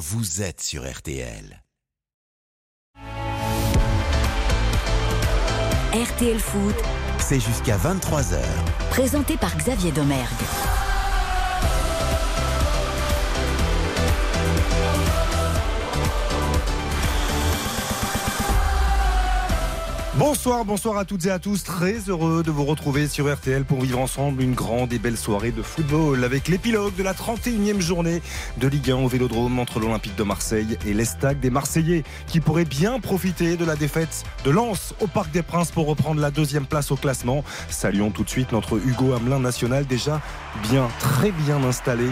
vous êtes sur RTL. RTL Foot, C'est jusqu'à 23h. présenté par Xavier Domergue. Bonsoir, bonsoir à toutes et à tous. Très heureux de vous retrouver sur RTL pour vivre ensemble une grande et belle soirée de football avec l'épilogue de la 31e journée de Ligue 1 au Vélodrome entre l'Olympique de Marseille et l'Estac des Marseillais qui pourraient bien profiter de la défaite de Lens au Parc des Princes pour reprendre la deuxième place au classement. Saluons tout de suite notre Hugo Hamelin national déjà bien, très bien installé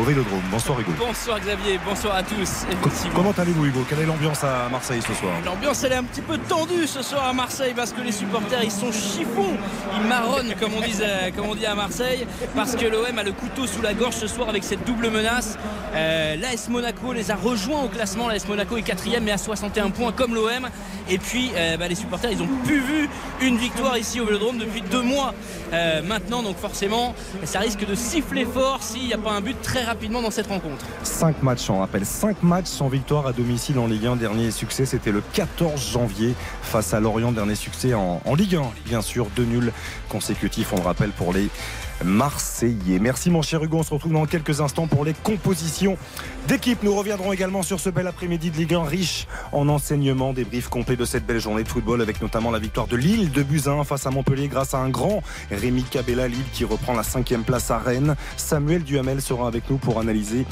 au Vélodrome. Bonsoir Hugo. Bonsoir Xavier, bonsoir à tous. Comment allez-vous Hugo? Quelle est l'ambiance à Marseille ce soir? L'ambiance elle est un petit peu tendue ce soir à Marseille parce que les supporters ils sont chiffons, ils marronnent comme on dit, euh, comme on dit à Marseille parce que l'OM a le couteau sous la gorge ce soir avec cette double menace. Euh, L'AS Monaco les a rejoints au classement, l'AS Monaco est quatrième mais à 61 points comme l'OM et puis euh, bah, les supporters ils ont plus vu une victoire ici au Vélodrome depuis deux mois euh, maintenant donc forcément ça risque de siffler fort s'il n'y a pas un but très rapidement dans cette rencontre. 5 matchs, on rappelle. 5 matchs sans victoire à domicile en Ligue 1. Dernier succès, c'était le 14 janvier face à Lorient. Dernier succès en, Ligue 1, bien sûr. Deux nuls consécutifs, on le rappelle, pour les Marseillais. Merci mon cher Hugo. On se retrouve dans quelques instants pour les compositions d'équipe. Nous reviendrons également sur ce bel après-midi de Ligue 1 riche en enseignements. Débrief complet de cette belle journée de football avec notamment la victoire de Lille de Buzyn face à Montpellier grâce à un grand Rémi Cabella Lille qui reprend la cinquième place à Rennes. Samuel Duhamel sera avec nous pour analyser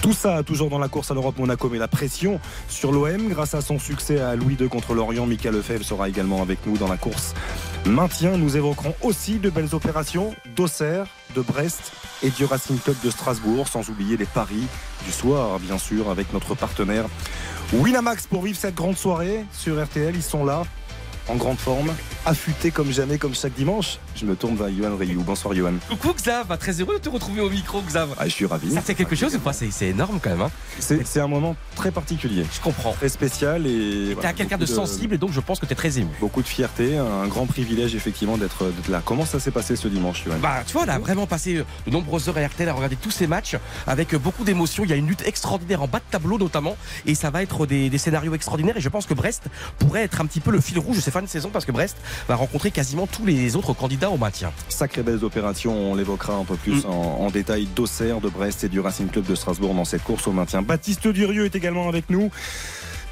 tout ça, toujours dans la course à l'Europe Monaco, mais la pression sur l'OM grâce à son succès à Louis II contre l'Orient. Michael Lefebvre sera également avec nous dans la course maintien. Nous évoquerons aussi de belles opérations d'Auxerre, de Brest et du Racing Club de Strasbourg, sans oublier les paris du soir, bien sûr, avec notre partenaire Winamax pour vivre cette grande soirée sur RTL. Ils sont là, en grande forme, affûtés comme jamais, comme chaque dimanche. Je me tourne vers Johan Rayou. Bonsoir Johan. Coucou Xav, bah, très heureux de te retrouver au micro Xav. Ah, je suis ravi. Ça fait quelque chose ou pas? C'est c'est énorme quand même. Hein C'est c'est un moment très particulier, je comprends. très spécial et. T'es voilà, quelqu'un de sensible et donc je pense que t'es très ému. Beaucoup de fierté, un grand privilège effectivement d'être là. Comment ça s'est passé ce dimanche, Johan? Bah tu vois, on a vraiment passé de nombreuses heures à RTL à regarder tous ces matchs avec beaucoup d'émotions. Il y a une lutte extraordinaire en bas de tableau notamment et ça va être des, des scénarios extraordinaires et je pense que Brest pourrait être un petit peu le fil rouge de ces fins de saison parce que Brest va rencontrer quasiment tous les autres candidats au maintien. Sacrées belles opérations, on l'évoquera un peu plus Mm. en, en détail d'Auxerre, de Brest et du Racing Club de Strasbourg dans cette course au maintien. Baptiste Durieux est également avec nous.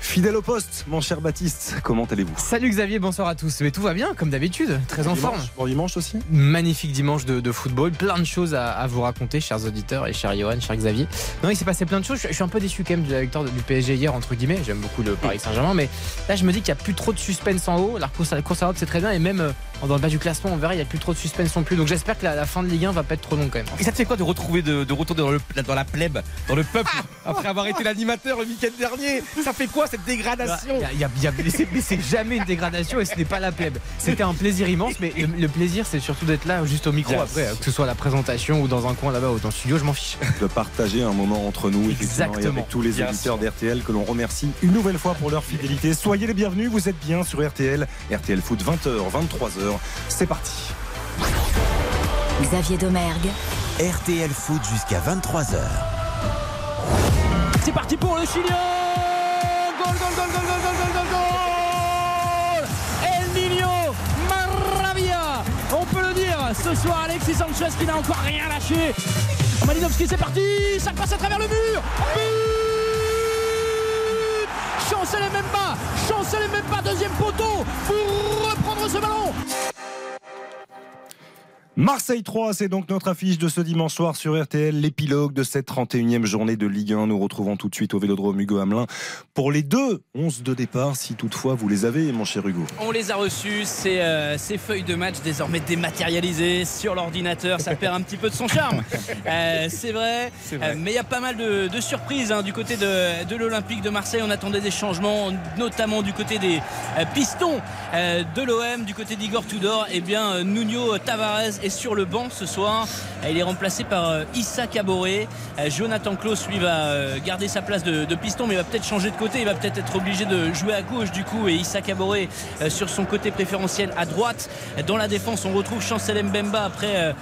Fidèle au poste, mon cher Baptiste, comment allez-vous? Salut Xavier, bonsoir à tous. Mais tout va bien, comme d'habitude, très en Dimanche, forme. Bon dimanche aussi Magnifique dimanche de, de football, plein de choses à, à vous raconter, chers auditeurs et cher Johan, cher Xavier. Non, il s'est passé plein de choses. Je, je suis un peu déçu quand même de la victoire du PSG hier, entre guillemets. J'aime beaucoup le Paris Saint-Germain, mais là, je me dis qu'il n'y a plus trop de suspense en haut. La course à, la course à l'Europe, c'est très bien, et même euh, dans le bas du classement, on verra, il n'y a plus trop de suspense non plus. Donc j'espère que la, la fin de Ligue 1 va pas être trop longue quand même. Et ça te fait quoi de retrouver de, de retourner dans, le, dans la plèbe, dans le peuple, après avoir été l'animateur le week-end dernier? Ça fait quoi cette dégradation? Y a- il y a- il y a- mais c'est- mais c'est jamais une dégradation et ce n'est pas la plèbe. C'était un plaisir immense, mais le, le plaisir, c'est surtout d'être là, juste au micro Yes. après, euh, que ce soit à la présentation ou dans un coin là-bas ou dans le studio, je m'en fiche. De partager un moment entre nous effectivement, et Exactement. avec tous les auditeurs d'RTL que l'on remercie une nouvelle fois pour leur fidélité. Soyez les bienvenus, vous êtes bien sur RTL. RTL Foot 20h, 23h. C'est parti. Xavier Domergue. RTL Foot jusqu'à 23h. C'est parti pour le Chilien El Nino Maravilla On peut le dire, ce soir Alexis Sanchez qui n'a encore rien lâché. Malinovski c'est parti, ça passe à travers le mur Chancelet même pas. Chancelet même pas, deuxième poteau pour reprendre ce ballon Marseille 3, c'est donc notre affiche de ce dimanche soir sur RTL, l'épilogue de cette 31e journée de Ligue 1. Nous retrouvons tout de suite au Vélodrome Hugo Hamelin pour les deux 11 de départ, si toutefois vous les avez, mon cher Hugo. On les a reçus, ces, euh, ces feuilles de match désormais dématérialisées sur l'ordinateur, ça perd un petit peu de son charme. Euh, c'est vrai, Euh, mais il y a pas mal de, de surprises hein, du côté de, de l'Olympique de Marseille. On attendait des changements, notamment du côté des pistons de l'OM, du côté d'Igor Tudor. Et bien, euh, Nuno Tavares sur le banc ce soir. Il est remplacé par euh, Issa Caboret. Euh, Jonathan Klaus, lui, va euh, garder sa place de, piston, mais il va peut-être changer de côté. Il va peut-être être obligé de jouer à gauche du coup. Et Issa Caboret euh, sur son côté préférentiel à droite. Dans la défense, on retrouve Chancel Mbemba après euh,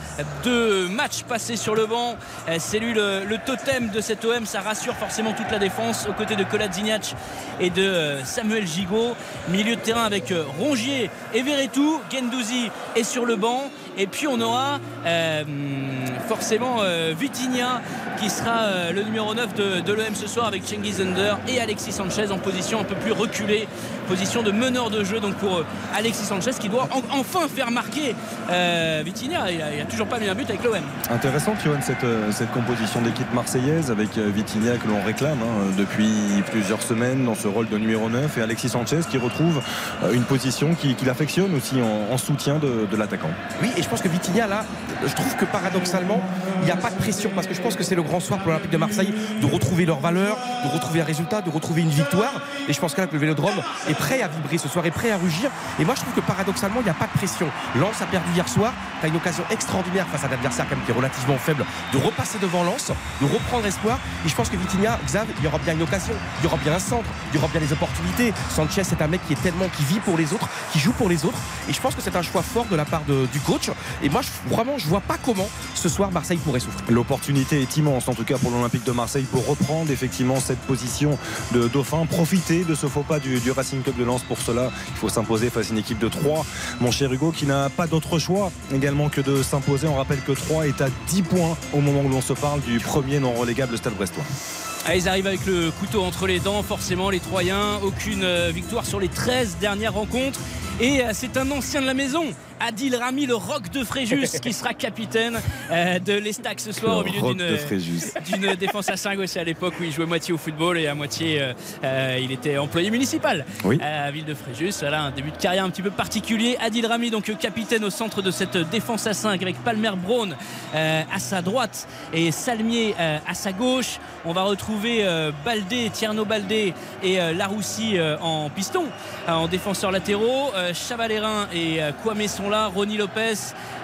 deux matchs passés sur le banc. Euh, C'est lui le, totem de cet OM. Ça rassure forcément toute la défense aux côtés de Kolasinac et de euh, Samuel Gigot. Milieu de terrain avec euh, Rongier et Verretou. Gendouzi est sur le banc. Et puis on aura euh, forcément euh, Vitinha qui sera euh, le numéro 9 de, de l'OM ce soir avec Cengiz Under et Alexis Sanchez en position un peu plus reculée, position de meneur de jeu donc pour euh, Alexis Sanchez qui doit en- enfin faire marquer euh, Vitinha. Il a, il a toujours pas mis un but avec l'OM. Intéressant, Johan, cette, euh, cette composition d'équipe marseillaise avec euh, Vitinha que l'on réclame hein, depuis plusieurs semaines dans ce rôle de numéro 9 et Alexis Sanchez qui retrouve euh, une position qui- qu'il affectionne aussi en, en soutien de, de l'attaquant. Oui, et je pense que Vitinha, là, je trouve que paradoxalement, il n'y a pas de pression parce que je pense que c'est le grand soir pour l'Olympique de Marseille de retrouver leur valeur, de retrouver un résultat, de retrouver une victoire. Et je pense que là, le vélodrome est prêt à vibrer ce soir, est prêt à rugir. Et moi, je trouve que paradoxalement, il n'y a pas de pression. Lens a perdu hier soir. Tu as une occasion extraordinaire face à un adversaire quand même qui est relativement faible de repasser devant Lens, de reprendre espoir. Et je pense que Vitinha, Xav, il y aura bien une occasion, il y aura bien un centre, il y aura bien des opportunités. Sanchez, c'est un mec qui est tellement, qui vit pour les autres, qui joue pour les autres. Et je pense que c'est un choix fort de la part du coach. Et moi, je- vraiment, je vois pas comment ce soir Marseille pourrait souffrir. L'opportunité est immense en tout cas pour l'Olympique de Marseille pour reprendre effectivement cette position de dauphin, profiter de ce faux pas du, du Racing Club de Lens. Pour cela, il faut s'imposer face à une équipe de 3. Mon cher Hugo qui n'a pas d'autre choix également que de s'imposer. On rappelle que 3 est à 10 points au moment où l'on se parle du premier non relégable Stade Brestois. Ah, ils arrivent avec le couteau entre les dents, forcément les Troyens. Aucune euh, victoire sur les 13 dernières rencontres. Et euh, c'est un ancien de la maison, Adil Rami, le roc de Fréjus, qui sera capitaine euh, de l'Estac ce soir au milieu Roc d'une défense à 5 aussi à l'époque où il jouait moitié au football et à moitié euh, euh, il était employé municipal Oui. à Ville de Fréjus. Voilà un début de carrière un petit peu particulier. Adil Rami, donc euh, capitaine au centre de cette défense à 5 avec Palmer Brown euh, à sa droite et Salmier euh, à sa gauche. On va retrouver euh, Baldé, Tierno Baldé et euh, Laroussi euh, en piston, euh, en défenseurs latéraux. Chavalerin et euh, Kwame sont là. Ronny Lopez,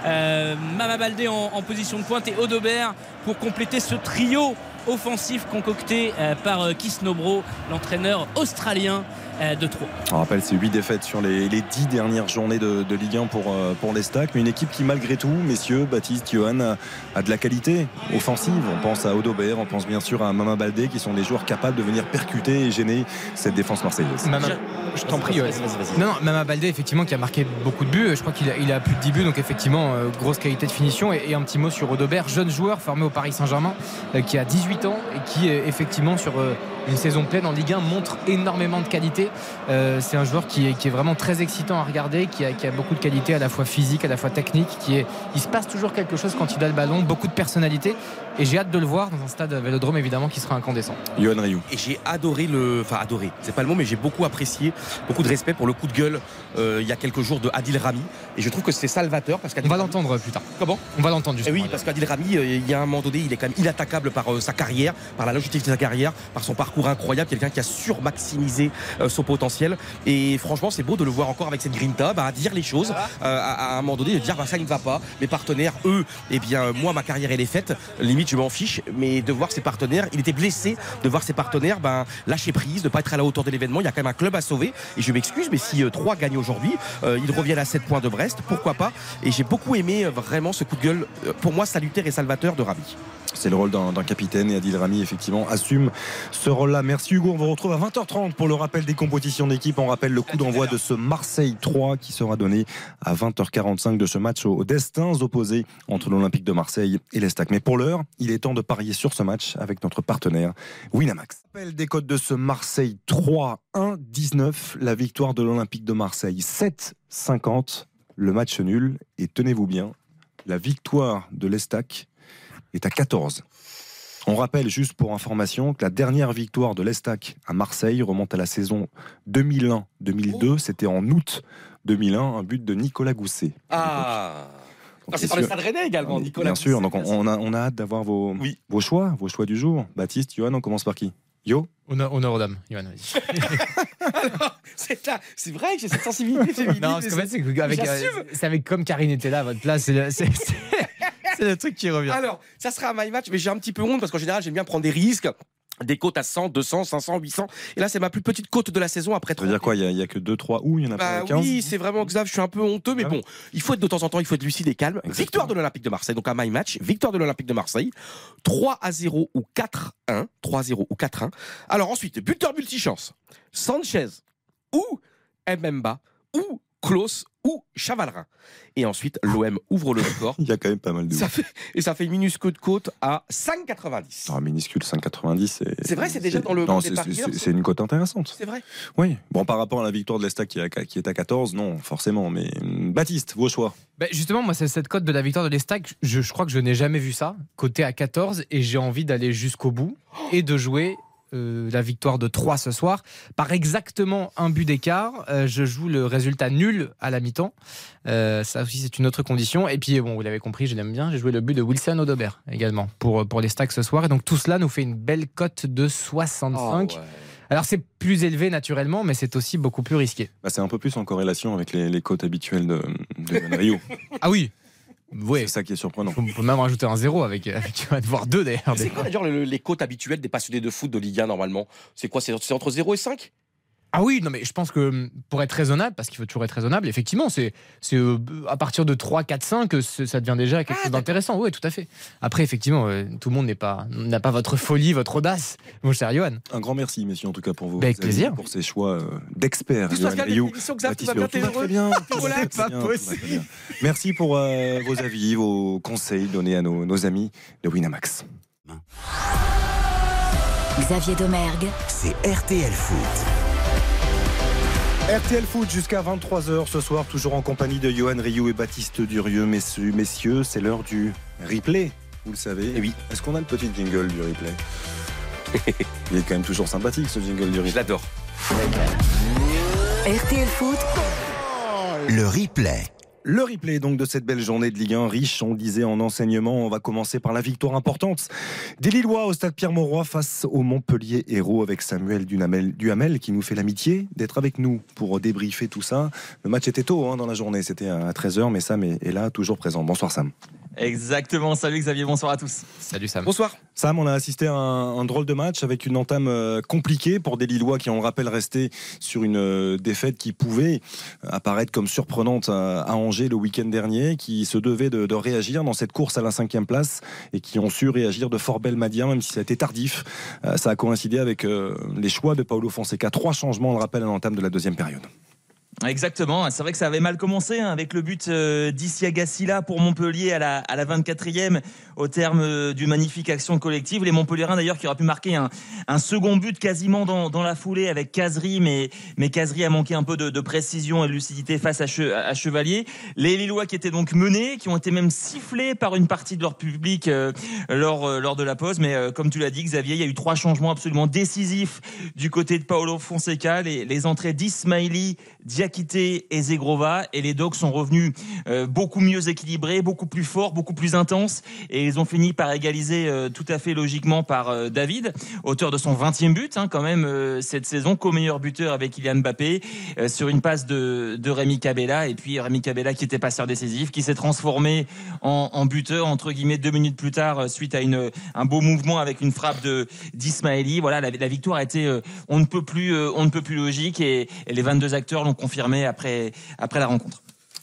euh, Mama Baldé en, position de pointe et Odobert pour compléter ce trio offensif concocté euh, par euh, Kisnobro, l'entraîneur australien de Troyes. On rappelle, c'est 8 défaites sur les, les 10 dernières journées de, de Ligue 1 pour, euh, pour les Stacks. Mais une équipe qui, malgré tout, messieurs, Baptiste, Johan, a, a de la qualité offensive. On pense à Odobert, on pense bien sûr à Mama Baldé, qui sont des joueurs capables de venir percuter et gêner cette défense marseillaise. Mama- je t'en prie. ouais. Non, non, Mama Baldé, effectivement, qui a marqué beaucoup de buts. Je crois qu'il a, il a plus de 10 buts, donc effectivement, euh, grosse qualité de finition. Et, et un petit mot sur Odobert, jeune joueur formé au Paris Saint-Germain, euh, qui a 18 ans et qui, euh, effectivement, sur euh, une saison pleine en Ligue 1, montre énormément de qualité. Euh, c'est un joueur qui est, vraiment très excitant à regarder, qui a, beaucoup de qualité à la fois physique, à la fois technique. Il se passe toujours quelque chose quand il a le ballon, beaucoup de personnalité. Et j'ai hâte de le voir dans un stade Vélodrome, évidemment, qui sera incandescent. Johan Rioux. Et j'ai adoré le. Enfin, adoré, c'est pas le mot, mais j'ai beaucoup apprécié, beaucoup de respect pour le coup de gueule euh, il y a quelques jours de Adil Rami. Et je trouve que c'est salvateur parce On qu'Adil va Rami- l'entendre plus tard. Comment? On va l'entendre Eh justement. oui, parce qu'Adil Rami, euh, il y a un moment donné, il est quand même inattaquable par euh, sa carrière, par la longévité de sa carrière, par son parcours incroyable, quelqu'un qui a surmaximisé euh, son potentiel. Et franchement, c'est beau de le voir encore avec cette grinta, bah, à dire les choses, euh, à, à un moment donné, de dire bah, ça ne va pas. Mes partenaires, eux, eh bien, moi, ma carrière, elle est faite. Limite, je m'en fiche, mais de voir ses partenaires, il était blessé de voir ses partenaires ben, lâcher prise, de pas être à la hauteur de l'événement. Il y a quand même un club à sauver. Et je m'excuse, mais si 3 gagnent aujourd'hui, euh, ils reviennent à 7 points de Brest, pourquoi pas? Et j'ai beaucoup aimé euh, vraiment ce coup de gueule, euh, pour moi, salutaire et salvateur de Rami. C'est le rôle d'un capitaine et Adil Rami effectivement assume ce rôle-là. Merci Hugo. On vous retrouve à 20h30 pour le rappel des compositions d'équipe. On rappelle le coup d'envoi de ce Marseille 3 qui sera donné à 20h45 de ce match aux destins opposés entre l'Olympique de Marseille et l'Estac. Mais pour l'heure, il est temps de parier sur ce match avec notre partenaire Winamax. Rappel des codes de ce Marseille 3 1-19, la victoire de l'Olympique de Marseille 7-50, le match nul et tenez-vous bien, la victoire de l'Estac est à 14. On rappelle juste pour information que la dernière victoire de l'Estac à Marseille remonte à la saison 2001-2002. C'était en août 2001, un but de Nicolas Gousset. Ah Donc, C'est sur le Stade Rennais également, Nicolas. Bien sûr, donc on, a, on a hâte d'avoir vos, Oui. vos choix, vos choix du jour. Baptiste, Johan, on commence par qui? Yo? Honneur, honneur aux dames, Johan, vas-y. C'est vrai que j'ai cette sensibilité féminine. Non, parce qu'en fait, c'est que avec, euh, avec comme Karine était là à votre place, c'est c'est- le truc qui revient. Alors, ça sera un my match, mais j'ai un petit peu honte parce qu'en général, j'aime bien prendre des risques. Des côtes à 100, 200, 500, 800. Et là, c'est ma plus petite côte de la saison après Ça veut dire 30. quoi Il n'y a, que 2-3 ou il y en a Bah pas 15 oui, c'est vraiment Xav, je suis un peu honteux, mais Ah bon, il faut être de temps en temps, il faut être lucide et calme. Exactement. Victoire de l'Olympique de Marseille, donc un my match, victoire de l'Olympique de Marseille, 3 à 0 ou 4-1, 3-0 ou 4-1. Alors ensuite, buteur multichance, Sanchez ou Mbemba ou Klaus ou Chavalrin. Et ensuite, l'OM ouvre le score. Il y a quand même pas mal de. Ça fait, et ça fait une minuscule de côte à 5,90. Ah, minuscule 5,90. C'est C'est vrai, c'est déjà dans le Non, c'est- une cote intéressante. C'est vrai. Oui. Bon, par rapport à la victoire de l'Estac qui, est à- qui est à 14, non, forcément. Mais hum, Baptiste, vos choix. Bah, justement, moi, c'est cette cote de la victoire de l'Estac. Je, je crois que je n'ai jamais vu ça. Côté à 14, et j'ai envie d'aller jusqu'au bout et de jouer euh, la victoire de 3 ce soir. Par exactement un but d'écart, euh, je joue le résultat nul à la mi-temps. Euh, ça aussi, c'est une autre condition. Et puis, bon, vous l'avez compris, je l'aime bien. J'ai joué le but de Wilson Odobert également pour, pour les stacks ce soir. Et donc, tout cela nous fait une belle cote de 65. Oh, ouais. Alors, c'est plus élevé naturellement, mais c'est aussi beaucoup plus risqué. Bah, c'est un peu plus en corrélation avec les, les cotes habituelles de, de Rio. Ah oui Oui. C'est ça qui est surprenant. On peut même rajouter un zéro avec, avec voire deux d'ailleurs. C'est quoi d'ailleurs le- les cotes habituelles des passionnés de foot de Ligue 1 normalement? C'est quoi C'est c'est entre 0 et 5 Ah oui, non mais je pense que pour être raisonnable, parce qu'il faut toujours être raisonnable, effectivement, c'est c'est euh, à partir de 3, 4, 5 que ce- ça devient déjà quelque Ah, chose d'intéressant. Oui, tout à fait. Après, effectivement, euh, tout le monde n'est pas n'a pas votre folie, votre audace, mon cher Johan. Un grand merci, messieurs, en tout cas, pour vos Bah, avec plaisir. pour ces choix euh, d'experts. Merci pour euh, vos avis, vos conseils donnés à nos, nos amis de Winamax. Xavier Domergue, C'est RTL Foot. RTL Foot jusqu'à 23h ce soir, toujours en compagnie de Johan Rioux et Baptiste Durieux. Messieurs, messieurs c'est l'heure du replay, vous le savez. Eh oui. Est-ce qu'on a le petit jingle du replay Il est quand même toujours sympathique ce jingle du Je replay. l'adore. RTL Foot, Le replay. Le replay donc de cette belle journée de Ligue 1 riche, on disait en enseignement. On va commencer par la victoire importante des Lillois au stade Pierre-Mauroy face au Montpellier Héros avec Samuel Duhamel, qui nous fait l'amitié d'être avec nous pour débriefer tout ça. Le match était tôt hein, dans la journée, c'était à 13h, mais Sam est là, toujours présent. Bonsoir Sam. Exactement, salut Xavier, bonsoir à tous. Salut Sam. Bonsoir. Sam, on a assisté à un, un drôle de match avec une entame euh, compliquée pour des Lillois qui, on le rappelle, restaient sur une euh, défaite qui pouvait apparaître comme surprenante à, à Angers le week-end dernier, qui se devaient de, de réagir dans cette course à la cinquième place et qui ont su réagir de fort belle manière, même si ça a été tardif. Euh, ça a coïncidé avec euh, les choix de Paulo Fonseca. Trois changements, on le rappelle, à l'entame de la deuxième période. Exactement, c'est vrai que ça avait mal commencé hein, avec le but euh, d'Isiaga Silla pour Montpellier à la, à la 24e au terme euh, d'une magnifique action collective. Les Montpelliérains d'ailleurs qui auraient pu marquer un, un second but quasiment dans, dans la foulée avec Casery, mais, mais Casery a manqué un peu de, précision et de lucidité face à, Che- à Chevalier. Les Lillois qui étaient donc menés, qui ont été même sifflés par une partie de leur public euh, lors, euh, lors de la pause. Mais comme tu l'as dit Xavier, il y a eu trois changements absolument décisifs du côté de Paolo Fonseca. Les, les entrées d'Ismaili, Diakité et Zegrova. Et les Dogs sont revenus euh, beaucoup mieux équilibrés, beaucoup plus forts, beaucoup plus intenses. Et ils ont fini par égaliser euh, tout à fait logiquement par euh, David, auteur de son 20e but hein, quand même cette saison, co-meilleur buteur avec Kylian Mbappé, sur une passe de, de Rémi Cabella. Et puis Rémi Cabella qui était passeur décisif, qui s'est transformé en, buteur entre guillemets deux minutes plus tard suite à une, un beau mouvement avec une frappe de d'Ismaili. Voilà, la, victoire a été on ne peut plus on ne peut plus logique et, et les 22 acteurs l'ont confirmé après après la rencontre.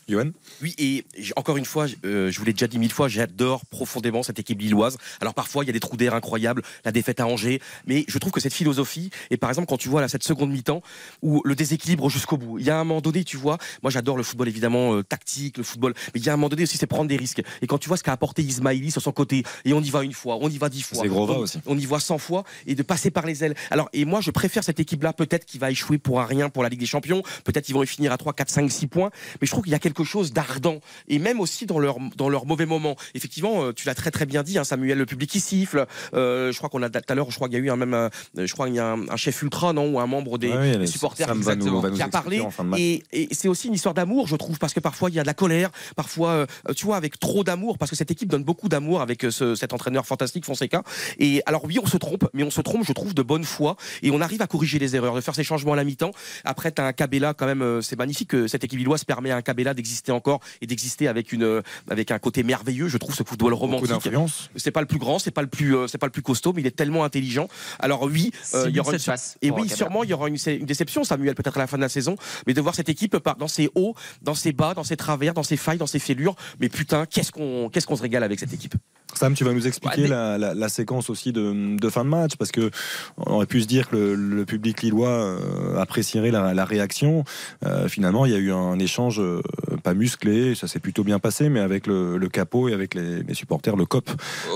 Johan Oui, et encore une fois, euh, je vous l'ai déjà dit mille fois, j'adore profondément cette équipe lilloise. Alors parfois, il y a des trous d'air incroyables, la défaite à Angers, mais je trouve que cette philosophie, et par exemple, quand tu vois là, cette seconde mi-temps, où le déséquilibre jusqu'au bout, il y a un moment donné, tu vois, moi j'adore le football évidemment euh, tactique, le football, mais il y a un moment donné aussi, c'est prendre des risques. Et quand tu vois ce qu'a apporté Ismaili sur son côté, et on y va une fois, on y va dix fois, on, aussi. on y voit 100 fois, et de passer par les ailes. Alors, et moi, je préfère cette équipe-là, peut-être qui va échouer pour un rien pour la Ligue des Champions, peut-être ils vont y finir à 3, 4, 5, 6 points, mais je trouve qu'il y a quelque quelque chose d'ardent et même aussi dans leur dans leur mauvais moment. Effectivement, euh, tu l'as très très bien dit, hein, Samuel, le public qui siffle. Euh, je crois qu'on a tout à l'heure, je crois qu'il y a eu un même, euh, je crois qu'il y a un, un chef ultra, non, ou un membre des, Ouais, des les- supporters Sam va nous- exactement, va nous qui a parlé. en fin de match. Et, et c'est aussi une histoire d'amour, je trouve, parce que parfois il y a de la colère, parfois, euh, tu vois, avec trop d'amour, parce que cette équipe donne beaucoup d'amour avec ce- cet entraîneur fantastique Fonseca. Et alors oui, on se trompe, mais on se trompe, je trouve, de bonne foi, et on arrive à corriger les erreurs, de faire ces changements à la mi-temps. Après, t'as un Cabella quand même, c'est magnifique que cette équipe illoise permet à un Cabella d'exister encore et d'exister avec une, euh, avec un côté merveilleux. Je trouve ce football Beaucoup romantique. C'est pas le plus grand, c'est pas le plus, euh, c'est pas le plus costaud, mais il est tellement intelligent. Alors oui, euh, il y aura une, 6 passes et oui, sûrement il y aura une, une déception, Samuel, peut-être à la fin de la saison, mais de voir cette équipe par- dans ses hauts, dans ses bas, dans ses travers, dans ses failles, dans ses fêlures. Mais putain, qu'est-ce qu'on, qu'est-ce qu'on se régale avec cette équipe? Sam, tu vas nous expliquer Ouais, mais- la, la- la séquence aussi de, de fin de match parce que on aurait pu se dire que le, le public lillois apprécierait la, la réaction. Euh, finalement, il y a eu un échange euh, pas musclé, ça s'est plutôt bien passé, mais avec le, le capot et avec les, les supporters, le COP.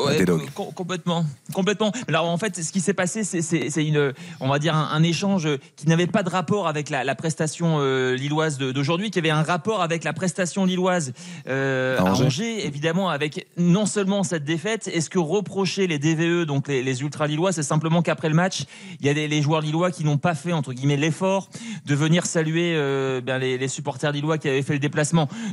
Ouais, des dogs. complètement, complètement. Alors en fait, ce qui s'est passé, c'est- une, on va dire un, un échange qui n'avait pas de rapport avec la, la prestation euh, lilloise d'aujourd'hui, qui avait un rapport avec la prestation lilloise euh, À à Angers. Évidemment, avec non seulement cette défaite. Est-ce que reprocher les DVE, donc les, les ultra lillois, c'est simplement qu'après le match, il y a des, les joueurs lillois qui n'ont pas fait entre guillemets l'effort de venir saluer euh, bien, les, les supporters lillois qui avaient fait le déplacement.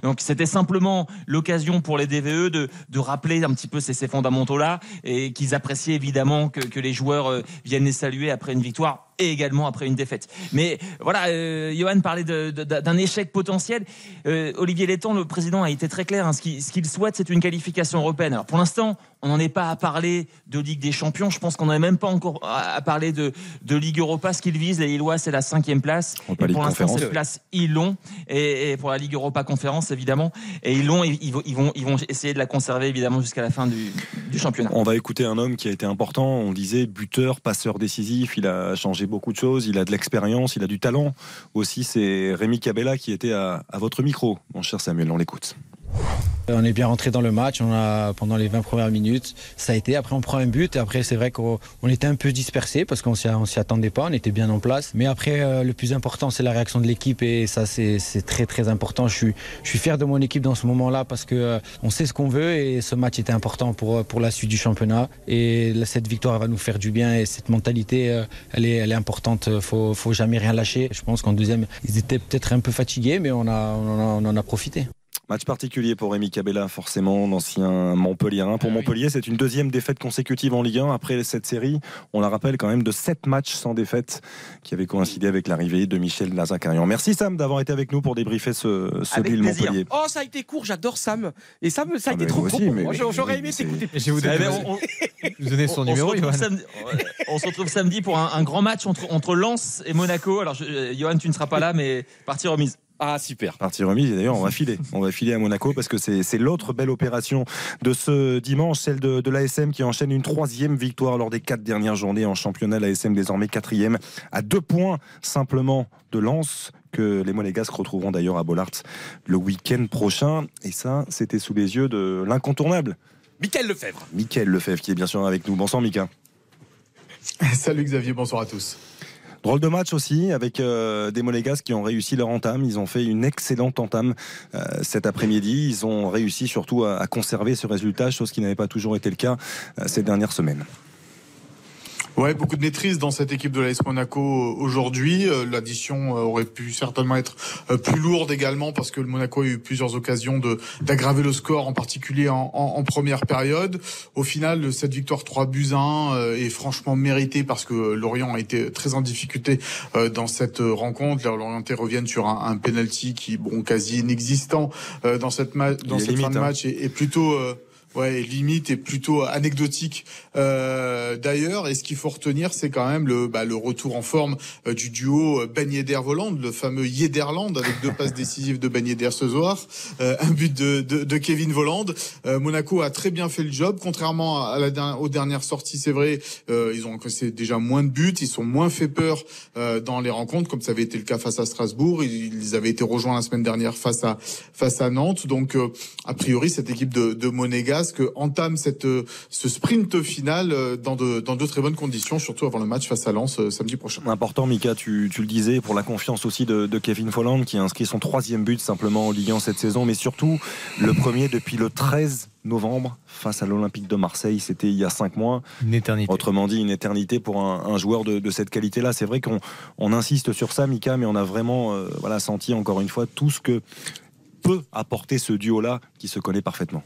Donc c'était simplement l'occasion pour les DVE de, rappeler un petit peu ces, fondamentaux-là et qu'ils appréciaient évidemment que, que les joueurs euh, viennent les saluer après une victoire et également après une défaite. Mais voilà, euh, Johan parlait d'un échec potentiel. Euh, Olivier Létang, le président, a été très clair. hein. Ce qu'il ce souhaite, c'est une qualification européenne. Alors pour l'instant, on n'en est pas à parler de Ligue des Champions. Je pense qu'on n'en est même pas encore à à parler de, de Ligue Europa. Ce qu'ils visent, les Lillois, c'est la cinquième place. Et pour l'instant, cette place, ils l'ont. Et, et pour la Ligue Europa Conférence, évidemment. Et ils l'ont. Ils, vont- ils, vont, ils vont essayer de la conserver, évidemment, jusqu'à la fin du, du championnat. On va écouter un homme qui a été important. On disait buteur, passeur décisif. Il a changé beaucoup de choses. Il a de l'expérience, il a du talent. Aussi, c'est Rémi Cabella qui était à, à votre micro, mon cher Samuel. On l'écoute. On est bien rentré dans le match, on a pendant les 20 premières minutes, ça a été. Après on prend un but et après c'est vrai qu'on on était un peu dispersé parce qu'on on s'y attendait pas, on était bien en place. Mais après euh, le plus important c'est la réaction de l'équipe et ça c'est très très important. Je suis fier de mon équipe dans ce moment-là parce que euh, on sait ce qu'on veut et ce match était important pour euh, pour la suite du championnat et cette victoire va nous faire du bien et cette mentalité elle est importante. Faut faut jamais rien lâcher. Je pense qu'en deuxième ils étaient peut-être un peu fatigués mais on en a profité. Match particulier pour Rémi Cabella, forcément, l'ancien Montpellierin. Pour Ah oui. Montpellier, c'est une deuxième défaite consécutive en Ligue 1 après cette série. On la rappelle quand même de sept matchs sans défaite qui avait coïncidé avec l'arrivée de Michel Lazacarian. Merci Sam d'avoir été avec nous pour débriefer ce, ce Lille. Montpellier. Oh, ça a été court, j'adore Sam. Et Sam, ça a Ah, été trop court. J'aurais- aimé t'écouter. Et je vais vous Eh donner, ben, on- on- vous donner son on, numéro, se retrouve Johan. samedi, on se retrouve samedi pour un, un grand match entre, entre Lens et Monaco. Alors, je, euh, Johan, tu ne seras pas là, mais partie remise. Ah, super. Partie remise, et d'ailleurs, on va filer. On va filer à Monaco parce que c'est l'autre belle opération de ce dimanche, celle de, de l'ASM qui enchaîne une troisième victoire lors des quatre dernières journées en championnat. L'ASM désormais quatrième, à deux points simplement de Lens que les Monégasques retrouveront d'ailleurs à Bollard le week-end prochain. Et ça, c'était sous les yeux de l'incontournable, Michael Lefebvre. Mickaël Lefebvre, qui est bien sûr avec nous. Bonsoir, Mika. Salut Xavier, bonsoir à tous. Drôle de match aussi avec euh, des Monégasques qui ont réussi leur entame. Ils ont fait une excellente entame euh, cet après-midi. Ils ont réussi surtout à, à conserver ce résultat, chose qui n'avait pas toujours été le cas euh, ces dernières semaines. Ouais, beaucoup de maîtrise dans cette équipe de l'AS Monaco euh, aujourd'hui. Euh, L'addition euh, aurait pu certainement être plus lourde également parce que le Monaco a eu plusieurs occasions de d'aggraver le score, en particulier en, en- en première période. Au final, cette victoire 3 buts à 1 euh, est franchement méritée parce que Lorient a été très en difficulté dans cette rencontre. Les Lorientais reviennent sur un, un penalty qui, bon, quasi inexistant dans cette, ma- dans est cette fin limite, de hein. match et, et plutôt... euh, Ouais, limite et plutôt anecdotique euh, d'ailleurs. Et ce qu'il faut retenir, c'est quand même le, bah, le retour en forme euh, du duo Ben Yedder-Voland, le fameux Yederland, avec deux passes décisives de Ben Yedder ce soir, euh, un but de, de, de Kevin Voland. Euh, Monaco a très bien fait le job, contrairement à la, aux dernières sorties. C'est vrai, euh, ils ont encaissé déjà moins de buts, ils sont moins fait peur euh, dans les rencontres, comme ça avait été le cas face à Strasbourg. Ils, avaient été rejoints la semaine dernière face à face à Nantes. Donc, euh, a priori, cette équipe de, de Monégasque monégasque entame cette, ce sprint final dans de, dans de très bonnes conditions, surtout avant le match face à Lens samedi prochain. Important, Mika, tu, tu, le disais, pour la confiance aussi de, de Kevin Folland qui a inscrit son troisième but simplement en Ligue 1 cette saison, mais surtout le premier depuis le 13 novembre face à l'Olympique de Marseille. C'était il y a cinq mois. Une éternité. Autrement dit, une éternité pour un, joueur de, cette qualité-là. C'est vrai qu'on on insiste sur ça, Mika, mais on a vraiment euh, voilà, senti encore une fois tout ce que peut apporter ce duo-là qui se connaît parfaitement.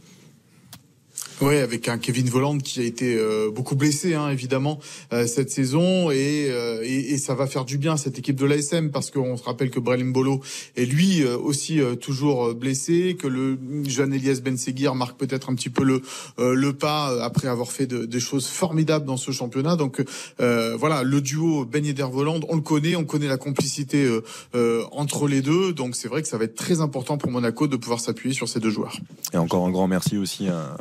Oui, avec un Kevin Voland qui a été euh, beaucoup blessé, hein, évidemment, euh, cette saison, et, euh, et, et, ça va faire du bien cette équipe de l'ASM parce qu'on se rappelle que Brelin Bolo est lui aussi toujours blessé, que le jeune Elias Ben Seguir marque peut-être un petit peu le le pas après avoir fait de, des choses formidables dans ce championnat. Donc voilà, le duo Ben Yedder Voland, on le connaît, on connaît la complicité entre les deux, donc c'est vrai que ça va être très important pour Monaco de pouvoir s'appuyer sur ces deux joueurs. Et encore un grand merci aussi à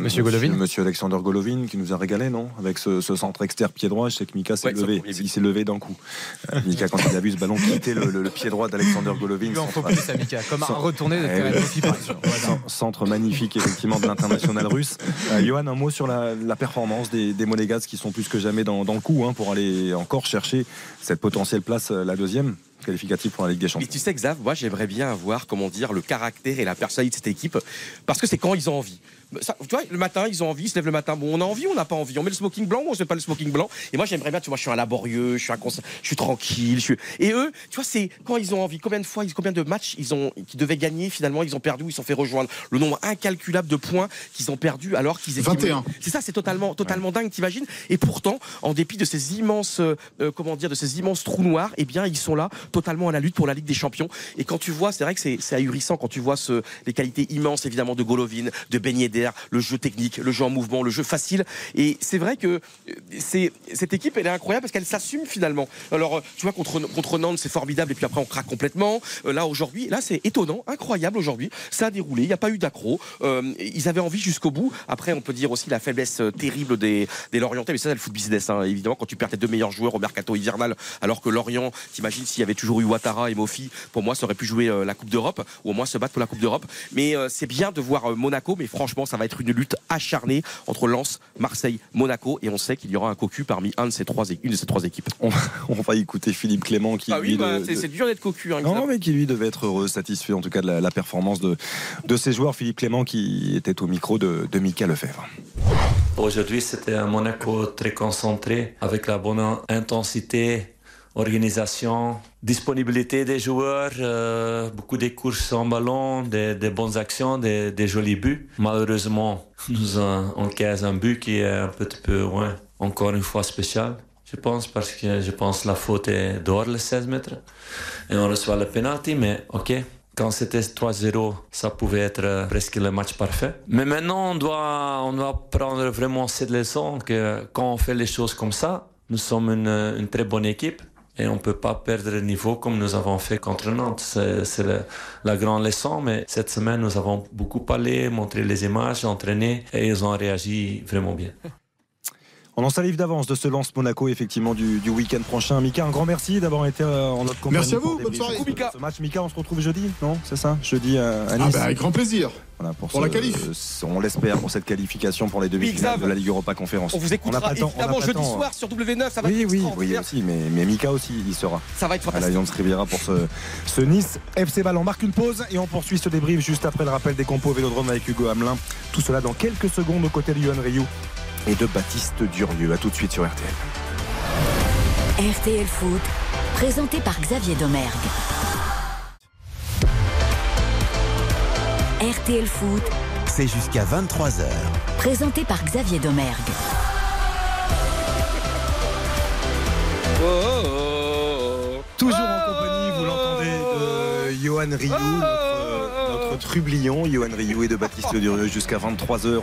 Monsieur Golovin Monsieur Alexander Golovin qui nous a régalé, non? Avec ce, centre externe pied droit, je sais que Mika s'est levé. Il s'est levé d'un coup. Euh, Mika, quand il a vu ce ballon quitter le, pied droit d'Alexander Golovin. Il en faut plus, ça, Mika. Comme un retourné de eh Centre magnifique, effectivement, de l'international russe. Euh, Johan, un mot sur la, performance des, des Monégas qui sont plus que jamais dans, le coup hein, pour aller encore chercher cette potentielle place, euh, la deuxième qualificative pour la Ligue des Champions. Mais tu sais, Xav, moi j'aimerais bien avoir, comment dire, le caractère et la personnalité de cette équipe, parce que c'est quand ils ont envie. Ça, tu vois, le matin, ils ont envie, ils se lèvent le matin. Bon, on a envie, on n'a pas envie. On met le smoking blanc ou on ne met pas le smoking blanc? Et moi, j'aimerais bien, tu vois, je suis un laborieux, je suis un je suis tranquille. Je suis... Et eux, tu vois, c'est quand ils ont envie. Combien de fois, combien de matchs ils ont, qui devaient gagner, finalement, ils ont perdu, ils sont fait rejoindre. Le nombre incalculable de points qu'ils ont perdu alors qu'ils étaient. 21. C'est ça, c'est totalement, totalement dingue, t'imagines? Et pourtant, en dépit de ces immenses, euh, comment dire, de ces immenses trous noirs, eh bien, ils sont là, totalement à la lutte pour la Ligue des Champions. Et quand tu vois, c'est vrai que c'est ahurissant quand tu vois ce, les qualités immenses, évidemment, de Golovin, de Ben Yedder, le jeu technique le jeu en mouvement, le jeu facile. Et c'est vrai que euh, cette équipe, elle est incroyable parce qu'elle s'assume finalement. Alors, euh, tu vois, contre, Nantes, c'est formidable et puis après, on craque complètement. Euh, là, aujourd'hui, là, c'est étonnant, incroyable aujourd'hui. Ça a déroulé, il n'y a pas eu d'accro. ils avaient envie jusqu'au bout. Après, on peut dire aussi la faiblesse terrible des, des Lorientais, mais ça, c'est le foot business. Hein. Évidemment, quand tu perds tes deux meilleurs joueurs au mercato hivernal, alors que Lorient, t'imagines s'il y avait toujours eu Ouattara et Mofi, pour moi, ça aurait pu jouer la Coupe d'Europe ou au moins se battre pour la Coupe d'Europe. Mais c'est bien de voir Monaco, mais franchement, ça va être une lutte acharné entre Lens, Marseille, Monaco. Et on sait qu'il y aura un cocu parmi un de ces trois, une de ces trois équipes. On, va écouter Philippe Clément qui. Ah oui, bah, c'est dur d'être cocu. Hein, non, mais qui lui devait être heureux, satisfait en tout cas de la, performance de, de ses joueurs. Philippe Clément qui était au micro de, de Mika Lefebvre. Aujourd'hui, c'était un Monaco très concentré, avec la bonne intensité organisation, disponibilité des joueurs, euh, beaucoup de courses en ballon, des, bonnes actions, des, jolis buts. Malheureusement, nous encaissons un but qui est un petit peu, ouais, encore une fois spécial. Je pense parce que je pense la faute est dehors les 16 mètres et on reçoit le penalty, mais ok. Quand c'était 3-0, ça pouvait être euh, presque le match parfait. Mais maintenant, on doit, on doit prendre vraiment cette leçon que quand on fait les choses comme ça, nous sommes une très bonne équipe et on ne peut pas perdre le niveau comme nous avons fait contre Nantes. C'est la grande leçon, mais cette semaine, nous avons beaucoup parlé, montré les images, entraîné, et ils ont réagi vraiment bien. On en salive d'avance de ce lance Monaco, effectivement, du, week-end prochain. Mika, un grand merci d'avoir été euh, en notre compagnie. Merci à vous, bonne soirée. Mika. Ce match, Mika, on se retrouve jeudi, non? C'est ça? Jeudi à, Nice. Ah bah, avec grand plaisir. Voilà, pour, la qualif. on l'espère pour cette qualification pour les demi-finales de la Ligue Europa Conférence. On vous écoutera évidemment jeudi soir sur W9. Ça va oui, oui, oui, aussi, mais, mais, Mika aussi, il sera. Ça va être fantastique. À l'Alliance Riviera pour ce, ce Nice FC Ball. On marque une pause et on poursuit ce débrief juste après le rappel des compos Vélodrome avec Hugo Hamelin. Tout cela dans quelques secondes aux côtés de Yohan Ryu et de Baptiste Durieux. A tout de suite sur RTL. RTL Foot, présenté par Xavier Domergue. RTL Foot, c'est jusqu'à 23h. Présenté par Xavier Domergue. Oh, oh, oh, Toujours en compagnie, vous l'entendez, de Johan Rioux Trublion, Johan Rioux et de Baptiste Durieux jusqu'à 23h.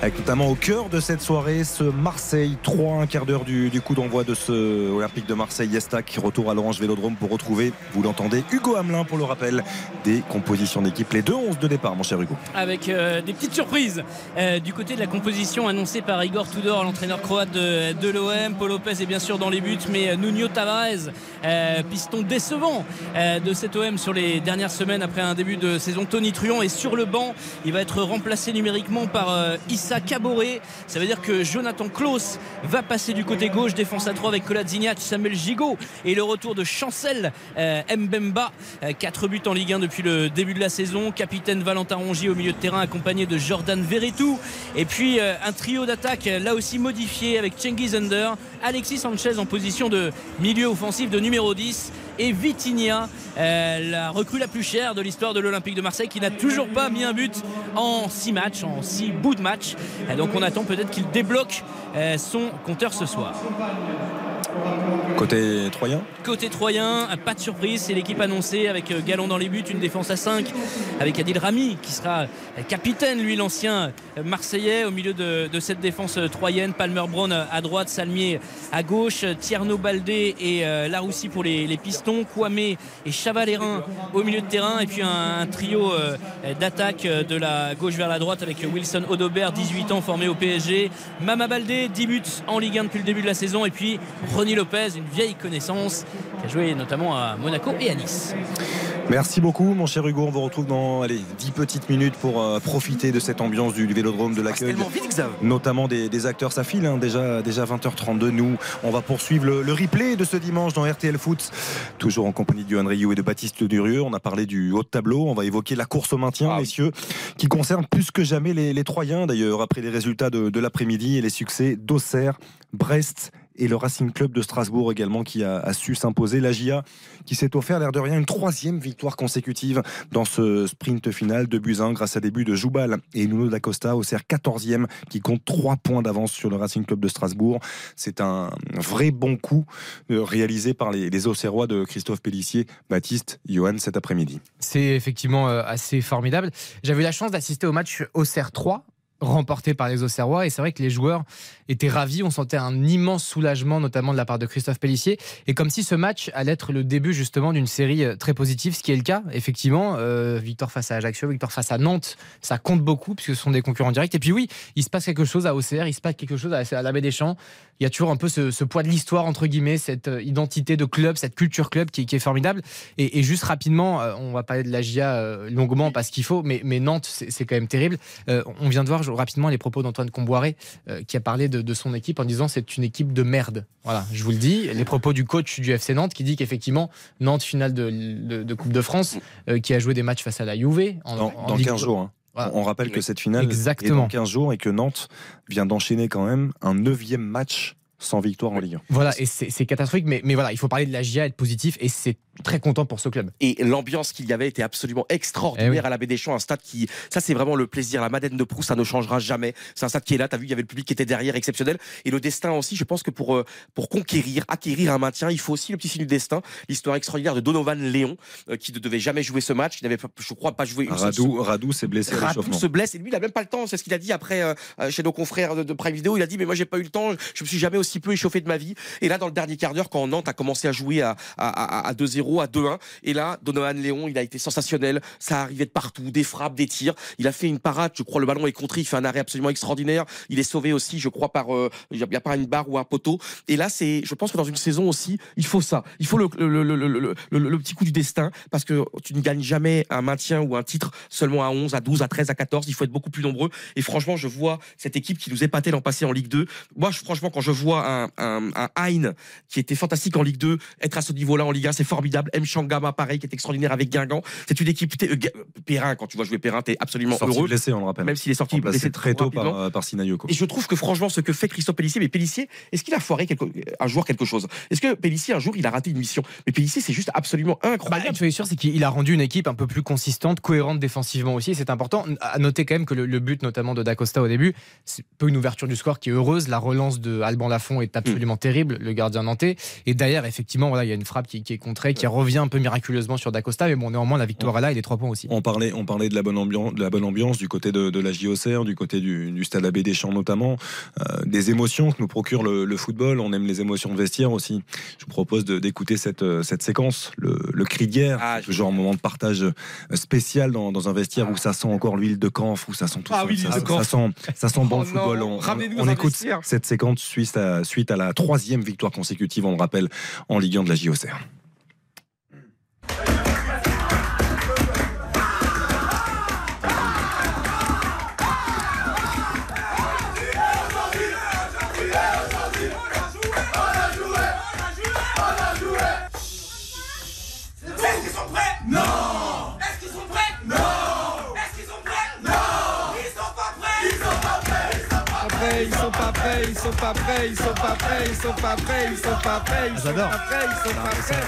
Avec notamment au cœur de cette soirée ce Marseille 3, un quart d'heure du, coup d'envoi de ce Olympique de Marseille Yestac. Retour à l'Orange Vélodrome pour retrouver, vous l'entendez, Hugo Hamelin pour le rappel des compositions d'équipe. Les deux 11 de départ, mon cher Hugo. Avec euh, des petites surprises euh, du côté de la composition annoncée par Igor Tudor, l'entraîneur croate de, l'OM. Paul Lopez est bien sûr dans les buts, mais euh, Nuno Tavares, piston décevant de cet OM sur les dernières semaines après un début de saison Anthony Truant est sur le banc. Il va être remplacé numériquement par euh, Issa Caboret. Ça veut dire que Jonathan Klaus va passer du côté gauche, défense à 3 avec Kolasinac, Samuel Gigot et le retour de Chancel euh, Mbemba. 4 buts en Ligue 1 depuis le début de la saison. Capitaine Valentin Rongier au milieu de terrain accompagné de Jordan Verretou. Et puis un trio d'attaque là aussi modifié avec Cengiz Under, Alexis Sanchez en position de milieu offensif de numéro 10 et Vitinha, euh, la recrue la plus chère de l'histoire de l'Olympique de Marseille, qui n'a toujours pas mis un but en 6 matchs, en 6 bouts de match. donc on attend peut-être qu'il débloque euh, son compteur ce soir. Côté Troyen Côté Troyen, pas de surprise, c'est l'équipe annoncée avec euh, Galon dans les buts, une défense à 5 avec Adil Rami qui sera capitaine, lui l'ancien Marseillais au milieu de, cette défense troyenne. Palmer Brown à droite, Salmier à gauche, Tierno Baldé et euh, Laroussi pour les, pistons, Kwame et Chavalérin au milieu de terrain. Et puis un, trio euh, d'attaque de la gauche vers la droite avec Wilson Odobert, 18 ans formé au PSG, Mama Baldé, 10 buts en Ligue 1 depuis le début de la saison. Et puis Ronnie Lopez, une vieille connaissance qui a joué notamment à Monaco et à Nice. Merci beaucoup mon cher Hugo, on vous retrouve dans allez, 10 petites minutes pour euh, profiter de cette ambiance du vélodrome de ah, l'accueil. notamment des, acteurs, ça file hein, déjà, déjà 20h32. Nous, on va poursuivre le, replay de ce dimanche dans RTL Foot, toujours en compagnie de Johan Rioux et de Baptiste Durieux. On a parlé du haut de tableau, on va évoquer la course au maintien, ah messieurs, qui concerne plus que jamais les, Troyens d'ailleurs, après les résultats de, de l'après-midi et les succès d'Auxerre, Brest et le Racing Club de Strasbourg également qui a, su s'imposer. La GIA qui s'est offert l'air de rien une troisième victoire consécutive dans ce sprint final de Buzyn grâce à des de Joubal et Nuno D'Acosta au CER 14e qui compte 3 points d'avance sur le Racing Club de Strasbourg. C'est un vrai bon coup euh, réalisé par les, les Auxerrois de Christophe Pellissier, Baptiste, Johan cet après-midi. C'est effectivement euh, assez formidable. J'avais eu la chance d'assister au match Auxerre 3 remporté par les Auxerrois. Et c'est vrai que les joueurs étaient ravis. On sentait un immense soulagement, notamment de la part de Christophe Pellissier. Et comme si ce match allait être le début justement d'une série euh, très positive, ce qui est le cas, effectivement. Euh, victoire face à Ajaccio, victoire face à Nantes, ça compte beaucoup puisque ce sont des concurrents directs. Et puis oui, il se passe quelque chose à OCR, il se passe quelque chose à la Baie des Champs. Il y a toujours un peu ce, poids de l'histoire, entre guillemets, cette euh, identité de club, cette culture club qui, est formidable. Et, juste rapidement, on va parler de la GIA longuement parce qu'il faut, mais, mais Nantes, c'est quand même terrible. on vient de voir rapidement les propos d'Antoine Comboiré euh, qui a parlé de, son équipe en disant c'est une équipe de merde. Voilà, je vous le dis. Les propos du coach du FC Nantes qui dit qu'effectivement Nantes finale de, Coupe de France euh, qui a joué des matchs face à la Juve en, dans, 15 jours. Hein. On rappelle que cette finale Exactement. est dans 15 jours et que Nantes vient d'enchaîner quand même un neuvième match sans victoire en Ligue 1. Voilà, et c'est catastrophique, mais, mais voilà, il faut parler de la GIA, être positif, et c'est très content pour ce club. Et l'ambiance qu'il y avait était absolument extraordinaire eh à la Baie des Champs, un stade qui, ça c'est vraiment le plaisir, la Madeleine de Proust, ça ne changera jamais. C'est un stade qui est là, tu as vu, il y avait le public qui était derrière, exceptionnel. Et le destin aussi, je pense que pour, euh, pour conquérir, acquérir un maintien, il faut aussi le petit signe du destin. L'histoire extraordinaire de Donovan Léon, euh, qui ne devait jamais jouer ce match, il n'avait, je crois, pas joué. Radou, Radou s'est blessé à Radou se blesse, et lui, il n'a même pas le temps, c'est ce qu'il a dit après euh, chez nos confrères de, de Prime Video, il a dit, mais moi j'ai pas eu le temps, je me suis jamais aussi peu échauffé de ma vie. Et là, dans le dernier quart d'heure, quand Nantes a commencé à jouer à, à, à 2-0, à 2-1, et là, Donovan Léon, il a été sensationnel. Ça arrivait de partout, des frappes, des tirs. Il a fait une parade. Je crois le ballon est contré. Il fait un arrêt absolument extraordinaire. Il est sauvé aussi, je crois, par euh, il n'y a pas une barre ou un poteau. Et là, c'est, je pense que dans une saison aussi, il faut ça. Il faut le, le, le, le, petit coup du destin parce que tu ne gagnes jamais un maintien ou un titre seulement à 11, à 12, à 13, à 14. Il faut être beaucoup plus nombreux. Et franchement, je vois cette équipe qui nous épatait l'an passé en Ligue 2. Moi, franchement, quand je vois un, un, un Hein qui était fantastique en Ligue 2, être à ce niveau-là en Ligue 1, c'est formidable. M. Changama, pareil, qui est extraordinaire avec Guingamp. C'est une équipe. Euh, Perrin, quand tu vois jouer Perrin, t'es absolument sorti heureux. blessé, on le rappelle. Même s'il est sorti blessé très tôt par, euh, par Sinayoko. Et je trouve que franchement, ce que fait Christophe Pellissier, mais Pellissier, est-ce qu'il a foiré quelque, un joueur quelque chose? Est-ce que Pellissier, un jour, il a raté une mission? Mais Pellissier, c'est juste absolument incroyable. Bah, tu es sûr, c'est qu'il a rendu une équipe un peu plus consistante, cohérente défensivement aussi. C'est important. À noter quand même que le, but, notamment de Dacosta au début, c'est peu une ouverture du score qui est heureuse. La relance de Alban Lafont est absolument mm. terrible, le gardien nantais. Et derrière, effectivement, voilà, il y a une frappe qui, est contrée, qui revient un peu miraculeusement sur Dacosta. Mais bon, néanmoins, la victoire est là et les trois points aussi. On parlait, on parlait de la bonne ambiance, de la bonne ambiance du côté de, la JOCR, du côté du, Stade Abbé des Champs notamment, euh, des émotions que nous procure le, football. On aime les émotions de vestiaire aussi. Je vous propose d'écouter cette, euh, cette séquence, le, cri de guerre, ah, genre un moment de partage euh, spécial dans, un vestiaire où ça sent encore l'huile de camphre, où ça sent tout ah, ça, ça, sent, ça sent bon oh football. On, écoute cette séquence suite à, suite à la troisième victoire consécutive, on le rappelle, en Ligue 1 de la JOCR. Sont pas prêts, ils sont pas prêts, ils sont pas prêts, ils sont pas prêts, ils sont pas prêts, ils sont pas prêts.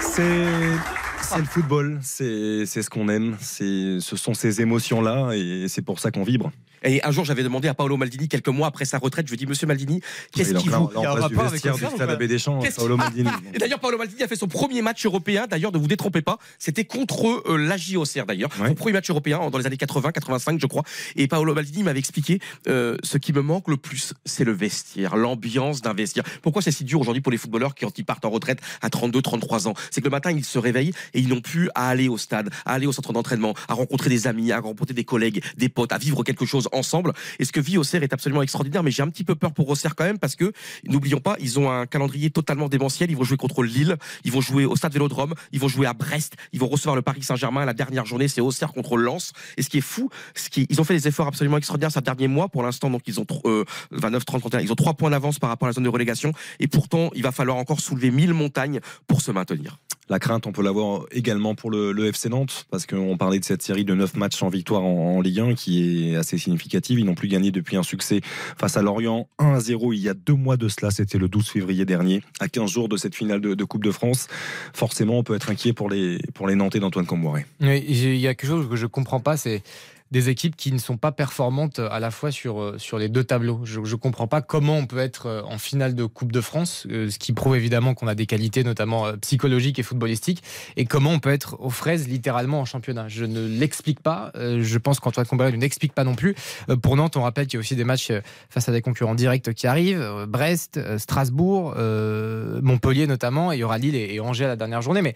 C'est. C'est le football, c'est ce qu'on aime, ce sont ces émotions-là et c'est pour ça qu'on vibre. Et un jour, j'avais demandé à Paolo Maldini, quelques mois après sa retraite, je lui ai dit, Monsieur Maldini, qu'est-ce Il est qui là, vous. du stade Abbé Deschamps, Paolo qui- Maldini. Et d'ailleurs, Paolo Maldini a fait son premier match européen. D'ailleurs, ne vous détrompez pas, c'était contre euh, la JOCR d'ailleurs. Ouais. Son premier match européen dans les années 80, 85, je crois. Et Paolo Maldini m'avait expliqué euh, ce qui me manque le plus, c'est le vestiaire, l'ambiance d'un vestiaire. Pourquoi c'est si dur aujourd'hui pour les footballeurs qui, quand ils partent en retraite à 32, 33 ans? C'est que le matin, ils se réveillent et ils n'ont plus à aller au stade, à aller au centre d'entraînement, à rencontrer des amis, à rencontrer des collègues, des potes, à vivre quelque chose ensemble. Et ce que vit Auxerre est absolument extraordinaire, mais j'ai un petit peu peur pour Auxerre quand même parce que n'oublions pas, ils ont un calendrier totalement démentiel. Ils vont jouer contre Lille, ils vont jouer au Stade Vélodrome, ils vont jouer à Brest, ils vont recevoir le Paris Saint-Germain. La dernière journée, c'est Auxerre contre Lens. Et ce qui est fou, ce qui, ils ont fait des efforts absolument extraordinaires ces derniers mois. Pour l'instant, donc ils ont euh, 29, 30, 31, ils ont trois points d'avance par rapport à la zone de relégation. Et pourtant, il va falloir encore soulever 1000 montagnes pour se maintenir. La crainte, on peut l'avoir également pour le, FC Nantes, parce qu'on parlait de cette série de 9 matchs sans victoire en, Ligue 1 qui est assez significative. Ils n'ont plus gagné depuis un succès face à Lorient 1 à 0 il y a deux mois de cela, c'était le 12 février dernier, à 15 jours de cette finale de, Coupe de France. Forcément, on peut être inquiet pour les, pour les Nantais d'Antoine j'ai- Il y a quelque chose que je comprends pas, c'est des équipes qui ne sont pas performantes à la fois sur, euh, sur les deux tableaux. Je ne comprends pas comment on peut être euh, en finale de Coupe de France, euh, ce qui prouve évidemment qu'on a des qualités notamment psychologiques et footballistiques, et comment on peut être aux fraises littéralement en championnat. Je ne l'explique pas, je pense qu'Antoine Combaré ne l'explique pas non plus. Pour Nantes, on rappelle qu'il y a aussi des matchs face à des concurrents directs qui arrivent, Brest, Strasbourg, Montpellier notamment, et il y aura Lille et Angers à la dernière journée, mais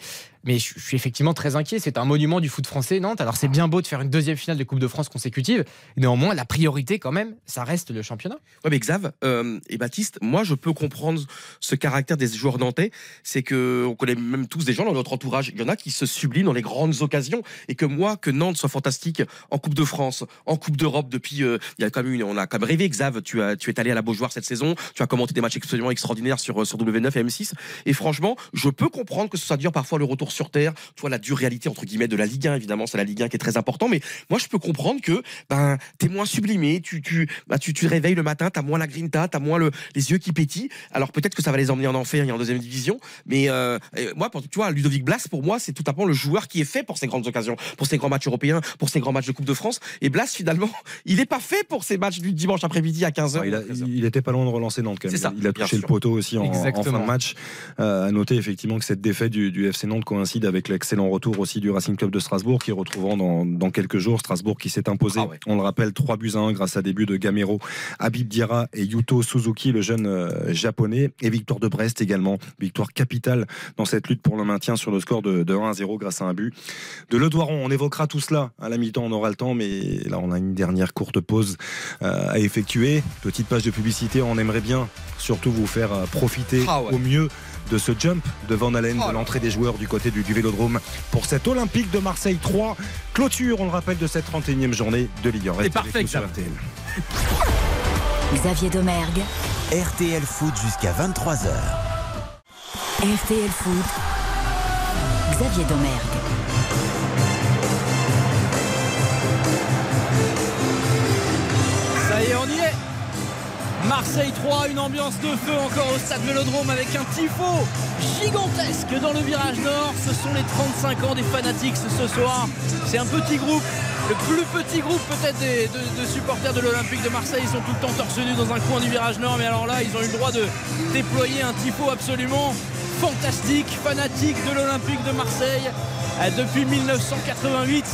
mais je je suis effectivement très inquiet. C'est un monument du foot français, Nantes. Alors c'est bien beau de faire une deuxième finale de Coupe de France consécutive. Néanmoins, la priorité quand même, ça reste le championnat. Ouais, mais Xav euh, et Baptiste, moi je peux comprendre ce caractère des joueurs nantais. C'est que on connaît même tous des gens dans notre entourage. Il y en a qui se subliment dans les grandes occasions et que moi, que Nantes soit fantastique en Coupe de France, en Coupe d'Europe depuis, euh, il y a quand même une, on a quand même rêvé. Xav, tu as, tu es allé à la Beaujoire cette saison, tu as commenté des matchs absolument extraordinaires sur sur W9 et M6. Et franchement, je peux comprendre que ce soit dur parfois le retour sur terre. Tu vois la dure réalité entre guillemets de la Ligue 1 évidemment, c'est la Ligue 1 qui est très important. Mais moi, je peux comprendre que ben t'es moins sublimé, tu tu bah, tu tu te réveilles le matin, t'as moins la grinta, t'as moins le, les yeux qui pétillent. Alors peut-être que ça va les emmener en enfer et en deuxième division, mais euh, moi, pour, tu vois, Ludovic Blas, pour moi, c'est tout simplement le joueur qui est fait pour ces grandes occasions, pour ces grands matchs européens, pour ces grands matchs de Coupe de France. Et Blas, finalement, il n'est pas fait pour ces matchs du dimanche après-midi à 15h. Ah, il, a- il était pas loin de relancer Nantes quand même. C'est ça, il a touché le poteau aussi en, en fin de match. Euh, à noter effectivement que cette défaite du, du FC Nantes coïncide avec l'excellent retour aussi du Racing Club de Strasbourg qui retrouvera dans, dans quelques jours Strasbourg qui s'est imposé. Ah ouais. On le rappelle 3 buts à 1 grâce à des buts de Gamero, Habib Diarra et Yuto Suzuki, le jeune euh, japonais. Et victoire de Brest également. Victoire capitale dans cette lutte pour le maintien sur le score de, de 1 à 0 grâce à un but de Le Doiron. On évoquera tout cela à la mi-temps, on aura le temps, mais là on a une dernière courte pause euh, à effectuer. Petite page de publicité, on aimerait bien surtout vous faire euh, profiter Ah ouais. au mieux de ce jump de Van Halen, Oh de là l'entrée des joueurs du côté du, du Vélodrome pour cette Olympique de Marseille 3. Clôture, on le rappelle, de cette 31e journée de Ligue 1. Restez parfait, avec nous sur Xav. RTL. Xavier Domergue, RTL Foot jusqu'à 23h. RTL Foot, Xavier Domergue. Marseille 3, une ambiance de feu encore au stade Vélodrome avec un tifo gigantesque dans le virage nord. Ce sont les 35 ans des fanatiques ce soir. C'est un petit groupe, le plus petit groupe peut-être de supporters de l'Olympique de Marseille. Ils sont tout le temps torse nu dans un coin du virage nord, mais alors là, ils ont eu le droit de déployer un tifo absolument fantastique, fanatique de l'Olympique de Marseille euh, depuis 1988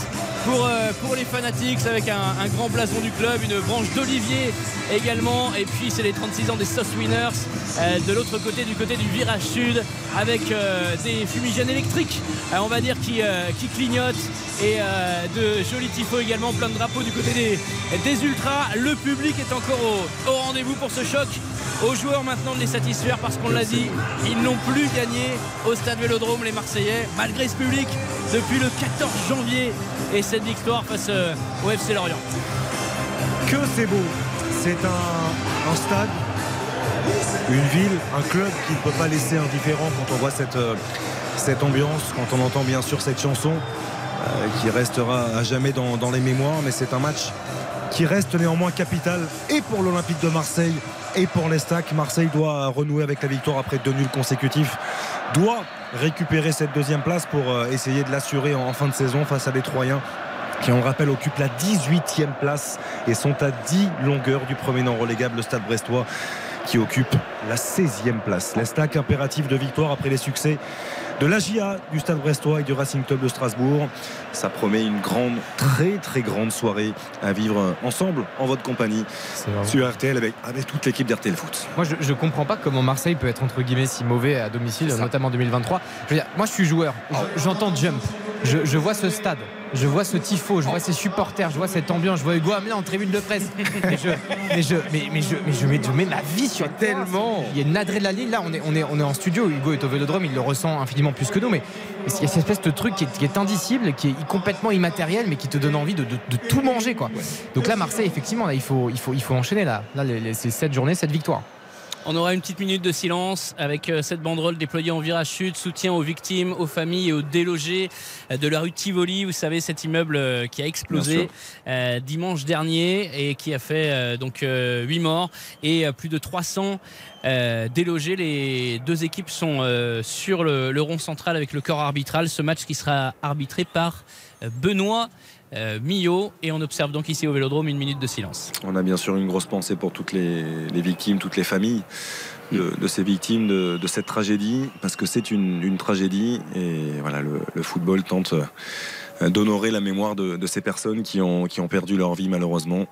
pour, euh, pour les fanatiques avec un, un grand blason du club, une branche d'olivier également. Et puis c'est les 36 ans des Sauce Winners euh, de l'autre côté du côté du virage sud avec euh, des fumigènes électriques on va dire qui, qui clignotent. Et de jolis tifos également plein de drapeaux du côté des, des ultras. Le public est encore au, au rendez-vous pour ce choc. Aux joueurs maintenant de les satisfaire parce qu'on l'a dit, ils n'ont plus gagné au stade Vélodrome les Marseillais, malgré ce public, depuis le 14 janvier et cette victoire face euh, au FC Lorient. Que c'est beau C'est un, stade, une ville, un club qui ne peut pas laisser indifférent quand on voit cette, euh, cette ambiance, quand on entend bien sûr cette chanson. euh, qui restera à jamais dans les mémoires, mais c'est un match qui reste néanmoins capital et pour l'Olympique de Marseille et pour l'Estac. Marseille doit renouer avec la victoire après deux nuls consécutifs, doit récupérer cette deuxième place pour euh, essayer de l'assurer en fin de saison face à des Troyens qui on le rappelle occupent la 18e place et sont à 10 longueurs du premier non relégable le Stade Brestois qui occupe la 16e place. L'Estac impératif de victoire après les succès de l'AGIA du Stade Brestois et du Racing Club de Strasbourg. Ça promet une grande, très très grande soirée à vivre ensemble en votre compagnie sur RTL avec, avec toute l'équipe d'RTL Foot. Moi, je, je comprends pas comment Marseille peut être entre guillemets si mauvais à domicile, notamment en 2023. Je veux dire, moi, je suis joueur. Je- J'entends jump. Je, je vois ce stade. Je vois ce tifo, je vois ces supporters, je vois cette ambiance, je vois Hugo Hamelin en tribune de presse. Mais je, mais je, mais, mais je, mais je mets, je mets ma vie sur tellement. Il y a une adrénaline là. On est, on est, on est en studio. Hugo est au Vélodrome, il le ressent infiniment plus que nous. Mais il y a cette espèce de truc qui est, qui est indicible, qui est complètement immatériel, mais qui te donne envie de, de- de tout manger quoi. Donc là, Marseille, effectivement, là, il faut, il faut, il faut enchaîner là. Là, les, les- c'est cette journée, cette victoire. On aura une petite minute de silence avec euh, cette banderole déployée en virage sud, soutien aux victimes, aux familles et aux délogés euh, de la rue Tivoli. Vous savez, cet immeuble euh, qui a explosé dimanche dernier et qui a fait donc 8 morts et plus de 300 euh, délogés. Les deux équipes sont sur le, rond central avec le corps arbitral. Ce match qui sera arbitré par Benoît euh. Et on observe donc ici au Vélodrome une minute de silence. On a bien sûr une grosse pensée pour toutes les, les victimes, toutes les familles de, de ces victimes de, de cette tragédie, parce que c'est une, une tragédie et voilà, le, le football tente euh, d'honorer la mémoire de, de ces personnes qui ont, qui ont perdu leur vie malheureusement.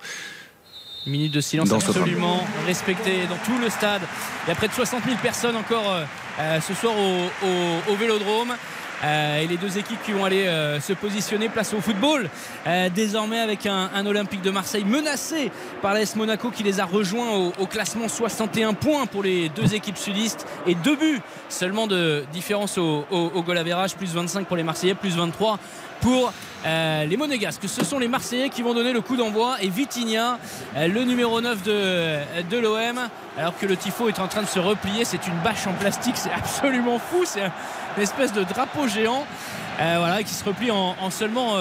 Minute de silence Dans absolument respectée dans tout le stade. Il y a près de 60 000 personnes encore euh, euh, ce soir au, au- au Vélodrome. Euh, et les deux équipes qui vont aller euh, se positionner place au football. Euh, désormais avec un, Olympique de Marseille menacé par l'AS Monaco qui les a rejoints au, au classement 61 points pour les deux équipes sudistes et deux buts seulement de différence au, au, au goal plus 25 pour les Marseillais, plus 23 pour euh, les Monégasques. Ce sont les Marseillais qui vont donner le coup d'envoi et Vitinha, euh, le numéro 9 de, de l'OM, alors que le Tifo est en train de se replier. C'est une bâche en plastique, c'est absolument fou. C'est un- une espèce de drapeau géant euh, voilà, qui se replie en, en seulement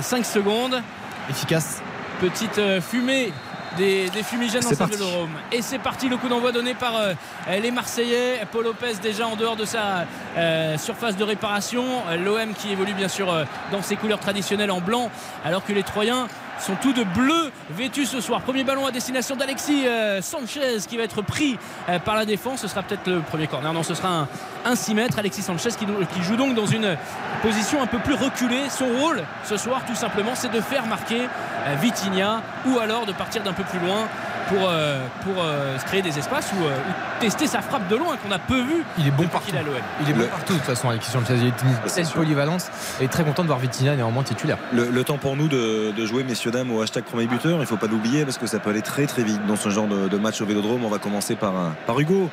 5 secondes. Efficace. Petite fumée des, des fumigènes sa parti. vélodrome. Et c'est parti, le coup d'envoi donné par euh, les Marseillais. Paul Lopez déjà en dehors de sa euh, surface de réparation. Euh, L'OM qui évolue bien sûr euh, dans ses couleurs traditionnelles en blanc, alors que les Troyens sont tous de bleu vêtus ce soir. Premier ballon à destination d'Alexis euh, Sanchez qui va être pris euh, par la défense. Ce sera peut-être le premier corner. Non, ce sera un, un 6 mètres. Alexis Sanchez qui, joue donc dans une position un peu plus reculée. Son rôle ce soir, tout simplement, c'est de faire marquer euh, Vitinha ou alors de partir d'un peu plus loin pour, euh, pour euh, se créer des espaces ou, euh, ou tester sa frappe de loin qu'on a peu vu Il est bon partout. l'OM. Il est bon Le- partout de toute façon. Il une c'est telle sûr. polyvalence. Et très content de voir Vitinha néanmoins titulaire. Le, le temps pour nous de, de jouer, messieurs, dames, au hashtag premier buteur. Il ne faut pas l'oublier parce que ça peut aller très très vite dans ce genre de, de match au vélodrome. On va commencer par, par Hugo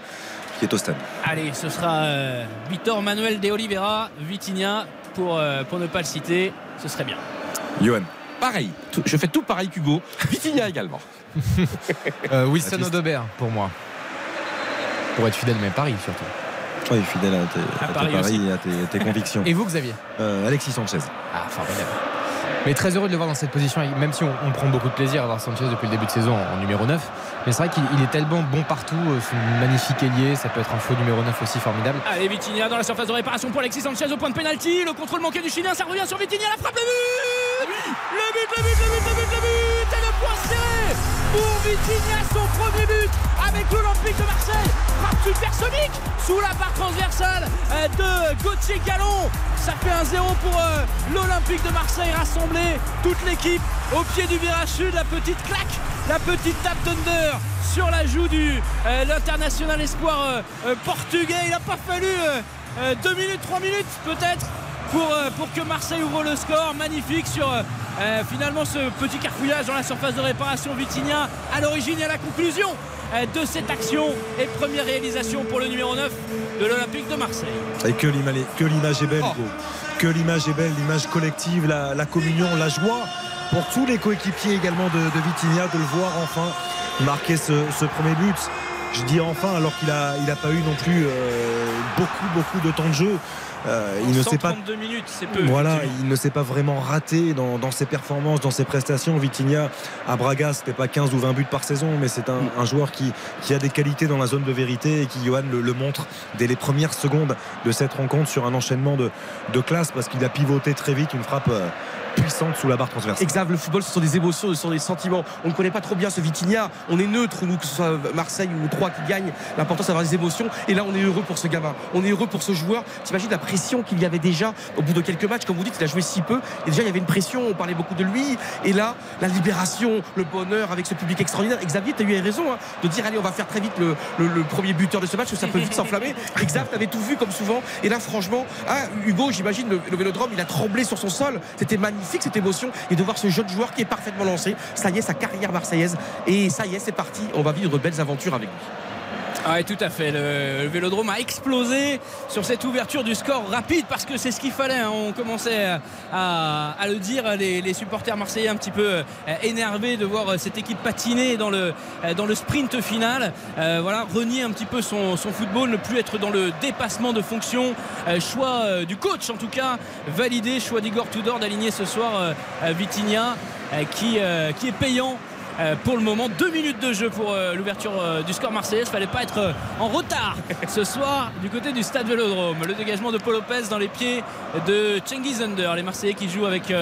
qui est au stade. Allez, ce sera euh, Vitor Manuel de Oliveira, Vitinha, pour, euh, pour ne pas le citer, ce serait bien. Johan. Pareil, tout- je fais tout pareil qu'Hugo. Vitinha également. Euh, Wilson. Odobert pour moi. Pour être fidèle, mais Paris surtout. Oui, fidèle à tes, À à tes Paris paris et à tes, tes convictions. Et vous, Xavier Euh, Alexis Sanchez. Ah, formidable. Mais très heureux de le voir dans cette position, même si on, on prend beaucoup de plaisir à voir Sanchez depuis le début de saison en, en numéro 9. Mais c'est vrai qu'il il est tellement bon partout, euh, c'est une magnifique ailier, ça peut être un faux numéro 9 aussi formidable. Allez, Vitinha dans la surface de réparation pour Alexis Sanchez au point de pénalty. Le contrôle manqué du Chilien, ça revient sur Vitinha, la frappe, le but Le but, le but, le but, le but, le but Et le point serré pour Vitinha, son premier but avec l'Olympique de Marseille. Frappe supersonique sous la barre transversale euh, de Gauthier Gallon. Ça fait un 0 pour euh, l'Olympique de Marseille rassemblé. Toute l'équipe au pied du virage sud. La petite claque, la petite tape d'under sur la joue du euh, l'international espoir portugais. Il n'a pas fallu 2 minutes, 3 minutes peut-être pour, euh, pour que Marseille ouvre le score. Magnifique sur euh, euh, finalement ce petit carfouillage dans la surface de réparation Vitinha à l'origine et à la conclusion de cette action et première réalisation pour le numéro 9 de l'Olympique de Marseille. Et que l'image est belle, Oh. Que l'image est belle, l'image collective, la, la communion, la joie pour tous les coéquipiers également de, de Vitinha de le voir enfin marquer ce, ce premier but. Je dis enfin alors qu'il n'a il a pas eu non plus euh, beaucoup, beaucoup de temps de jeu. Euh, il ne sait pas. minutes, c'est peu. Voilà, il ne s'est pas vraiment raté dans, ses performances, dans ses prestations. Vitinha à Braga, c'était pas 15 ou 20 buts par saison, mais c'est un, joueur qui, a des qualités dans la zone de vérité et qui, Johan, le, montre dès les premières secondes de cette rencontre sur un enchaînement de, de classe parce qu'il a pivoté très vite une frappe euh, puissante sous la barre transversale. Exact, le football, ce sont des émotions, ce sont des sentiments. On ne connaît pas trop bien ce Vitinha. On est neutre, nous, que ce soit Marseille ou Troyes qui gagnent. L'important, c'est d'avoir des émotions. Et là, on est heureux pour ce gamin. On est heureux pour ce joueur. T'imagines la pression qu'il y avait déjà au bout de quelques matchs. Comme vous dites, il a joué si peu. Et déjà, il y avait une pression. On parlait beaucoup de lui. Et là, la libération, le bonheur avec ce public extraordinaire. Xavier, tu as eu raison hein, de dire allez, on va faire très vite le, premier buteur de ce match, que ça peut vite s'enflammer. Exact, tu avais tout vu comme souvent. Et là, franchement, ah, Hugo, j'imagine, le, le vélodrome, il a tremblé sur son sol. C'était magnifique, cette émotion et de voir ce jeune joueur qui est parfaitement lancé. Ça y est, sa carrière marseillaise. Et ça y est, c'est parti. On va vivre de belles aventures avec lui. Ah oui, tout à fait. Le, vélodrome a explosé sur cette ouverture du score rapide parce que c'est ce qu'il fallait. Hein. On commençait à, le dire, les, supporters marseillais un petit peu euh, énervés de voir cette équipe patiner dans le, euh, le sprint final. Euh, voilà, renier un petit peu son, football, ne plus être dans le dépassement de fonction. choix du coach en tout cas, validé. Choix d'Igor Tudor d'aligner ce soir Vitinha qui, est payant euh, pour le moment. Deux minutes de jeu pour euh, l'ouverture euh, du score marseillais. Il fallait pas être en retard ce soir du côté du stade Vélodrome. Le dégagement de Paul Lopez dans les pieds de Cengiz Under. Les Marseillais qui jouent avec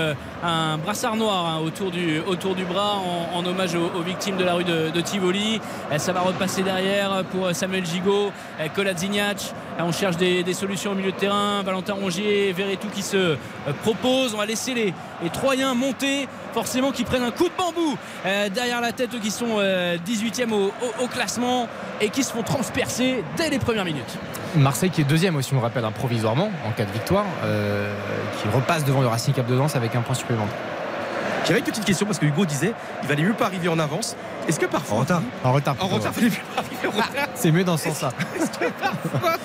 un brassard noir hein, autour, du, autour du bras en, hommage aux, victimes de la rue de, Tivoli. Ça va repasser derrière pour Samuel Gigot, Koladzinyac. On cherche des, solutions au milieu de terrain. Valentin Rongier, Verretou qui se propose. On va laisser les, Troyens monter forcément qui prennent un coup de bambou euh, derrière la tête, qui sont 18e euh, au, classement et qui se font transpercer dès les premières minutes. Marseille qui est deuxième aussi, on le rappelle, provisoirement en cas de victoire, euh, qui repasse devant le Racing Cap de Danse avec un point supplémentaire. J'avais une petite question parce que Hugo disait il valait mieux pas arriver en avance. Est-ce que parfois. En retard. En retard. En retard, mieux pas arriver en retard. C'est mieux dans ce sens-là. Est-ce que parfois.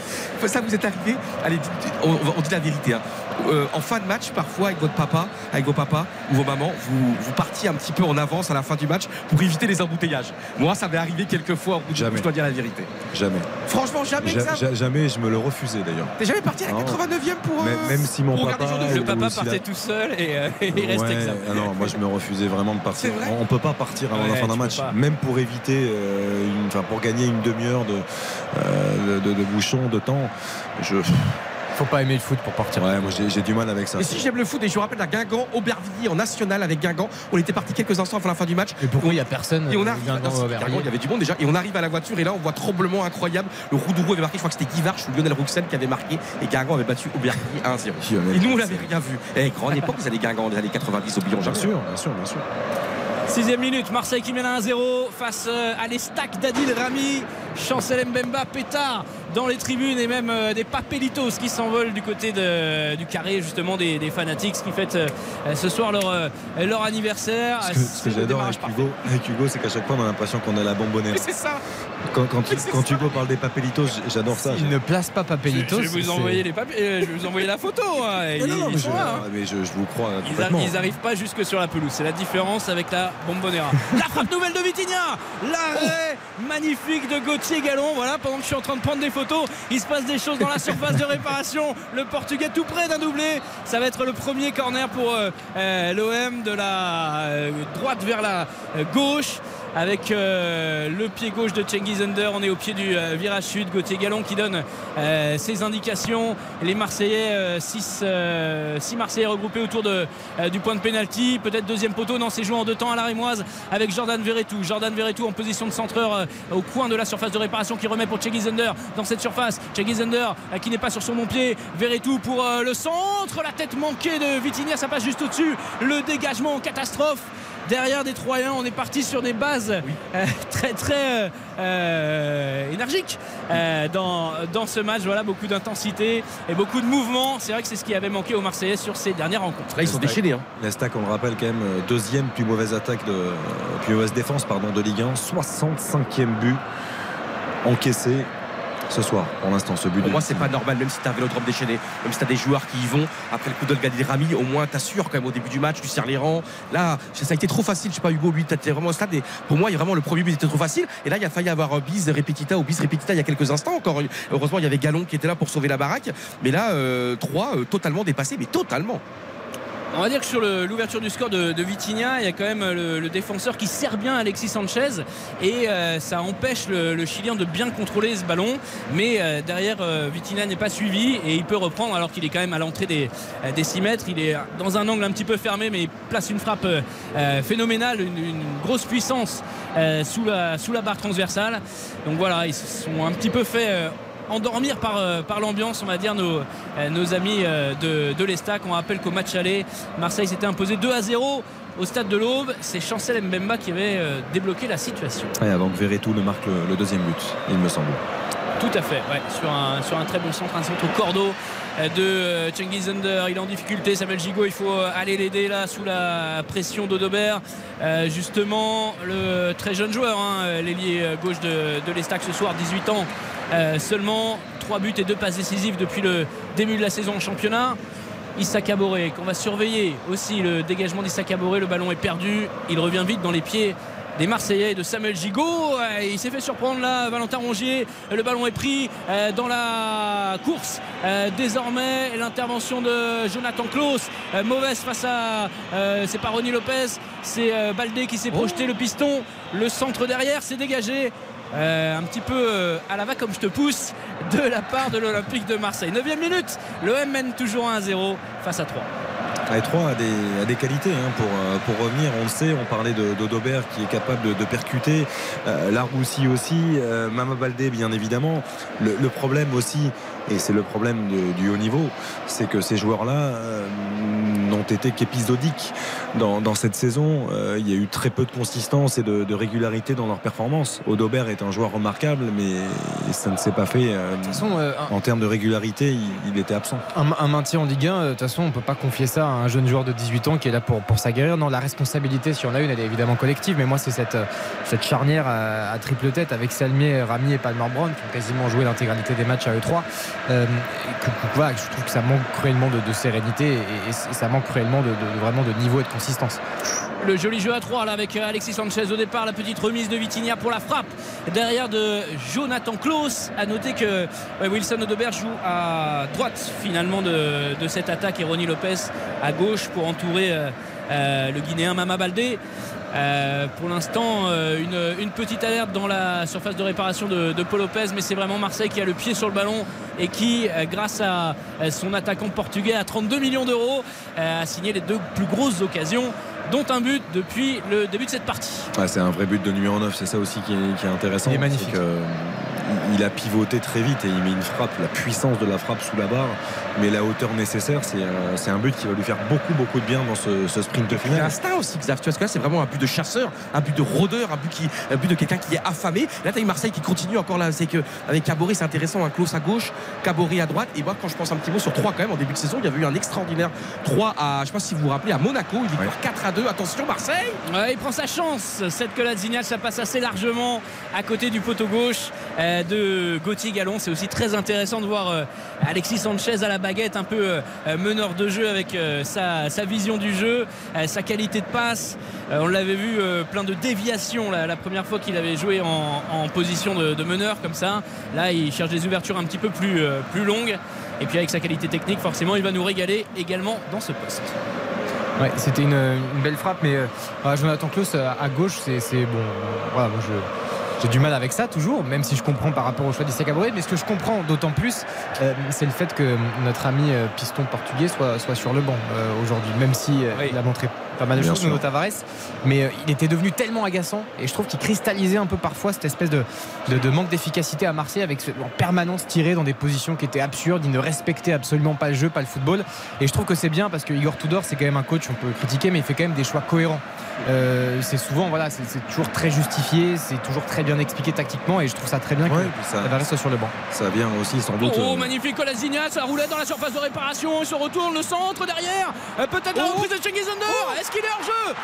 Ça vous est arrivé Allez, on, dit la vérité. Hein. Euh, en fin de match, parfois avec votre papa, avec vos papas ou vos mamans, vous, vous partiez un petit peu en avance à la fin du match pour éviter les embouteillages. Moi, ça m'est arrivé quelques fois. Jamais. Je dois dire la vérité. Jamais. Franchement, jamais. jamais, je me le refusais d'ailleurs. T'es jamais parti à la 89e pour. même, euh, même, si mon papa. Le papa partait tout seul et, euh, il restait ouais, ah non, moi je me refusais vraiment de partir. On peut pas partir avant la fin d'un match, même pour éviter, enfin, pour gagner une demi-heure de, de, de, bouchon, de temps. Je faut pas aimer le foot pour partir. Ouais, moi j'ai du mal avec ça. Et si j'aime le foot, et je vous rappelle à Guingamp, Aubervilliers en national avec Guingamp, on était parti quelques instants avant la fin du match. Et pourquoi il n'y a personne Et on arrive, Guingamp, il y avait du monde déjà. Et on arrive à la voiture et là on voit tremblement incroyable. Le Roudourou avait marqué, je crois que c'était Guy Varche ou Lionel Rouxel qui avait marqué et Guingamp avait battu Aubervilliers 1-0. Et nous on l'avait rien vu. Et eh, grande époque, vous allez Guingamp des années 90 au Billon, bien sûr, bien sûr, bien sûr. Sixième minute, Marseille qui mène à 1-0 face euh, à l'estac d'Adil Rami, Chancel Mbemba, Pétard dans les tribunes et même euh, des papelitos qui s'envolent du côté du carré justement des, fanatiques, qui fête euh, ce soir leur, leur anniversaire. Ce que, j'adore avec Hugo, avec Hugo, c'est qu'à chaque fois on a l'impression qu'on a la bonbonnière. C'est ça. Quand, quand, Hugo parle des papelitos, j'adore ça. Il ne place pas papelitos. Je, vais vous envoyer les je vais vous envoyer la photo. Hein, non, non, mais, je, vous crois. Ils, n'arrivent pas jusque sur la pelouse. C'est la différence avec la Bombonera. La frappe nouvelle de Vitinha L'arrêt magnifique de Gauthier Gallon. Voilà, pendant que je suis en train de prendre des photos, il se passe des choses dans la surface de réparation. Le Portugais tout près d'un doublé. Ça va être le premier corner pour euh, euh, l'OM de la euh, droite vers la gauche avec euh, le pied gauche de Cengiz Under. On est au pied du euh, virage sud. Gauthier Gallon qui donne euh, ses indications. Les Marseillais, 6 Marseillais regroupés autour de, du point de pénalty. Peut-être deuxième poteau. Non, c'est joué en deux temps à la Rémoise avec Jordan Verretou. Jordan Verretou en position de centreur au coin de la surface de réparation qui remet pour Cengiz Under dans cette surface. Cengiz Under qui n'est pas sur son bon pied. Verretou pour le centre. La tête manquée de Vitinha. Ça passe juste au-dessus. Le dégagement en catastrophe derrière des Troyens. On est parti sur des bases euh, très très euh, euh, énergiques dans, dans ce match. Voilà, beaucoup d'intensité et beaucoup de mouvement. C'est vrai que c'est ce qui avait manqué aux Marseillais sur ces dernières rencontres. Là, ils sont déchaînés. Hein. L'Estac, on le rappelle quand même, deuxième plus mauvaise attaque de plus mauvaise défense pardon, de Ligue 1, 65e but encaissé ce soir, pour l'instant, ce but. Pour moi, c'est pas normal, même si t'as un vélodrome déchaîné, même si t'as des joueurs qui y vont. Après le coup de Gadi Rami, au moins t'assures quand même au début du match, tu serres les rangs. Là, ça a été trop facile. Je sais pas, Hugo, lui, t'étais vraiment au stade. Et pour moi, il y a vraiment le premier but était trop facile. Et là, il a failli avoir bis Repetita ou bis Repetita il y a quelques instants encore. Heureusement, il y avait Galon qui était là pour sauver la baraque. Mais là, 3 totalement dépassé, mais totalement. On va dire que sur l'ouverture du score de, de, Vitinha, il y a quand même le, défenseur qui sert bien Alexis Sanchez et euh, ça empêche le, Chilien de bien contrôler ce ballon. Mais euh, derrière, euh, Vitinha n'est pas suivi et il peut reprendre alors qu'il est quand même à l'entrée des, des 6 mètres. Il est dans un angle un petit peu fermé, mais il place une frappe phénoménale, une, grosse puissance sous, la, sous la barre transversale. Donc voilà, ils se sont un petit peu fait endormir par, euh, par l'ambiance, on va dire, nos, euh, nos amis euh, de, de l'Estac. On rappelle qu'au match aller, Marseille s'était imposé 2 à 0 au stade de l'Aube. C'est Chancel Mbemba qui avait débloqué la situation. Et avant que Verretou ne marque le, deuxième but, il me semble. Tout à fait, sur, un, sur un très bon centre, un centre cordeau de Cengiz Under. Il est en difficulté, Samuel Gigot. Il faut aller l'aider là sous la pression d'Odobert. justement, le très jeune joueur, hein, l'ailier gauche de, l'Estac ce soir, 18 ans, euh, seulement 3 buts et 2 passes décisives depuis le début de la saison en championnat. Issa qu'on va surveiller aussi le dégagement d'Issa le ballon est perdu il revient vite dans les pieds des Marseillais et de Samuel Gigot. Il s'est fait surprendre là, Valentin Rongier. Le ballon est pris euh, dans la course. Euh, désormais, l'intervention de Jonathan Klaus. Mauvaise face à. C'est pas Ronnie Lopez, c'est Baldé qui s'est projeté le piston. Le centre derrière s'est dégagé. Euh, un petit peu euh, à la va comme je te pousse de la part de l'Olympique de Marseille. 9 minute, l'OM mène toujours 1-0 face à 3. Les 3 a des, qualités hein, pour, euh, pour revenir, on le sait, on parlait de, d'Odobert qui est capable de, percuter, euh, Laroussi aussi, Mama Baldé bien évidemment. Le, problème aussi, et c'est le problème du haut niveau, c'est que ces joueurs-là n'ont été qu'épisodiques dans, cette saison. Euh, il y a eu très peu de consistance et de, régularité dans leur performance. Odobert est un joueur remarquable, mais ça ne s'est pas fait. Euh, euh, en termes de régularité, il, était absent. Un, maintien en Ligue 1, de toute façon, on ne peut pas confier ça à un jeune joueur de 18 ans qui est là pour, pour s'aguerrir. Non, la responsabilité, si on a une, elle est évidemment collective, mais moi, c'est cette, cette charnière à, triple tête avec Salmier, Rami et Palmer Brown qui ont quasiment joué l'intégralité des matchs à E3. que, je trouve que ça manque cruellement de, sérénité et, ça manque cruellement de, vraiment de niveau et de consistance le joli jeu à 3 là avec euh, Alexis Sanchez au départ, la petite remise de Vitinha pour la frappe derrière de Jonathan Klaus. A noter que Wilson Odobert joue à droite finalement de, cette attaque et Ronnie Lopez à gauche pour entourer euh, euh, le Guinéen Mama Baldé. Pour l'instant, une, petite alerte dans la surface de réparation de, de Paul Lopez, mais c'est vraiment Marseille qui a le pied sur le ballon et qui, grâce à son attaquant portugais à 32 millions d'euros, a signé les deux plus grosses occasions dont un but depuis le début de cette partie. c'est un vrai but de en neuf, c'est ça aussi qui est, intéressant. Il est magnifique il a pivoté très vite et il met une frappe, la puissance de la frappe sous la barre, mais la hauteur nécessaire, c'est euh, un but qui va lui faire beaucoup, beaucoup de bien dans ce, sprint final. L'instinct aussi, Xav. Tu vois, ce que là, c'est vraiment un but de chasseur, un but de rôdeur, un but, qui, un but de quelqu'un qui est affamé. Là, tu as Marseille qui continue encore là. C'est que avec Caboret, c'est intéressant. Un close à gauche, Caboret à droite. Et moi, quand je pense un petit mot sur 3 quand même, en début de saison, il y avait eu un extraordinaire 3 à, je sais pas si vous vous rappelez, à Monaco. Il victoire 4 à 2. Attention, Marseille. il prend sa chance. Cette que la ça passe assez largement à côté du poteau gauche euh, de Gauthier Gallon. C'est aussi très intéressant de voir euh, Alexis Sanchez à la baguette, un peu euh, meneur de jeu avec sa, vision du jeu, sa qualité de passe. on l'avait vu plein de déviations la, première fois qu'il avait joué en, position de, meneur comme ça. Là, il cherche des ouvertures un petit peu plus, plus longues. Et puis avec sa qualité technique, forcément, il va nous régaler également dans ce poste. C'était une, belle frappe, mais Jonathan Klaus à gauche, c'est bon. Voilà, moi je j'ai du mal avec ça toujours, même si je comprends par rapport au choix d'Issa Caboret. Mais ce que je comprends d'autant plus, euh, c'est le fait que notre ami euh, piston portugais soit, soit sur le banc euh, aujourd'hui, même si il a montré pas mal de choses, Nuno Tavares. Mais il était devenu tellement agaçant et je trouve qu'il cristallisait un peu parfois cette espèce de, de, manque d'efficacité à Marseille avec en permanence tiré dans des positions qui étaient absurdes. Il ne respectait absolument pas le jeu, pas le football. Et je trouve que c'est bien parce que Igor Tudor, c'est quand même un coach, on peut critiquer, mais il fait quand même des choix cohérents. c'est souvent, voilà, c'est toujours très justifié, c'est toujours très bien expliqué tactiquement et je trouve ça très bien ouais, que ça, reste sur le banc. Ça vient aussi sans doute. Oh, euh, magnifique Colasina, ça roulait dans la surface de réparation, il se retourne, le centre derrière, euh, peut-être la oh. reprise de Cengiz oh. Est-ce qu'il est hors jeu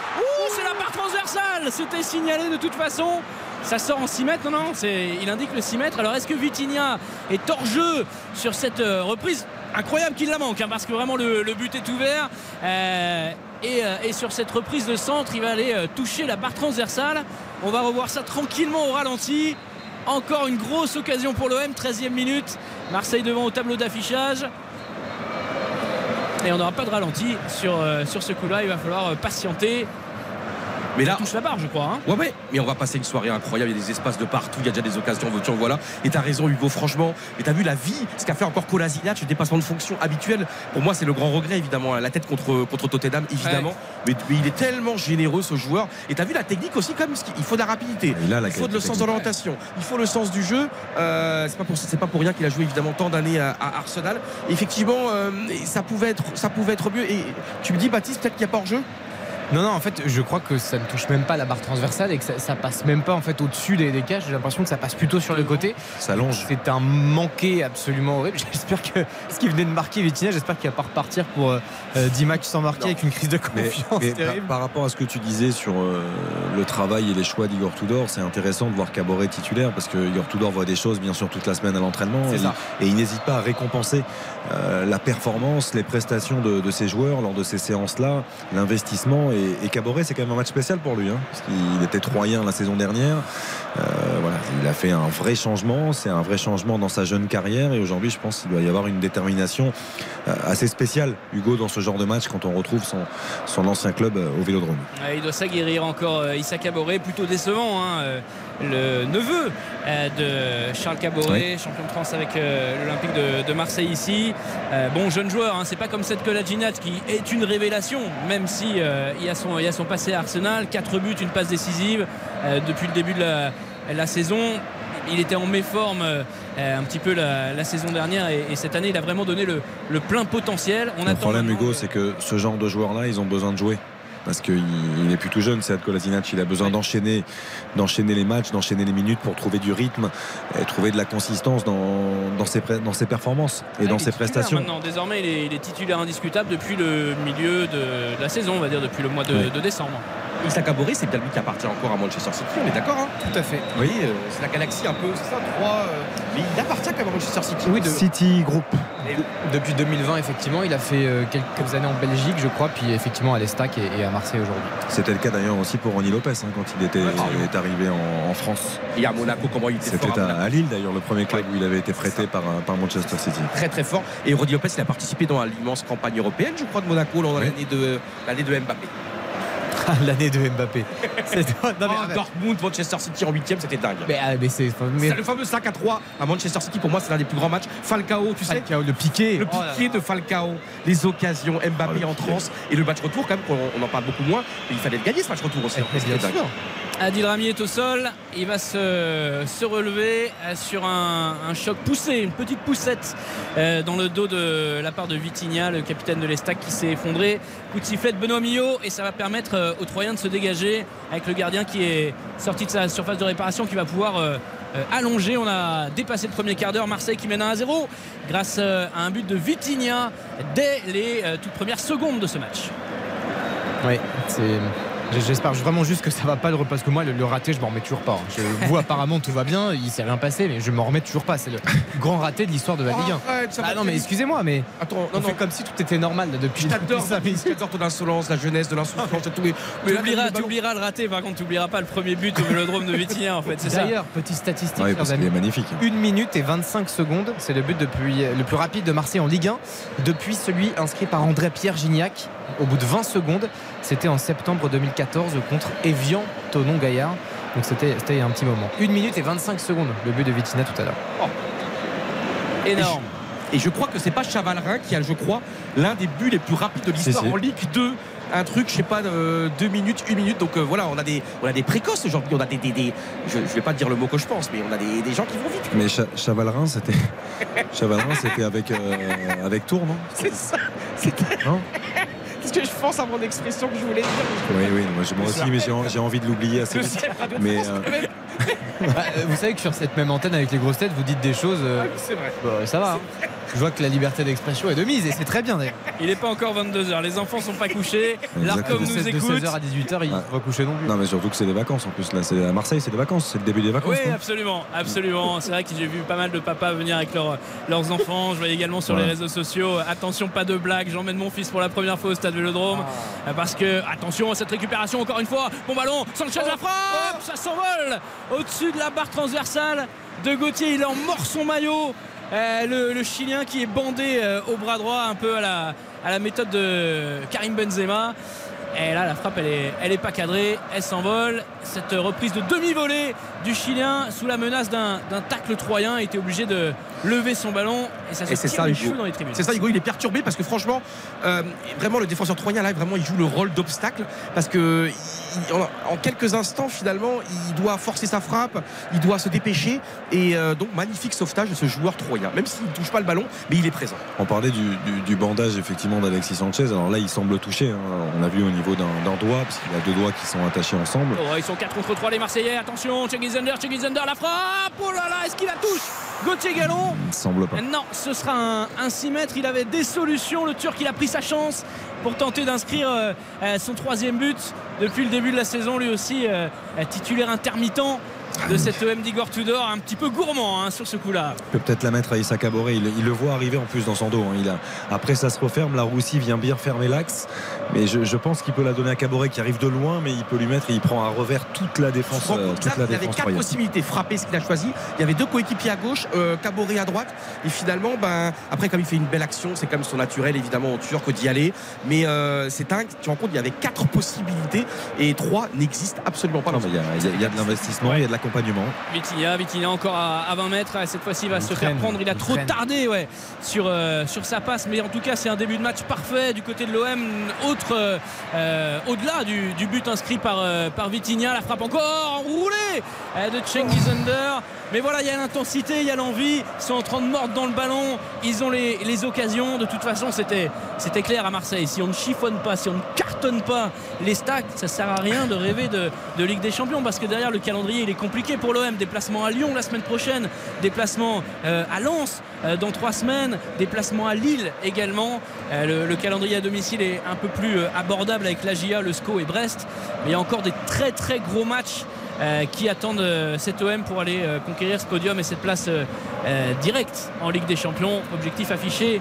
c'est la part transversale, c'était signalé de toute façon. Ça sort en 6 mètres, non, il indique le 6 mètres. Alors est-ce que Vitinha est hors jeu sur cette euh, reprise Incroyable qu'il la manque, hein, parce que vraiment le, but est ouvert. Euh, et, sur cette reprise de centre, il va aller toucher la barre transversale. On va revoir ça tranquillement au ralenti. Encore une grosse occasion pour l'OM, 13e minute. Marseille devant au tableau d'affichage. Et on n'aura pas de ralenti sur, sur ce coup-là. Il va falloir patienter. Mais là, touche la barre, je crois. Hein. Ouais, ouais. Mais on va passer une soirée incroyable. Il y a des espaces de partout. Il y a déjà des occasions. Tu voilà. Et t'as raison, Hugo. Franchement. Et t'as vu la vie, ce qu'a fait encore Kolasinac, le dépassement de fonction habituel. Pour moi, c'est le grand regret, évidemment. La tête contre contre Tottenham, évidemment. Mais, il est tellement généreux, ce joueur. Et t'as vu la technique aussi, comme il faut de la rapidité. Il, faut le sens de l'orientation. Il faut le sens du jeu. Euh, c'est pas pour c'est pas pour rien qu'il a joué évidemment tant d'années à, Arsenal. effectivement, euh, ça pouvait être ça pouvait être mieux. Et tu me dis, Baptiste, peut-être qu'il n'y a pas hors jeu. Non, non, en fait, je crois que ça ne touche même pas la barre transversale et que ça, passe même pas en fait au-dessus des, des cages. J'ai l'impression que ça passe plutôt sur le côté. Ça longe. C'est un manqué absolument horrible. J'espère que ce qui venait de marquer Vitinha, j'espère qu'il va pas repartir pour 10 euh, matchs sans marquer avec une crise de confiance. par, rapport à ce que tu disais sur euh, le travail et les choix d'Igor Tudor, c'est intéressant de voir Caboret titulaire parce que Igor Tudor voit des choses bien sûr toute la semaine à l'entraînement et, il n'hésite pas à récompenser euh, la performance, les prestations de, ses joueurs lors de ces séances-là, l'investissement et, et Caboret c'est un match spécial pour lui, hein, parce qu'il était troyen la saison dernière. Euh, il a fait un vrai changement, c'est un vrai changement dans sa jeune carrière, et aujourd'hui, je pense qu'il doit y avoir une détermination euh, assez spéciale, Hugo, dans ce genre de match, quand on retrouve son, son ancien club euh, au Vélodrome. il doit s'aguerrir encore, Issa Caboret, plutôt décevant. Hein, le neveu de Charles Caboret, champion de France avec l'Olympique de, Marseille ici. bon jeune joueur, hein, c'est pas comme cette Ginat qui est une révélation, même si il, a son, il a son passé à Arsenal, 4 buts, une passe décisive depuis le début de la, saison il était en méforme euh, un petit peu la, saison dernière et, cette année il a vraiment donné le, plein potentiel. le problème Hugo c'est que ce genre de joueurs là ils ont besoin de jouer parce qu'il n'est plus tout jeune, c'est Kolasinac. Il a besoin d'enchaîner, d'enchaîner les matchs, d'enchaîner les minutes pour trouver du rythme, et trouver de la consistance dans, ses, dans ses performances et ah, dans ses prestations. Maintenant, désormais, il est, titulaire indiscutable depuis le milieu de, la saison, on va dire depuis le mois de, de décembre. Issa Caboret, c'est bien lui qui appartient encore à Manchester City, on est d'accord hein? Tout à fait. Oui, euh, c'est la galaxie un peu, c'est ça, 3. Euh, il appartient quand même à Manchester City. Oui, de City Group. depuis 2020, effectivement, il a fait euh, quelques années en Belgique, je crois, puis effectivement à l'Estac et, à Marseille aujourd'hui. C'était le cas d'ailleurs aussi pour Ronnie Lopez hein, quand il était est arrivé en, France. Et à Monaco, comment il était C'était à, Lille d'ailleurs, le premier club où il avait été prêté par, par, Manchester City. Très très fort. Et Ronnie Lopez, il a participé dans l'immense campagne européenne, je crois, de Monaco, l'année de, de Mbappé. l'année de Mbappé. non, oh, Dortmund, Manchester City en 8 c'était dingue. Mais, ah, c'est le fameux 5 à 3 à Manchester City. Pour moi, c'est l'un des plus grands matchs. Falcao, tu sais. le piqué. Le oh piqué de Falcao. Les occasions, Mbappé oh, en transe. Et le match retour, quand même, on en parle beaucoup moins. Mais il fallait le gagner ce match retour aussi. bien sûr. Adil Rami est au sol. Il va se, se relever euh, sur un, choc poussé, une petite poussette euh, dans le dos de la part de Vitinha, le capitaine de l'Estac qui s'est effondré. Coup de sifflet de Benoît Millot et ça va permettre euh, aux Troyens de se dégager avec le gardien qui est sorti de sa surface de réparation qui va pouvoir allonger. On a dépassé le premier quart d'heure. Marseille qui mène 1 à 0 grâce à un but de Vitinha dès les toutes premières secondes de ce match. Oui, c'est J'espère vraiment juste que ça va pas le parce que moi le, raté je m'en remets toujours pas. Hein. Je, vous apparemment tout va bien, il s'est rien passé mais je m'en remets toujours pas. C'est le grand raté de l'histoire de la Ligue 1. ah non mais excusez-moi mais Attends, on fait comme si tout était normal depuis. J'adore ton insolence, la jeunesse, de l'insouciance et tout. Mais tu oublieras, le raté, par contre tu oublieras pas le premier but au Vélodrome de Vitinha en fait. C'est ça. D'ailleurs petite statistique. Ouais, parce est magnifique. Une minute et 25 secondes, c'est le but depuis le plus rapide de Marseille en Ligue 1 depuis celui inscrit par André Pierre Gignac au bout de 20 secondes. C'était en septembre 2014 contre Evian Tonon Gaillard. Donc c'était il y a un petit moment. 1 minute et 25 secondes le but de Vitina tout à l'heure. Oh. Énorme. Et je, crois que c'est pas Chavalrin qui a, je crois, l'un des buts les plus rapides de l'histoire en Ligue 2 un truc, je sais pas, de 2 minutes, 1 minute. Donc euh, voilà, on a des, on a des précoces aujourd'hui. On a des, des, je, ne vais pas dire le mot que je pense, mais on a des, des gens qui vont vite. Mais Chavalrin, c'était, Chavalrin, c'était avec, euh, avec Tour, non? C'est ça. C'était. Non? Ce que je pense à mon expression que je voulais dire. Oui, oui, moi, aussi, mais j'ai envie de l'oublier assez vite. Mais euh, bah, vous savez que sur cette même antenne avec les grosses têtes, vous dites des choses. c'est vrai. ça va. Je vois que la liberté d'expression est de mise et c'est très bien d'ailleurs. Il n'est pas encore 22h, les enfants sont pas couchés. L'Arcom nous De écoute. 16h à 18h, il Ouais. va coucher non plus. Non, mais surtout que c'est des vacances en plus. Là, c'est à Marseille, c'est des vacances. C'est le début des vacances. Oui, absolument, absolument. C'est vrai que j'ai vu pas mal de papas venir avec leurs, leurs enfants. Je voyais également sur Ouais. les réseaux sociaux. Attention, pas de blague. J'emmène mon fils pour la première fois au stade Vélodrome Ah. Parce que attention à cette récupération encore une fois. Bon ballon, Sanchez la frappe, ça s'envole au-dessus de la barre transversale de Gauthier. Il en mord son maillot. Euh, le, le Chilien qui est bandé euh, au bras droit, un peu à la, à la méthode de Karim Benzema. Et là, la frappe, elle est, elle est pas cadrée, elle s'envole. Cette reprise de demi-volée du Chilien sous la menace d'un tacle troyen était obligé de lever son ballon et ça se Et c'est tire ça, Hugo. dans les tribunes. C'est ça, Hugo, il est perturbé parce que franchement, euh, vraiment, le défenseur troyen, là, vraiment, il joue le rôle d'obstacle parce que il- en, en quelques instants, finalement, il doit forcer sa frappe, il doit se dépêcher et euh, donc, magnifique sauvetage de ce joueur troyen. Même s'il ne touche pas le ballon, mais il est présent. On parlait du, du- du bandage effectivement d'Alexis Sanchez. Alors là, il semble touché. hein. On l'a vu au niveau d'un d'un doigt, parce qu'il a deux doigts qui sont attachés ensemble. Oh, ils sont 4 contre 3 les Marseillais. Attention, Chegizander, Chegizander, la frappe. Oh là là, est-ce qu'il la touche? Gauthier Gallon Il semble pas. Non, ce sera un, un 6 mètres. Il avait des solutions. Le Turc, il a pris sa chance pour tenter d'inscrire euh, euh, son troisième but depuis le début de la saison. Lui aussi, euh, titulaire intermittent de cette EM d'Igor Tudor. Un petit peu gourmand hein, sur ce coup-là. Il peut peut-être la mettre à Issa Caboret. Il, il le voit arriver en plus dans son dos. hein. Il a... Après, ça se referme. La Roussie vient bien fermer l'axe. Mais je, je pense qu'il peut la donner à Caboret qui arrive de loin, mais il peut lui mettre et il prend à revers toute la défense. euh, toute la il y avait défense quatre royale. possibilités. Frapper ce qu'il a choisi. Il y avait deux coéquipiers à gauche, euh, Caboret à droite. Et finalement, ben, après, comme il fait une belle action, c'est quand même son naturel, évidemment, au Turc d'y aller. Mais euh, c'est dingue. Tu te rends compte, il y avait quatre possibilités et trois n'existent absolument pas Non, dans mais il y a, il y a- il y a de l'investissement, il y a de l'accompagnement. Vitinha, Vitinha encore à, à 20 mètres. Cette fois-ci, il va Il se traîne, faire prendre. Il a il trop traîne. tardé ouais, sur, euh, sur sa passe. Mais en tout cas, c'est un début de match parfait du côté de l'OM. Autre, euh, euh, au-delà du, du but inscrit par, euh, par Vitinha. La frappe encore enroulée euh, de Cengiz Under. Mais voilà, il y a l'intensité, il y a l'envie. Ils sont en train de mordre dans le ballon. Ils ont les, les occasions. De toute façon, c'était, c'était clair à Marseille. Si on ne chiffonne pas, si on ne cartonne pas les stacks, ça sert à rien de rêver de, de Ligue des Champions parce que derrière le calendrier, il est compliqué pour l'OM. Déplacement à Lyon la semaine prochaine, déplacement euh, à Lens euh, dans trois semaines, déplacement à Lille également. Euh, le, le calendrier à domicile est un peu plus abordable avec la GIA, le SCO et Brest. Mais il y a encore des très très gros matchs qui attendent cet OM pour aller conquérir ce podium et cette place directe en Ligue des Champions. Objectif affiché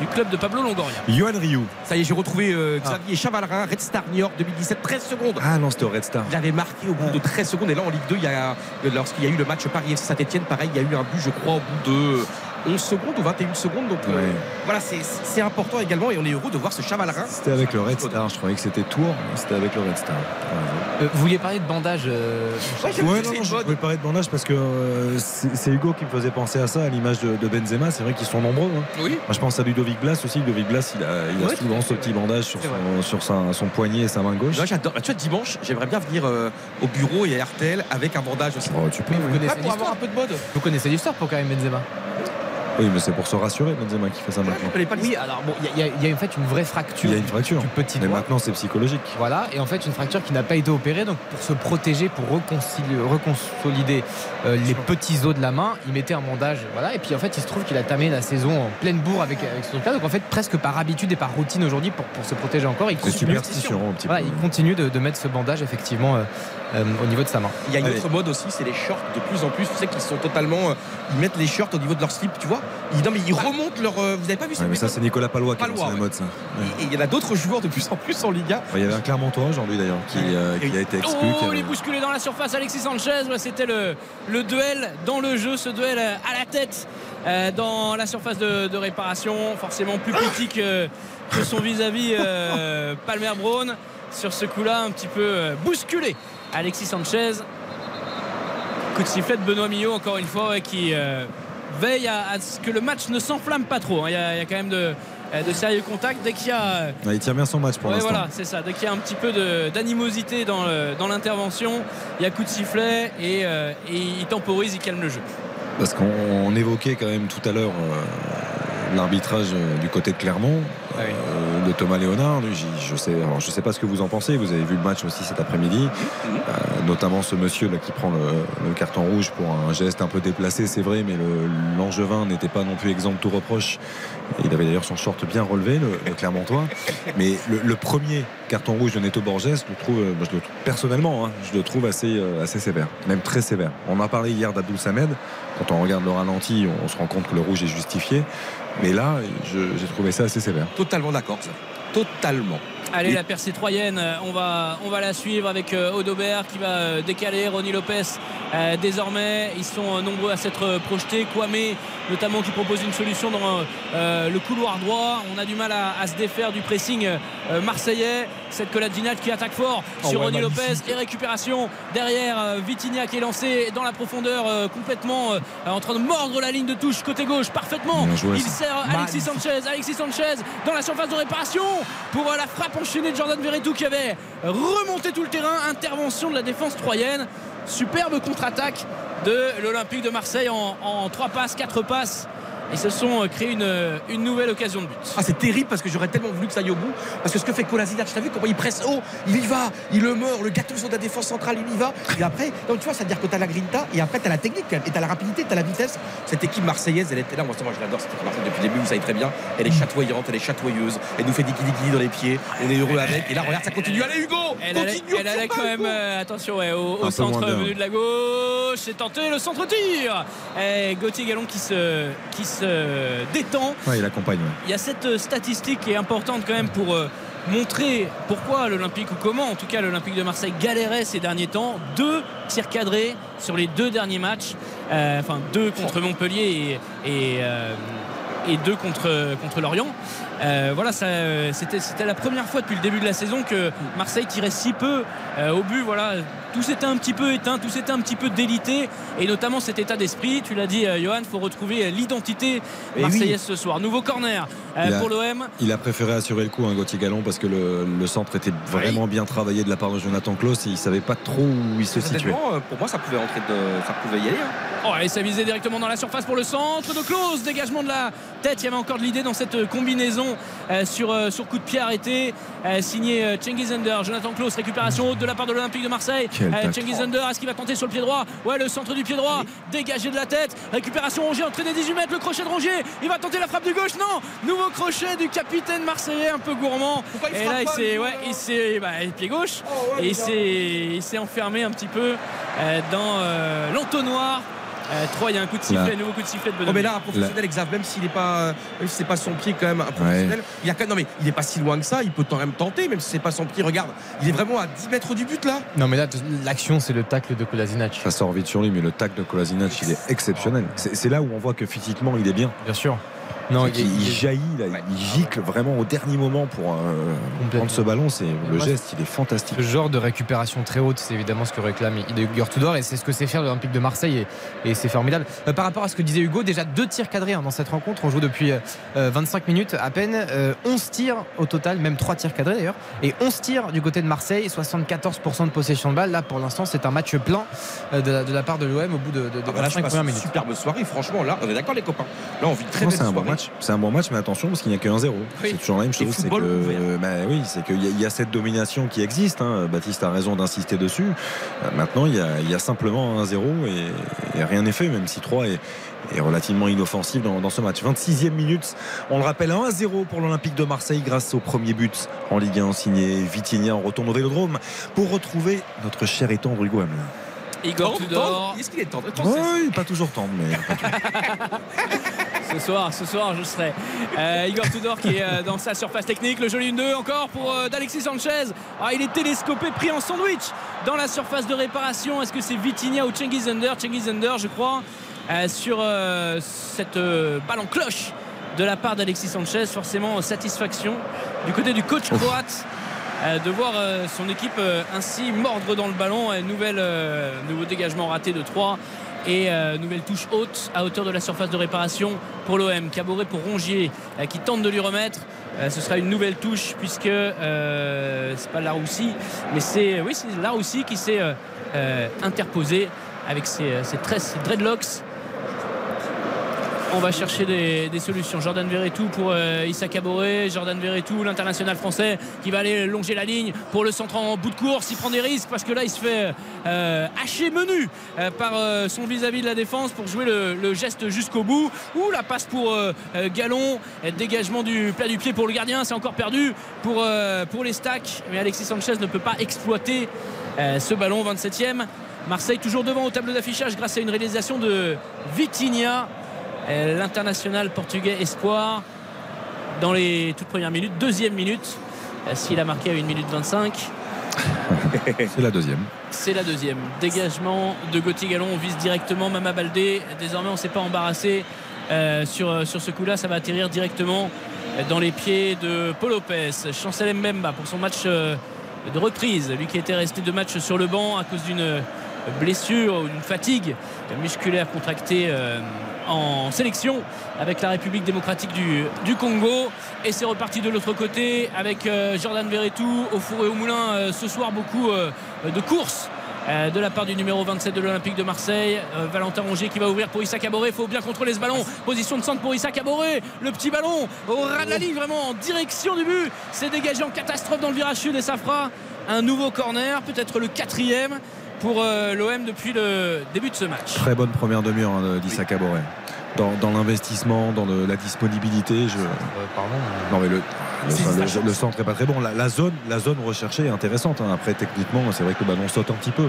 du club de Pablo Longoria. Johan Rioux. Ça y est, j'ai retrouvé euh, Xavier Chavalrin, Red Star New York 2017, 13 secondes. Ah non, c'était au Red Star. Il avait marqué au bout de 13 secondes. Et là, en Ligue 2, il y a, lorsqu'il y a eu le match Paris FC Saint-Etienne, pareil, il y a eu un but, je crois, au bout de 11 secondes ou 21 secondes. Donc euh, voilà, c'est- important également. Et on est heureux de voir ce Chavalrin. C'était avec le Red Star. Je croyais que c'était Tours, mais c'était avec le Red Star. Euh, vous vouliez parler de bandage euh, Ouais, non, non, je voulais parler de bandage parce que euh, c'est Hugo qui me faisait penser à ça, à l'image de, de Benzema. C'est vrai qu'ils sont nombreux. hein. Oui. Moi, je pense à Ludovic Blas aussi. Ludovic Blas, il a, il a Ouais, souvent ce petit bandage sur son, sur sa- son poignet et sa main gauche. J'adore. Tu vois, dimanche, j'aimerais bien venir euh, au bureau et à RTL avec un bandage aussi. Oh, tu peux, Vous oui. connaissez Ouais, pour avoir un peu de mode. Vous connaissez l'histoire pour Karim Benzema Oui, mais c'est pour se rassurer, Benzema, qui fait ça maintenant. Oui, alors bon, il y, y a en fait une vraie fracture Il y a une fracture. du petit Mais doigt. maintenant, c'est psychologique. Voilà, et en fait une fracture qui n'a pas été opérée, donc pour se protéger, pour reconsolider euh, les petits os de la main, il mettait un bandage, voilà, et puis en fait il se trouve qu'il a tamé la saison en pleine bourre avec, avec ce truc-là, donc en fait presque par habitude et par routine aujourd'hui pour, pour se protéger encore, il C'est continue, superstition, un petit voilà, peu. il continue de, de mettre ce bandage effectivement euh, euh, au niveau de sa main. Il y a une Allez. autre mode aussi, c'est les shorts de plus en plus. Tu sais qu'ils sont totalement. euh, ils mettent les shorts au niveau de leur slip, tu vois. Ils, non, mais ils remontent leur. euh, vous avez pas vu ça Ouais, mais ça, c'est Nicolas Palois qui a lancé Palois, la ouais. mode, ça. Ouais. Et il y en a d'autres joueurs de plus en plus en Liga. Il y avait un Clermontois aujourd'hui d'ailleurs qui, euh, qui a été exclu. Oh, avait- il est bousculé dans la surface. Alexis Sanchez, Ouais, c'était le, le duel dans le jeu, ce duel euh, à la tête euh, dans la surface de, de réparation. Forcément plus petit que, que son vis-à-vis euh, Palmer Brown. Sur ce coup-là, un petit peu euh, bousculé. Alexis Sanchez. Coup de sifflet de Benoît Millot, encore une fois, ouais, qui euh, veille à, à ce que le match ne s'enflamme pas trop. hein. Il y, a, il y a quand même de, de sérieux contacts. Dès qu'il y a. euh, il tire bien son match pour Ouais, l'instant. voilà, c'est ça. Dès qu'il y a un petit peu d'animosité dans l'intervention, il y a coup de sifflet et, euh, et il temporise, il calme le jeu. Parce qu'on on évoquait quand même tout à l'heure euh, l'arbitrage du côté de Clermont, Ah oui. euh, de Thomas Léonard. lui, Je sais, alors, je sais pas ce que vous en pensez. Vous avez vu le match aussi cet après-midi, Euh, notamment ce monsieur là qui prend le, le carton rouge pour un geste un peu déplacé, c'est vrai, mais le- l'Angevin n'était pas non plus exempt de tout reproche. Il avait d'ailleurs son short bien relevé, le, le Clermontois. Mais le, le premier carton rouge de Neto Borges, je le trouve, euh, moi, je le trouve personnellement, hein, je le trouve assez, assez sévère, même très sévère. On a parlé hier d'Abdoul Samed. Quand on regarde le ralenti, on, on se rend compte que le rouge est justifié. Mais là, j'ai trouvé ça assez sévère. Totalement d'accord, ça. Totalement. Allez, la percée troyenne, euh, on va, on va la suivre avec euh, Audobert qui va euh, décaler Ronnie Lopez. euh, désormais, ils sont euh, nombreux à s'être euh, projetés. Kwame, notamment, qui propose une solution dans euh, le couloir droit. On a du mal à, à se défaire du pressing euh, marseillais. Cette Coladinat qui attaque fort Oh sur ouais, Ronnie. Lopez et récupération derrière euh, Vitinha qui est lancé dans la profondeur euh, complètement euh, en train de mordre la ligne de touche côté gauche parfaitement. Joué, Il sert Alexis Sanchez. Alexis Sanchez dans la surface de réparation pour euh, la frappe enchaînée de Jordan Verretou qui avait remonté tout le terrain. Intervention de la défense troyenne. Superbe contre-attaque de l'Olympique de Marseille en, en 3 passes, 4 passes. Ils se sont euh, créé une, une nouvelle occasion de but. Ah, c'est terrible parce que j'aurais tellement voulu que ça aille au bout. Parce que ce que fait Kolasinac, tu as vu comment il presse haut, il y va, il le meurt, le gâteau de la défense centrale, il y va. Et après, donc tu vois, ça veut dire que tu as la grinta et après tu as la technique quand même, et tu as la rapidité, tu as la vitesse. Cette équipe marseillaise, elle était là. Moi, moi je l'adore, cette équipe marseillaise depuis le début, vous savez très bien. Elle est chatoyante, elle est chatoyeuse, elle nous fait des guilis dans les pieds. On est heureux avec. Et là, regarde, ça continue. Allez, Hugo Elle Continue, elle allait Urbain, quand même, euh, attention, ouais, au, centre venu de la gauche. C'est tenté le centre tir. Et Gauthier Gallon qui se, qui se détend. Ouais, il accompagne. ouais. Il y a cette euh, statistique qui est importante quand même pour euh, montrer pourquoi l'Olympique ou comment en tout cas l'Olympique de Marseille galérait ces derniers temps. Deux tirs cadrés sur les deux derniers matchs. Euh, enfin deux contre Montpellier et, et, euh, et deux contre, contre Lorient. Euh, voilà, ça, euh, c'était, c'était la première fois depuis le début de la saison que Marseille tirait si peu euh, au but. Voilà, tout s'était un petit peu éteint, tout s'était un petit peu délité, et notamment cet état d'esprit. Tu l'as dit, euh, Johan, faut retrouver l'identité Eh marseillaise ce soir. Nouveau corner euh, a- pour l'OM. Il a préféré assurer le coup, hein, Gauthier Gallon, parce que le, le centre était vraiment bien travaillé de la part de Jonathan Klaus et il savait pas trop où il se situait. Pour moi, ça pouvait rentrer de... ça pouvait y aller. hein. Oh, et ça visait directement dans la surface pour le centre de Close. Dégagement de la tête. Il y avait encore de l'idée dans cette combinaison euh, sur, euh, sur coup de pied arrêté. euh, signé Cengiz Under. Jonathan Klaus, récupération haute de la part de l'Olympique de Marseille. Cengiz Under, est-ce qu'il va tenter sur le pied droit? Ouais, le centre du pied droit. Dégagé de la tête. Récupération Rongier, des 18 mètres. Le crochet de Rongier. Il va tenter la frappe du gauche. Non Nouveau crochet du capitaine marseillais, un peu gourmand. Pourquoi et là, il s'est ouais, il s'est- bah, pied gauche. et il s'est, il s'est enfermé un petit peu euh, dans euh, l'entonnoir. Euh, Troyes, il y a un coup de sifflet, Là. nouveau coup de sifflet de Benoît. Oh mais là un professionnel Xav même s'il est pas euh, même si c'est pas son pied quand même un professionnel il y a quand même non mais il est pas si loin que ça il peut quand même tenter même si c'est pas son pied regarde il est vraiment à 10 mètres du but là Non, mais là, l'action, c'est le tacle de Kolasinac. Ça sort vite sur lui, mais le tac de Kolasinac, il est exceptionnel. C'est là où on voit que physiquement, il est bien. Bien sûr. Non, qu'il- il, jaillit, là, il gicle vraiment au dernier moment pour euh, prendre ce ballon. C'est le Moi, geste, il est fantastique. Ce genre de récupération très haute, c'est évidemment ce que réclame Igor Tudor et c'est ce que sait faire l'Olympique de Marseille et, et c'est formidable. Euh, par rapport à ce que disait Hugo, déjà deux tirs cadrés hein, dans cette rencontre. On joue depuis euh, 25 minutes à peine. Euh, 11 tirs au total, même 3 tirs cadrés d'ailleurs. Et 11 tirs du côté de Marseille, 74% de possession de balle. Là, pour l'instant, c'est un match plein euh, de, la, de la part de l'OM au bout de, de, de Ah bah là, 25 premières minutes. superbe soirée franchement là on est d'accord les copains là on vit très Non, belle c'est un bon soirée. Match. C'est un bon match, mais attention parce qu'il n'y a que 1-0. C'est toujours la même chose. C'est que, bah oui, c'est qu'il y, a- il y a cette domination qui existe. hein. Baptiste a raison d'insister dessus. Euh, Maintenant, il y, a, il y a simplement 1-0 et, et rien n'est fait, même si 3 est, est relativement inoffensif dans, dans ce match. 26e minute, on le rappelle, 1-0 pour l'Olympique de Marseille grâce au premier but en Ligue 1 signé Vitinha. On retourne au Vélodrome pour retrouver notre cher et tendre Hugo Hamelin. Igor Tendre, Tudor. tendre. est-ce qu'il est tendre? Oui, pas toujours tendre, mais pas toujours. Ce soir, ce soir, je serai. Euh, Igor Tudor qui est euh, dans sa surface technique. Le joli 1-2 encore pour euh, d'Alexis Sanchez. Ah, il est télescopé, pris en sandwich dans la surface de réparation. Est-ce que c'est Vitinha ou Cengiz Under? Cengiz Under, je crois, euh, sur euh, cette euh, balle en cloche de la part d'Alexis Sanchez. Forcément, satisfaction du côté du coach croate. Euh, de voir euh, son équipe euh, ainsi mordre dans le ballon. Nouvelle, nouveau dégagement raté de 3 et nouvelle touche haute à hauteur de la surface de réparation pour l'OM. Caboret pour Rongier qui tente de lui remettre. Ce sera une nouvelle touche puisque c'est pas Laroussi, mais c'est oui c'est Laroussi qui s'est interposé avec ses, ses tresses, ses dreadlocks. On va chercher des, solutions. Jordan Verretou pour euh, Issa Caboret. Jordan Verretou, l'international français, qui va aller longer la ligne pour le centre en bout de course. Il prend des risques parce que là, il se fait euh, hacher menu euh, par son vis-à-vis de la défense pour jouer le, geste jusqu'au bout. Ou la passe pour Galon. Dégagement du plat du pied pour le gardien. C'est encore perdu pour, les stacks. Mais Alexis Sanchez ne peut pas exploiter ce ballon 27e. Marseille toujours devant au tableau d'affichage grâce à une réalisation de Vitinha, l'international portugais espoir, dans les toutes premières minutes. Deuxième minute, euh, s'il a marqué à 1 minute 25. C'est la deuxième. C'est la deuxième. Dégagement de Gauthier Gallon. On vise directement Mama Baldé. Désormais, on ne s'est pas embarrassé euh, sur, sur ce coup-là. Ça va atterrir directement dans les pieds de Paul Lopez. Chancel Mbemba pour son match euh, de reprise. Lui qui était resté deux matchs sur le banc à cause d'une blessure ou d'une fatigue musculaire contractée euh, en sélection avec la République démocratique du, Congo. Et c'est reparti de l'autre côté avec euh, Jordan Verretou au four et au moulin euh, ce soir beaucoup euh, de courses. de la part du numéro 27 de l'Olympique de Marseille, Valentin Rongier qui va ouvrir pour Issa Caboret. Il faut bien contrôler ce ballon. Position de centre pour Issa Caboret. Le petit ballon au ras de la ligne, vraiment en direction du but. C'est dégagé en catastrophe dans le virage sud et ça fera un nouveau corner, peut-être le quatrième pour euh, l'OM depuis le début de ce match. Très bonne première demi-heure hein, d'Issa Caboret. Dans, dans l'investissement, dans le- la disponibilité. Je... pardon. Non mais le, le, le- le centre est pas très bon. La, la zone, la zone recherchée est intéressante. hein. Après techniquement, c'est vrai que le ballon saute un petit peu,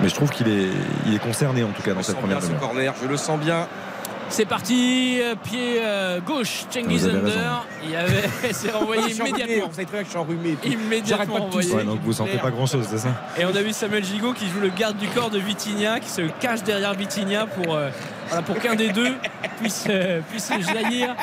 mais je trouve qu'il est, il est concerné en tout cas dans cette première demi-heure. corner, je le sens bien. C'est parti, euh, pied euh, gauche, Cengiz Vous avez raison. Under. Il avait, c'est renvoyé immédiatement. Vous savez très bien que je suis enrhumé. Immédiatement. Ouais, donc vous sentez pas grand chose, c'est ça Et on a vu Samuel Gigot qui joue le garde du corps de Vitinha, qui se cache derrière Vitinha pour, euh, voilà, pour qu'un des deux puisse, euh, puisse jaillir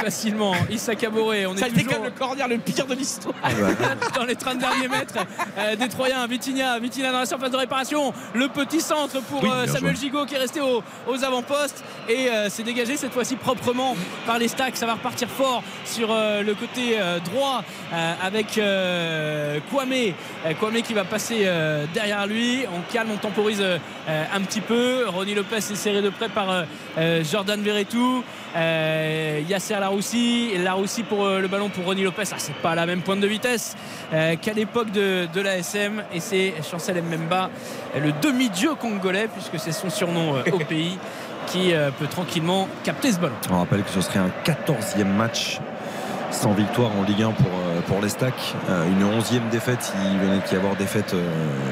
facilement. Issa Caboret, on est Ça quand toujours même le corner le pire de l'histoire. dans les 30 derniers mètres euh, des Troyens. Vitinha, Vitinha dans la surface de réparation. Le petit centre pour Oui, euh, Samuel joué. Gigot qui est resté au- aux avant-postes et euh, c'est dégagé cette fois-ci proprement par les stacks. Ça va repartir fort sur euh, le côté euh, droit euh, avec euh, Kwame. Euh, Kwame qui va passer euh, derrière lui. On calme, on temporise euh, un petit peu. Ronnie Lopez est serré de près par euh, euh, Jordan Verretou. Euh, Yasser Laroussi. Laroussi pour le ballon pour Ronnie Lopez. Ah, c'est pas la même pointe de vitesse qu'à l'époque de, de l'ASM. Et c'est Chancel Mbemba, le demi-dieu congolais, puisque c'est son surnom au pays, qui peut tranquillement capter ce ballon. On rappelle que ce serait un 14e match sans victoire en Ligue 1 pour, euh, pour les stacks. Euh, une 11e défaite, il venait d'y avoir défaite euh,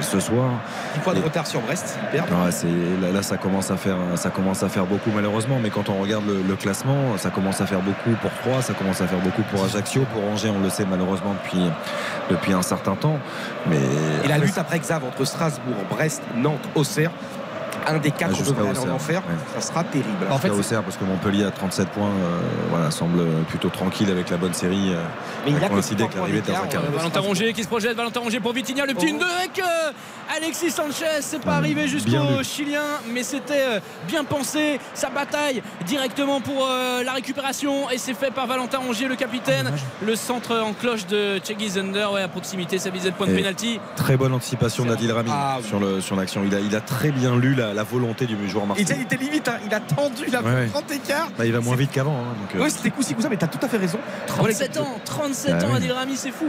ce soir. 10 points de Et- retard sur Brest. Ouais, c'est- là, là, ça commence à faire ça commence à faire beaucoup malheureusement mais quand on regarde le, le classement ça commence à faire beaucoup pour Troyes ça commence à faire beaucoup pour Ajaccio pour Angers on le sait malheureusement depuis depuis un certain temps mais Et la lutte après Xav entre Strasbourg, Brest, Nantes, Auxerre, un des quatre Ah, devrait aller en enfer, ouais. ça sera terrible. En fait, Auxerre parce que Montpellier à 37 points euh, voilà semble plutôt tranquille avec la bonne série euh, Mais il y a coïncidé d'écart, d'Azaka. euh, Valentin. Rongier qui se projette, Valentin Rongier pour Vitinha, le petit Oh. 1-2 avec euh, Alexis Sanchez. C'est pas arrivé jusqu'au. Chilien, mais c'était euh, bien pensé. Sa bataille directement pour euh, la récupération et c'est fait par Valentin Rongier, le capitaine. le centre en cloche de Cheggy Zender, ouais, à proximité, ça visait le point de pénalty. très bonne anticipation d'Adil Rami Ah, oui. sur le sur l'action il a il a très bien lu la, la volonté du joueur Il marseillais il était limite, hein, il a tendu, il a Ouais, ouais. fait 30 écarts. Bah, il va moins vite qu'avant hein, euh, Ouais, c'était coup coup ça, mais t'as tout à fait raison. 37 ans, 37 Ah ans oui. Adil Rami, c'est fou.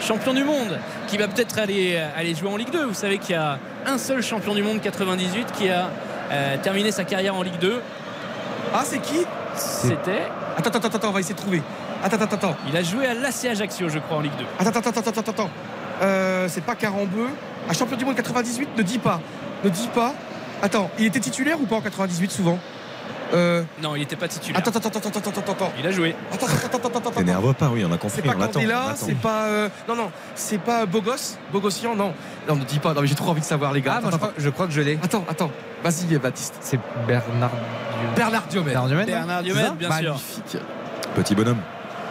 Champion du monde, qui va peut-être aller, aller jouer en Ligue 2. Vous savez qu'il y a un seul champion du monde 98 qui a euh, terminé sa carrière en Ligue 2. Ah, c'est qui? C'était. Attends, attends, attends, attends, on va essayer de trouver. Attends, attends, attends. Il a joué à l'AC Ajaccio, je crois, en Ligue 2. Attends, attends, attends, attends, attends. Euh, c'est pas Carambeu. Un champion du monde 98, ne dis pas. Ne dis pas. Attends, il était titulaire ou pas en 98 souvent euh, Non, il n'était pas titulaire. Attends, attends, attends, attends, attends, attends, attends. Il a joué. Attends, attends, attends, attends, attends. t'énerve pas oui on a C'est compris pas attend, on Candela, c'est pas. euh, Non, non, c'est pas Bogos Bogossian, non. Non, ne dis pas. Non, mais j'ai trop envie de savoir, les gars. Ah, moi, je attends, crois, je crois que je l'ai. attends, attends. Vas-y, Baptiste. C'est Bernard. Bernard Diomède. Bernard Diomède, Bernard C'est Diomède, bien sûr. Magnifique. petit bonhomme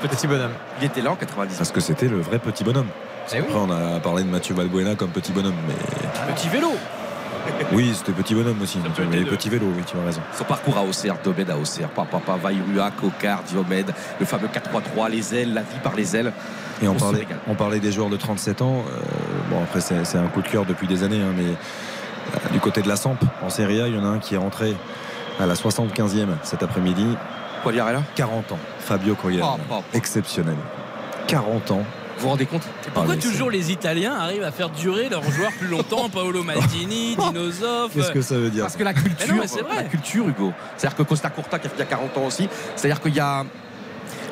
Petit bonhomme. Il était là en 98. parce que c'était le vrai petit bonhomme Eh oui. Après, on a parlé de Mathieu Valbuena comme petit bonhomme, mais Petit vélo. Oui, c'était petit bonhomme aussi. les les deux. petits vélos, oui, tu as raison. Son parcours à Auxerre, Diomède à Auxerre, papa, papa, Cocard, Diomède, le fameux 4-3-3, les ailes, la vie par les ailes. Et on parlait, on parlait des joueurs de 37 ans. euh, bon, après, c'est c'est un coup de cœur depuis des années, hein, mais euh, du côté de la Samp, en Serie A, il y en a un qui est rentré à la 75e cet après-midi. Quagliarella 40 ans, Fabio Quagliarella. Oh, oh, oh. Exceptionnel. 40 ans. Vous vous rendez compte Pourquoi Ah, toujours les Italiens arrivent à faire durer leurs joueurs plus longtemps Paolo Maldini, Dino Zoff Qu'est-ce que ça veut dire Parce que la culture, non, mais c'est vrai. la culture, Hugo. C'est-à-dire que Costa Curta qui a fait il y a 40 ans aussi. C'est-à-dire qu'il y a.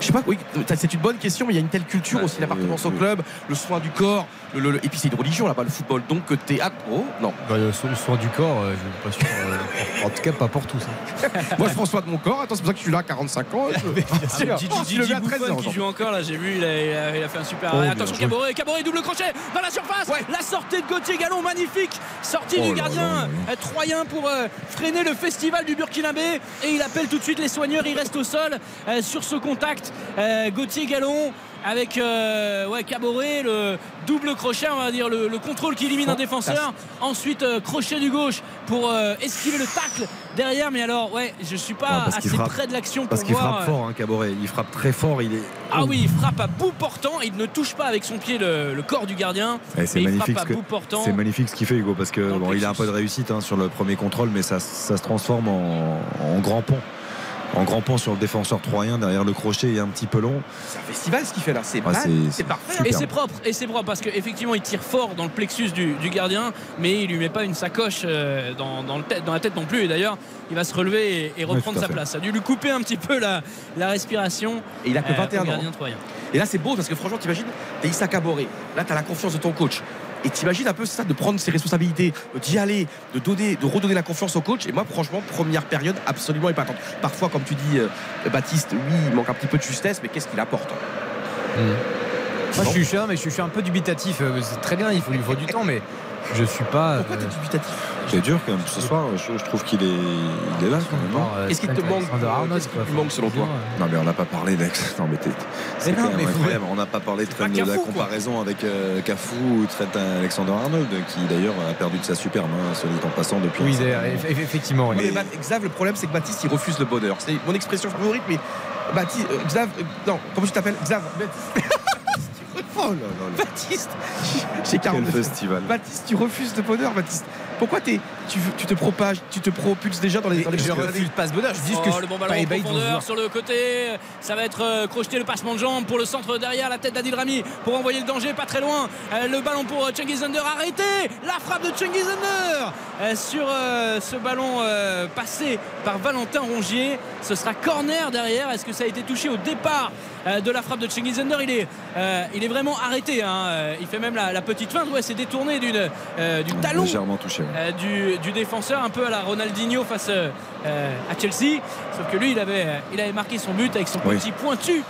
Je sais pas, oui, c'est une bonne question, mais il y a une telle culture aussi, l'appartenance au club, le soin du corps, le, le- le- et puis c'est une religion là-bas, le football. Donc que t'es. Ah, oh, non. Bah, le, so- le soin du corps, euh, pas sûr. euh, en tout cas, pas pour tous. hein. Moi je prends soin de mon corps, attends, c'est pour ça que je suis là à 45 ans. Je- Ah, Gigi, Oh, je Gigi le mets à 13 Buffon ans, qui joue encore là, j'ai vu, il a, il fait un super Oh, Attention. Caboret, Caboret, double crochet dans la surface. La sortie de Gauthier Gallon, magnifique. Sortie Oh du gardien euh, troyen pour euh, freiner le festival du Burkinabé. Et il appelle tout de suite les soigneurs, il reste au sol euh, sur ce contact. Euh, Gauthier Gallon avec euh, ouais, Caboret, le double crochet, on va dire, le, le contrôle qui élimine un défenseur. Ensuite, euh, crochet du gauche pour euh, esquiver le tacle derrière. Mais alors, ouais, je suis pas Non, assez frappe- près de l'action pour Parce qu'il frappe fort, hein, Caboret. Il frappe très fort. Il est. ah oui, il frappe à bout portant. Il ne touche pas avec son pied le, le corps du gardien. Eh, c'est magnifique. frappe ce à que- bout portant. C'est magnifique ce qu'il fait, Hugo, parce que bon, il a un peu de réussite hein, sur le premier contrôle, mais ça, ça se transforme en, en grand pont. En grand pont sur le défenseur troyen, derrière le crochet est un petit peu long. C'est un festival ce qu'il fait là, c'est Ah, c'est- parfait. super. Et c'est propre, et c'est propre parce qu'effectivement il tire fort dans le plexus du, du gardien, mais il lui met pas une sacoche euh, dans, dans le tête- dans la tête non plus. Et d'ailleurs, il va se relever et, et reprendre sa fait. place. Ça a dû lui couper un petit peu la, la respiration. Et il a que euh, 21 au ans. gardien troyen. Et là, c'est beau parce que franchement, t'imagines, t'es Issa Caboret. Là, t'as la confiance de ton coach. Et t'imagines un peu ça, de prendre ses responsabilités, d'y aller, de donner, de redonner la confiance au coach. Et moi, franchement, première période absolument épatante. Parfois, comme tu dis, euh, Baptiste, oui, il manque un petit peu de justesse, mais qu'est-ce qu'il apporte Moi, je suis, cher, mais je suis, un peu dubitatif. Euh, C'est très bien, il faut, il faut du temps, mais je suis pas. Pourquoi euh, t'es dubitatif C'est dur quand même ce soir. Je, je trouve qu'il est, il est là quand même. hein. euh, Qu'est-ce qui te manque Qu'est-ce qui te manque selon toi Non mais on n'a pas parlé d'Alex. Non mais t'es- c'est quand même incroyable. On n'a pas parlé de, la comparaison avec euh, Cafu ou Trent Alexander-Arnold, qui d'ailleurs a perdu de sa superbe, hein, soit dit en passant depuis. Oui, effectivement. mais Xav, le problème, c'est que Baptiste, il refuse le bonheur. C'est mon expression favorite, mais Baptiste, euh, Xav, euh, non, comment tu t'appelles Xav. Baptiste. Oh là là là. Baptiste, j'ai Quel 49 festival. Baptiste, tu refuses le bonheur, Baptiste. Pourquoi t'es, tu, tu te propages, tu te propulses déjà dans les, dans les je refuse pas ce bonheur. Je dis Oh, que le bon ballon en profondeur sur le côté. Ça va être euh, crocheté le passement de jambe pour le centre derrière la tête d'Adil Rami pour envoyer le danger pas très loin. Euh, le ballon pour euh, Cengiz Under arrêté. La frappe de Cengiz Under sur ce ballon passé par Valentin Rongier. Ce sera corner derrière. Est-ce que ça a été touché au départ de la frappe de Cengiz Under? Il est, il est vraiment arrêté. hein. Il fait même la, la petite feinte. Ouais, c'est détourné d'une, euh, du talon Légèrement touché. ouais. euh, du, défenseur, un peu à la Ronaldinho face euh, à Chelsea. Sauf que lui, il avait, euh, il avait marqué son but avec son Oui. petit pointu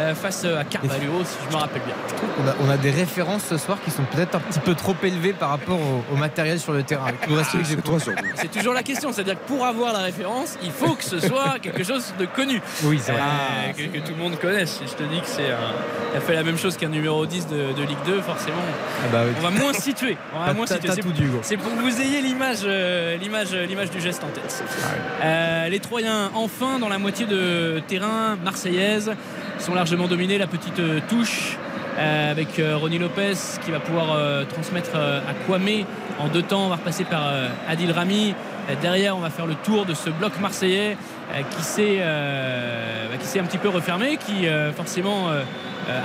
euh, face à Carvalho, si je me rappelle bien. On a, on a des références ce soir qui sont peut-être un petit peu trop élevées par rapport au, au matériel sur le terrain. C'est toujours la question, c'est-à-dire que pour avoir la référence, il faut que ce soit quelque chose de connu. Oui, c'est vrai. Euh, que, que tout le monde connaisse. Si je te dis que c'est un, il a fait la même chose qu'un numéro 10 de, de Ligue 2, forcément, Ah bah oui. on va moins se situer. On va moins situer. C'est- pour que vous ayez l'image, euh, l'image, l'image du geste en tête. Euh, les Troyens, enfin, dans la moitié de terrain marseillaise, sont largement dominés. La petite euh, touche euh, avec euh, Ronnie Lopez qui va pouvoir transmettre à Kwame en deux temps. On va repasser par Adil Rami. Derrière, on va faire le tour de ce bloc marseillais qui s'est bah, qui s'est un petit peu refermé, qui forcément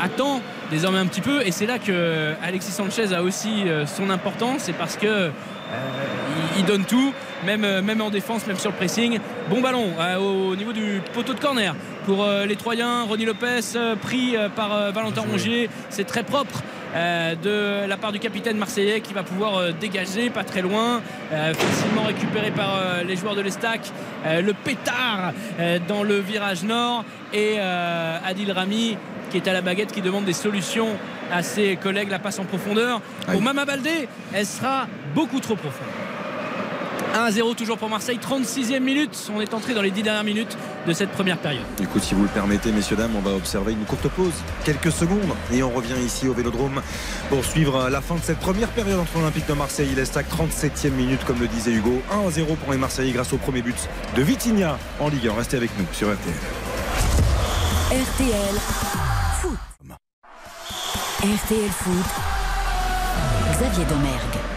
attend désormais un petit peu. Et c'est là que Alexis Sanchez a aussi son importance. C'est parce que il, il donne tout, même, euh, même en défense, même sur le pressing. Bon ballon euh, au niveau du poteau de corner pour euh, les Troyens. Ronnie Lopez euh, pris par Valentin Rongier. C'est très propre. Euh, de la part du capitaine marseillais qui va pouvoir euh, dégager pas très loin euh, facilement récupéré par les joueurs de l'Estac le pétard dans le virage nord et Adil Rami qui est à la baguette qui demande des solutions à ses collègues. La passe en profondeur. Pour. Mama Baldé elle sera beaucoup trop profonde 1-0 toujours pour Marseille 36e minute on est entré dans les 10 dernières minutes de cette première période Du coup, si vous le permettez, messieurs, dames, on va observer une courte pause, quelques secondes, et on revient ici au Vélodrome pour suivre la fin de cette première période entre l'Olympique de Marseille et l'Estac. 37e minute, comme le disait Hugo. 1-0 pour les Marseillais grâce au premier but de Vitinha en Ligue 1. Restez avec nous sur RTL. RTL Foot. RTL Foot. Xavier Domergue.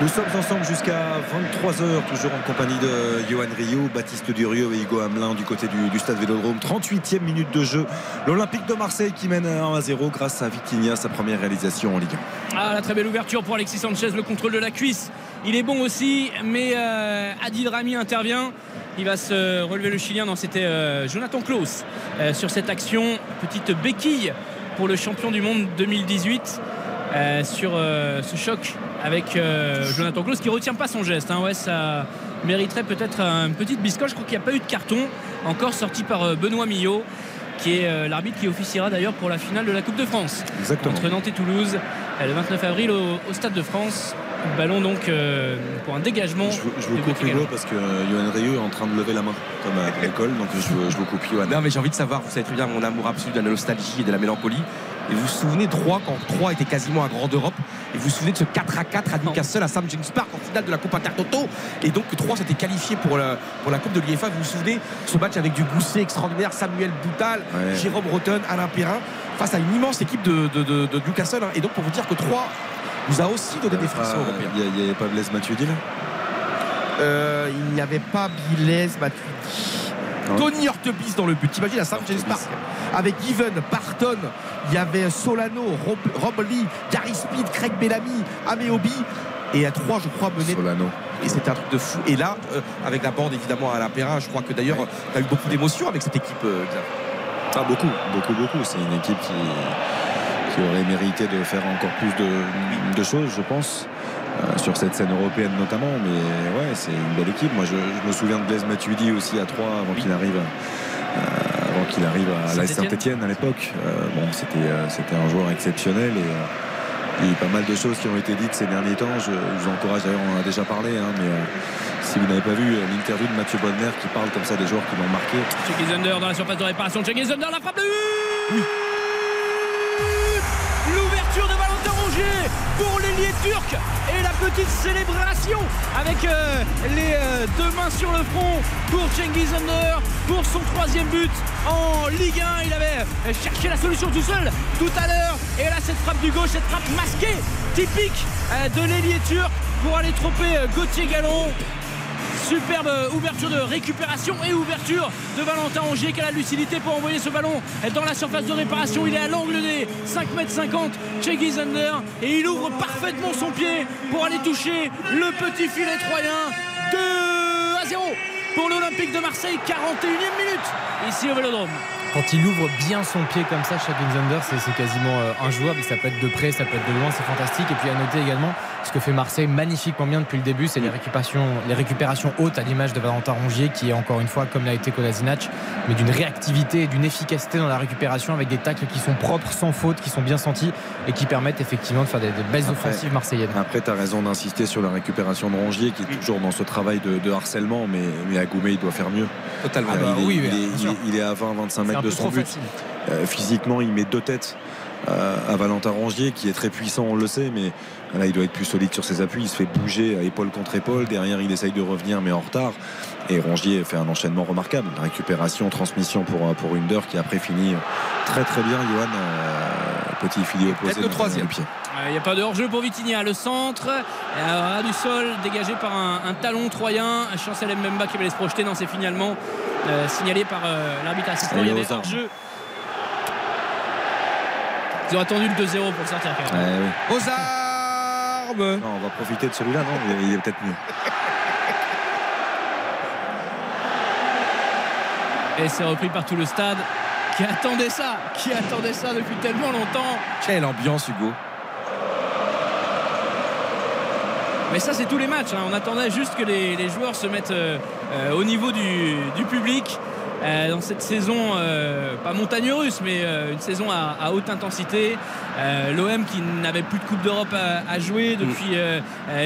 Nous sommes ensemble jusqu'à 23h, toujours en compagnie de Johan Rio, Baptiste Durieux et Hugo Hamelin du côté du, stade Vélodrome. 38e minute de jeu. L'Olympique de Marseille qui mène 1 à 0 grâce à Vitinha, sa première réalisation en Ligue 1. Ah, la très belle ouverture pour Alexis Sanchez, le contrôle de la cuisse. Il est bon aussi, mais euh, Adil Rami intervient. Il va se relever le Chilien. Non, c'était euh, Jonathan Klaus euh, sur cette action. Petite béquille pour le champion du monde 2018 euh, sur ce choc avec Jonathan Klaus qui retient pas son geste. Hein. Ouais, ça mériterait peut-être une petite biscotte. Je crois qu'il n'y a pas eu de carton encore sorti par Benoît Millot qui est l'arbitre qui officiera d'ailleurs pour la finale de la Coupe de France Exactement. entre Nantes et Toulouse le 29 avril au, au Stade de France. Ballon donc euh, pour un dégagement. Je, vous, je vous coupe Hugo parce que euh, Johan Rayeux est en train de lever la main comme à l'école, donc je, je, vous coupe Johan. Non mais j'ai envie de savoir, vous savez très bien mon amour absolu de la nostalgie et de la mélancolie. Et vous vous souvenez de 3 quand 3 était quasiment un grand d'Europe Et vous vous souvenez de ce 4 à 4 à Newcastle à Sam James Park en finale de la Coupe Intertoto Et donc 3 s'était qualifié pour la, pour la Coupe de l'UEFA. Vous vous souvenez ce match avec du Gousset extraordinaire, Samuel Boutal, ouais. Jérôme Rotten, Alain Perrin face à une immense équipe de, de, de, de Newcastle. Et donc pour vous dire que 3 nous a aussi donné des frissons européens. Il n'y avait pas Blaise Matuidi là? Euh, Il n'y avait pas Blaise Matuidi. Tony Hortebis dans le but. T'imagines à James Park avec Given, Barton, il y avait Solano, Rob, Rob Lee, Gary Speed, Craig Bellamy, Ameobi et à 3 je crois mené Solano. et c'était un truc de fou. Et là euh, avec la bande évidemment à la Perrin je crois que d'ailleurs tu as eu beaucoup d'émotions avec cette équipe euh, ah, beaucoup beaucoup beaucoup. C'est une équipe qui, qui, aurait mérité de faire encore plus de, de choses je pense euh, sur cette scène européenne notamment mais ouais c'est une belle équipe moi je, je, me souviens de Blaise Matuidi aussi à 3 avant oui. qu'il arrive à, avant qu'il arrive à la Saint-Etienne à l'époque euh, bon c'était c'était un joueur exceptionnel et il y a eu pas mal de choses qui ont été dites ces derniers temps. Je, je vous encourage, d'ailleurs, on en a déjà parlé, hein, mais euh, si vous n'avez pas vu euh, l'interview de Mathieu Bonner qui parle comme ça des joueurs qui l'ont marqué. Zunder dans la surface de réparation. Zunder, la frappe de oui. Et la petite célébration avec euh, les euh, deux mains sur le front pour Cengiz Under pour son troisième but en Ligue 1 il avait cherché la solution tout seul tout à l'heure. Et là cette frappe du gauche cette frappe masquée typique euh, de l'ailier turc pour aller tromper Gauthier Gallon superbe ouverture de récupération et ouverture de Valentin Angier qui a la lucidité pour envoyer ce ballon dans la surface de réparation. Il est à l'angle des 5m50 Cheggy Zander et il ouvre parfaitement son pied pour aller toucher le petit filet troyen. 2 à 0 pour l'Olympique de Marseille 41e minute ici au Vélodrome quand il ouvre bien son pied comme ça, Chagin Zander, c'est quasiment euh, injouable. Ça peut être de près, ça peut être de loin, c'est fantastique. Et puis à noter également ce que fait Marseille magnifiquement bien depuis le début, c'est les récupérations, les récupérations hautes à l'image de Valentin Rongier, qui est encore une fois, comme l'a été Kolasinac, mais d'une réactivité et d'une efficacité dans la récupération avec des tacles qui sont propres, sans faute, qui sont bien sentis et qui permettent effectivement de faire des, des belles après, offensives marseillaises. Après, tu as raison d'insister sur la récupération de Rongier, qui est toujours dans ce travail de, de harcèlement, mais, mais à Goumet, il doit faire mieux. Totalement. Ah bah, il, est, oui, il, est, il, est, il, est, à 20-25 mètres de son but. Euh, physiquement, il met deux têtes euh, à Valentin Rongier, qui est très puissant, on le sait, mais là, il doit être plus solide sur ses appuis. Il se fait bouger à épaule contre épaule. Derrière, il essaye de revenir, mais en retard. Et Rongier fait un enchaînement remarquable. Récupération, transmission pour, pour Under, qui après finit très très bien, Johan. Euh, petit filet opposé. Le troisième pied. Il n'y a pas de hors-jeu pour Vitinha. Le centre, à du sol, dégagé par un, un talon troyen. Chancel Mbemba qui va aller se projeter. Non, c'est finalement euh, signalé par euh, l'arbitre assistant. Il y avait hors-jeu. Ils ont attendu le 2-0 pour sortir quand même. Ouais, oui. Aux armes non, On va profiter de celui-là, non Il est peut-être mieux. Et c'est repris par tout le stade qui attendait ça, qui attendait ça depuis tellement longtemps. Quelle ambiance, Hugo mais ça c'est tous les matchs hein. on attendait juste que les, les joueurs se mettent euh, euh, au niveau du, du public. Euh, dans cette saison euh, pas montagne russe mais euh, une saison à, à haute intensité. Euh, l'OM qui n'avait plus de Coupe d'Europe à, à, jouer depuis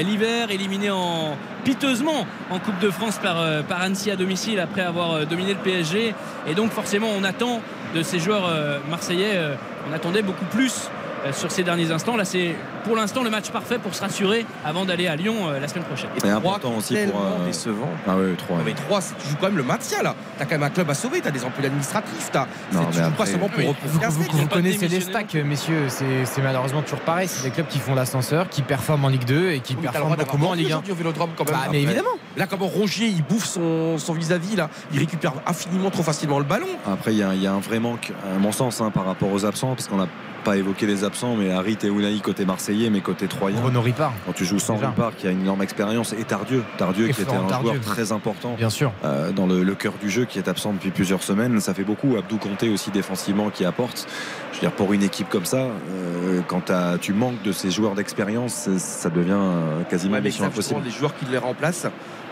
l'hiver éliminé en piteusement en Coupe de France par, par Annecy à domicile après avoir dominé le PSG et donc forcément on attend de ces joueurs marseillais on attendait beaucoup plus sur ces derniers instants. Là, c'est pour l'instant le match parfait pour se rassurer avant d'aller à Lyon euh, la semaine prochaine. Et important aussi pour. tellement décevant. Ah ouais, 3. Non, mais 3, tu joues quand même le maintien là. T'as quand même un club à sauver, t'as des emplois administratifs, t'as. Non, c'est- tu mais joues pas après- seulement pour, Oui, pour Vous, vous- connaissez les stacks, messieurs. C'est c'est malheureusement toujours pareil. C'est des clubs qui font l'ascenseur, qui performent en Ligue 2 et qui Oui, performent beaucoup moins en Ligue 1. aujourd'hui au Vélodrome quand même. Bah, mais Après. évidemment. Là, comment Rongier, il bouffe son son vis-à-vis là, il récupère infiniment trop facilement le ballon. Après, il y, a- y a un vrai manque, à mon sens, hein, par rapport aux absents, parce qu'on n'a pas évoqué les absents, mais Harit et Ounaï côté marseillais, mais côté troyen. Renaud Ripard, Quand tu joues sans Déjà. Ripard, qui a une énorme expérience, et Tardieu, Tardieu Et qui était un Tardieu. joueur très important bien sûr. euh, dans le, le cœur du jeu, qui est absent depuis plusieurs semaines, ça fait beaucoup. Abdou Conté aussi défensivement qui apporte. Je veux dire, pour une équipe comme ça, euh, quand tu manques de ces joueurs d'expérience, ça devient euh, quasiment Ouais, impossible. les joueurs qui les remplacent.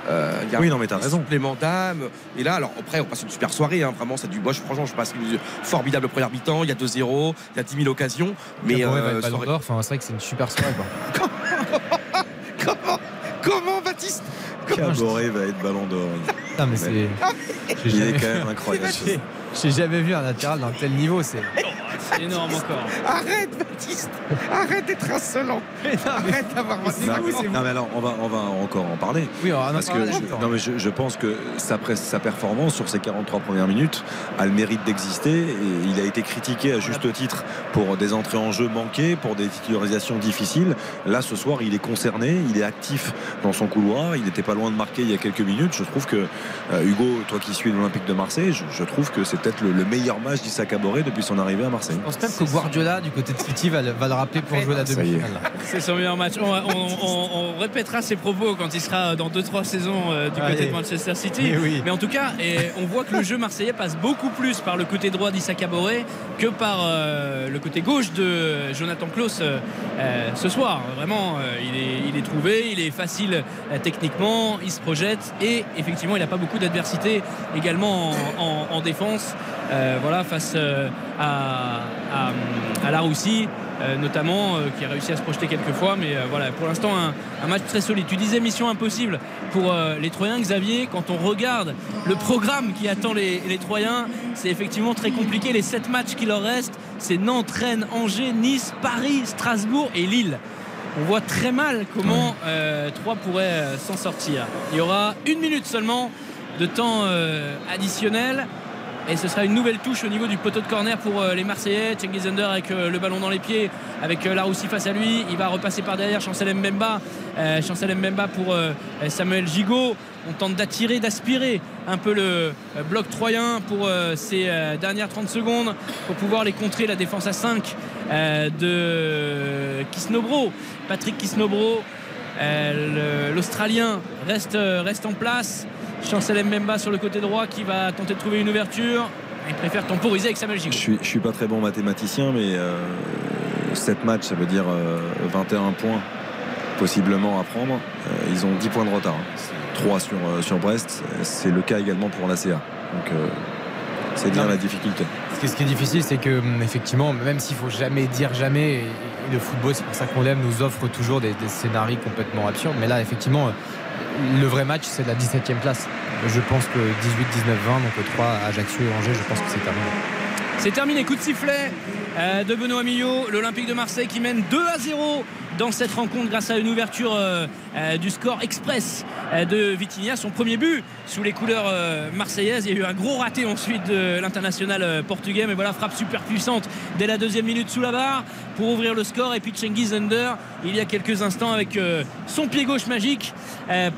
Euh, il y a Oui, un non, mais t'as raison. supplément d'âme. Et là, alors après, on passe une super soirée. hein, vraiment, c'est du. Je, franchement, je passe une formidable première mi-temps. Il y a 2-0, il y a 10 000 occasions. Mais Caboret va euh, être Ballon soirée- d'Or. Enfin, c'est vrai que c'est une super soirée. Quoi. comment, comment, Baptiste Caboret va être ballon d'or. Non, mais c'est. Il est jamais, quand même incroyable. j'ai- j'ai jamais vu un latéral d'un tel niveau. C'est. C'est énorme encore. Arrête, Baptiste Arrête d'être insolent Arrête d'avoir Non, non, mais alors, on va, on va encore en parler. Oui, on Parce que je, non, mais je, je pense que sa, sa performance sur ces 43 premières minutes a le mérite d'exister et il a été critiqué à juste titre pour des entrées en jeu manquées, pour des titularisations difficiles. Là, ce soir, il est concerné, il est actif dans son couloir, il n'était pas loin de marquer il y a quelques minutes. Je trouve que euh, Hugo, toi qui suis l'Olympique de Marseille, je, je trouve que c'est peut-être le, le meilleur match d'Issa Caboret depuis son arrivée à Marseille. Je pense même que Guardiola, du côté de City, va le, va le rappeler pour jouer la est. demi-finale. C'est son meilleur match. On, on- on- on répétera ses propos quand il sera dans 2-3 saisons euh, du côté Allez. de Manchester City. Mais oui. Mais en tout cas, et on voit que le jeu marseillais passe beaucoup plus par le côté droit d'Issa Caboret que par euh, le côté gauche de Jonathan Klaus euh, euh, ce soir. Vraiment, euh, il, est, il est trouvé, il est facile euh, techniquement, il se projette et effectivement, il n'a pas beaucoup d'adversité également en, en- en défense. Euh, voilà, face euh, à, à, à la Russie. euh, notamment euh, qui a réussi à se projeter quelques fois. Mais euh, voilà pour l'instant un, un match très solide. Tu disais mission impossible pour euh, les Troyens Xavier. Quand on regarde le programme qui attend les, les Troyens c'est effectivement très compliqué. Les 7 matchs qui leur restent c'est Nantes, Rennes, Angers, Nice, Paris, Strasbourg et Lille. On voit très mal comment euh, Troyes pourrait euh, s'en sortir. Il y aura une minute seulement de temps additionnel et ce sera une nouvelle touche au niveau du poteau de corner pour euh, les Marseillais. Cengiz Under avec euh, le ballon dans les pieds, avec euh, Laroussi face à lui. Il va repasser par derrière Chancel Mbemba. Chancel Mbemba pour Samuel Gigot. On tente d'attirer, d'aspirer un peu le bloc troyen pour ces dernières 30 secondes pour pouvoir les contrer. La défense à 5 euh, de Kisnobro. Patrick Kisnobro. L'Australien reste, reste en place. Chancel Mbemba sur le côté droit qui va tenter de trouver une ouverture. Il préfère temporiser avec Samuel Je Gigot. suis, je suis pas très bon mathématicien, mais euh, 7 matchs, ça veut dire euh, 21 points possiblement à prendre. Euh, ils ont 10 points de retard. 3 sur, euh, sur Brest. C'est le cas également pour la CA. Donc euh, c'est bien la difficulté. Ce qui- Ce qui est difficile, c'est que hum, effectivement, même s'il faut jamais dire jamais, et, et le football, c'est pour ça qu'on l'aime, nous offre toujours des, des scénarios complètement absurdes. Mais là, effectivement, euh, le vrai match, c'est la 17e place. Je pense que 18, 19, 20, donc 3 Ajaccio et Angers, je pense que c'est terminé. C'est terminé, coup de sifflet euh, de Benoît Millot, l'Olympique de Marseille qui mène 2 à 0 dans cette rencontre grâce à une ouverture euh, euh, du score express de Vitinha, son premier but sous les couleurs marseillaises. Il y a eu un gros raté ensuite de l'international portugais, mais voilà, frappe super puissante dès la deuxième minute sous la barre pour ouvrir le score. Et puis Cengiz Under, il y a quelques instants avec son pied gauche magique